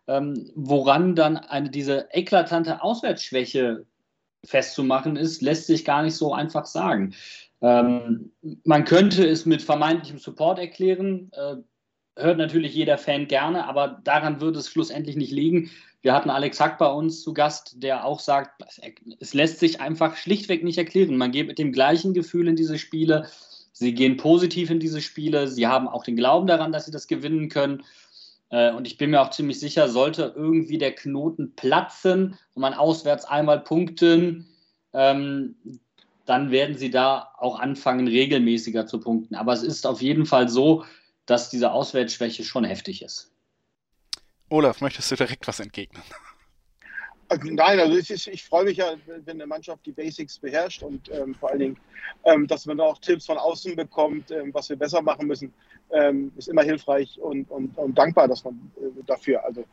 Ähm, woran dann eine, diese eklatante Auswärtsschwäche festzumachen ist, lässt sich gar nicht so einfach sagen. Ähm, man könnte es mit vermeintlichem Support erklären, äh, hört natürlich jeder Fan gerne, aber daran würde es schlussendlich nicht liegen. Wir hatten Alex Hack bei uns zu Gast, der auch sagt, es lässt sich einfach schlichtweg nicht erklären. Man geht mit dem gleichen Gefühl in diese Spiele. Sie gehen positiv in diese Spiele. Sie haben auch den Glauben daran, dass sie das gewinnen können. Äh, und ich bin mir auch ziemlich sicher, sollte irgendwie der Knoten platzen und man auswärts einmal punkten, ähm, dann werden sie da auch anfangen, regelmäßiger zu punkten. Aber es ist auf jeden Fall so, dass diese Auswärtsschwäche schon heftig ist. Olaf, möchtest du direkt was entgegnen? Also nein, also ich, ich, freue mich ja, wenn eine Mannschaft die Basics beherrscht und ähm, vor allen Dingen, ähm, dass man auch Tipps von außen bekommt, ähm, was wir besser machen müssen, ähm, ist immer hilfreich und, und, und dankbar, dass man äh, dafür. Also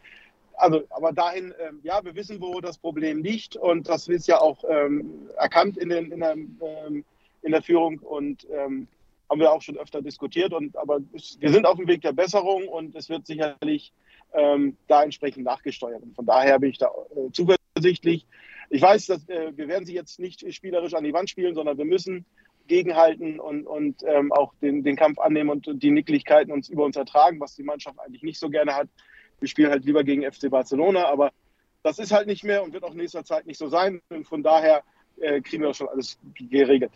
also, aber dahin, ähm, ja, wir wissen, wo das Problem liegt und das ist ja auch ähm, erkannt in, den, in, der, ähm, in der Führung und ähm, haben wir auch schon öfter diskutiert. Und, aber es, wir sind auf dem Weg der Besserung und es wird sicherlich ähm, da entsprechend nachgesteuert. Und von daher bin ich da äh, zuversichtlich. Ich weiß, dass äh, wir werden sie jetzt nicht spielerisch an die Wand spielen, sondern wir müssen gegenhalten und, und ähm, auch den, den Kampf annehmen und die Nicklichkeiten uns über uns ertragen, was die Mannschaft eigentlich nicht so gerne hat. Wir spielen halt lieber gegen FC Barcelona, aber das ist halt nicht mehr und wird auch in nächster Zeit nicht so sein. Und von daher äh, kriegen wir auch schon alles geregelt.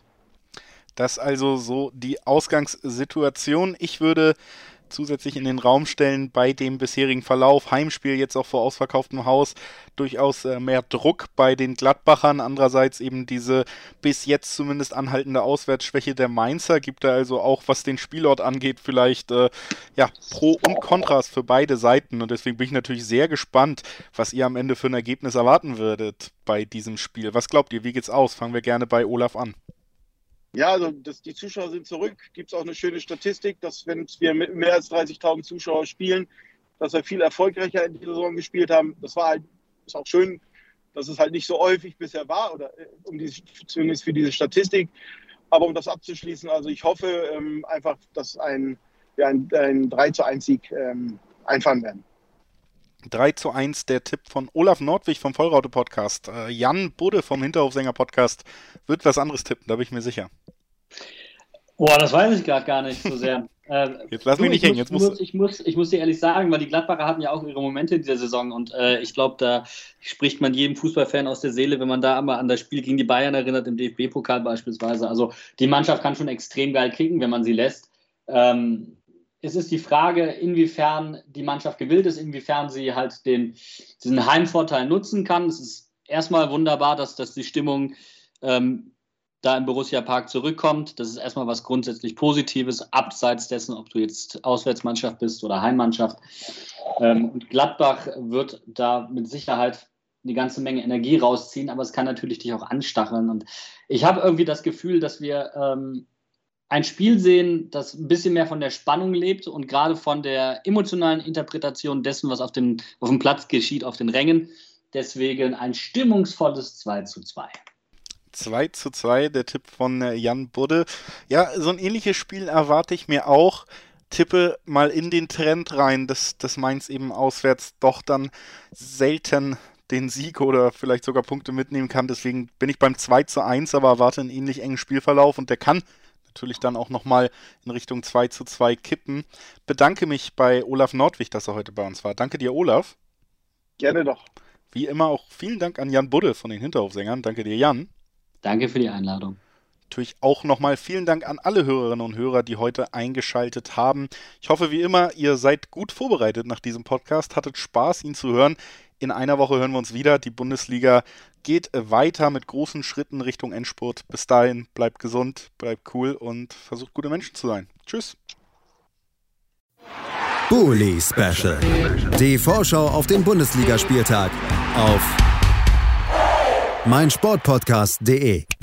Das also so die Ausgangssituation. Ich würde zusätzlich in den Raum stellen bei dem bisherigen Verlauf. Heimspiel jetzt auch vor ausverkauftem Haus durchaus äh, mehr Druck bei den Gladbachern. Andererseits eben diese bis jetzt zumindest anhaltende Auswärtsschwäche der Mainzer. Gibt da also auch, was den Spielort angeht, vielleicht äh, ja, Pro und Kontras für beide Seiten. Und deswegen bin ich natürlich sehr gespannt, was ihr am Ende für ein Ergebnis erwarten würdet bei diesem Spiel. Was glaubt ihr? Wie geht's aus? Fangen wir gerne bei Olaf an. Ja, also das, die Zuschauer sind zurück. Gibt es auch eine schöne Statistik, dass wenn wir mit mehr als 30.000 Zuschauer spielen, dass wir viel erfolgreicher in dieser Saison gespielt haben. Das war halt ist auch schön, dass es halt nicht so häufig bisher war, oder äh, um die, zumindest für diese Statistik. Aber um das abzuschließen, also ich hoffe ähm, einfach, dass ein, ja, ein, ein 3 zu 1 Sieg ähm, einfahren werden. 3 zu 1 der Tipp von Olaf Nordwig vom Vollraute Podcast. Äh, Jan Budde vom Hinterhofsänger Podcast wird was anderes tippen, da bin ich mir sicher. Boah, das weiß ich gerade gar nicht so sehr. Äh, jetzt lass mich nicht hängen. Jetzt muss, muss, ich, muss, ich muss dir ehrlich sagen, weil die Gladbacher hatten ja auch ihre Momente in dieser Saison und äh, ich glaube, da spricht man jedem Fußballfan aus der Seele, wenn man da einmal an das Spiel gegen die Bayern erinnert, im DFB-Pokal beispielsweise. Also die Mannschaft kann schon extrem geil kicken, wenn man sie lässt. Ähm, es ist die Frage, inwiefern die Mannschaft gewillt ist, inwiefern sie halt den, diesen Heimvorteil nutzen kann. Es ist erstmal wunderbar, dass, dass die Stimmung ähm, da im Borussia Park zurückkommt. Das ist erstmal was grundsätzlich Positives, abseits dessen, ob du jetzt Auswärtsmannschaft bist oder Heimmannschaft. Ähm, und Gladbach wird da mit Sicherheit eine ganze Menge Energie rausziehen, aber es kann natürlich dich auch anstacheln. Und ich habe irgendwie das Gefühl, dass wir ähm, ein Spiel sehen, das ein bisschen mehr von der Spannung lebt und gerade von der emotionalen Interpretation dessen, was auf dem, auf dem Platz geschieht, auf den Rängen. Deswegen ein stimmungsvolles 2 zu 2. 2 zu 2, der Tipp von äh, Jan Budde. Ja, so ein ähnliches Spiel erwarte ich mir auch. Tippe mal in den Trend rein, dass, dass Mainz eben auswärts doch dann selten den Sieg oder vielleicht sogar Punkte mitnehmen kann. Deswegen bin ich beim 2 zu 1, aber erwarte einen ähnlich engen Spielverlauf und der kann natürlich dann auch nochmal in Richtung 2 zu 2 kippen. Bedanke mich bei Olaf Nordwig, dass er heute bei uns war. Danke dir, Olaf. Gerne doch. Wie immer auch vielen Dank an Jan Budde von den Hinterhofsängern. Danke dir, Jan. Danke für die Einladung. Natürlich auch nochmal vielen Dank an alle Hörerinnen und Hörer, die heute eingeschaltet haben. Ich hoffe wie immer, ihr seid gut vorbereitet nach diesem Podcast, hattet Spaß, ihn zu hören. In einer Woche hören wir uns wieder. Die Bundesliga geht weiter mit großen Schritten Richtung Endspurt. Bis dahin, bleibt gesund, bleibt cool und versucht gute Menschen zu sein. Tschüss. Bully Special. Die Vorschau auf den Bundesligaspieltag auf meinsportpodcast.de.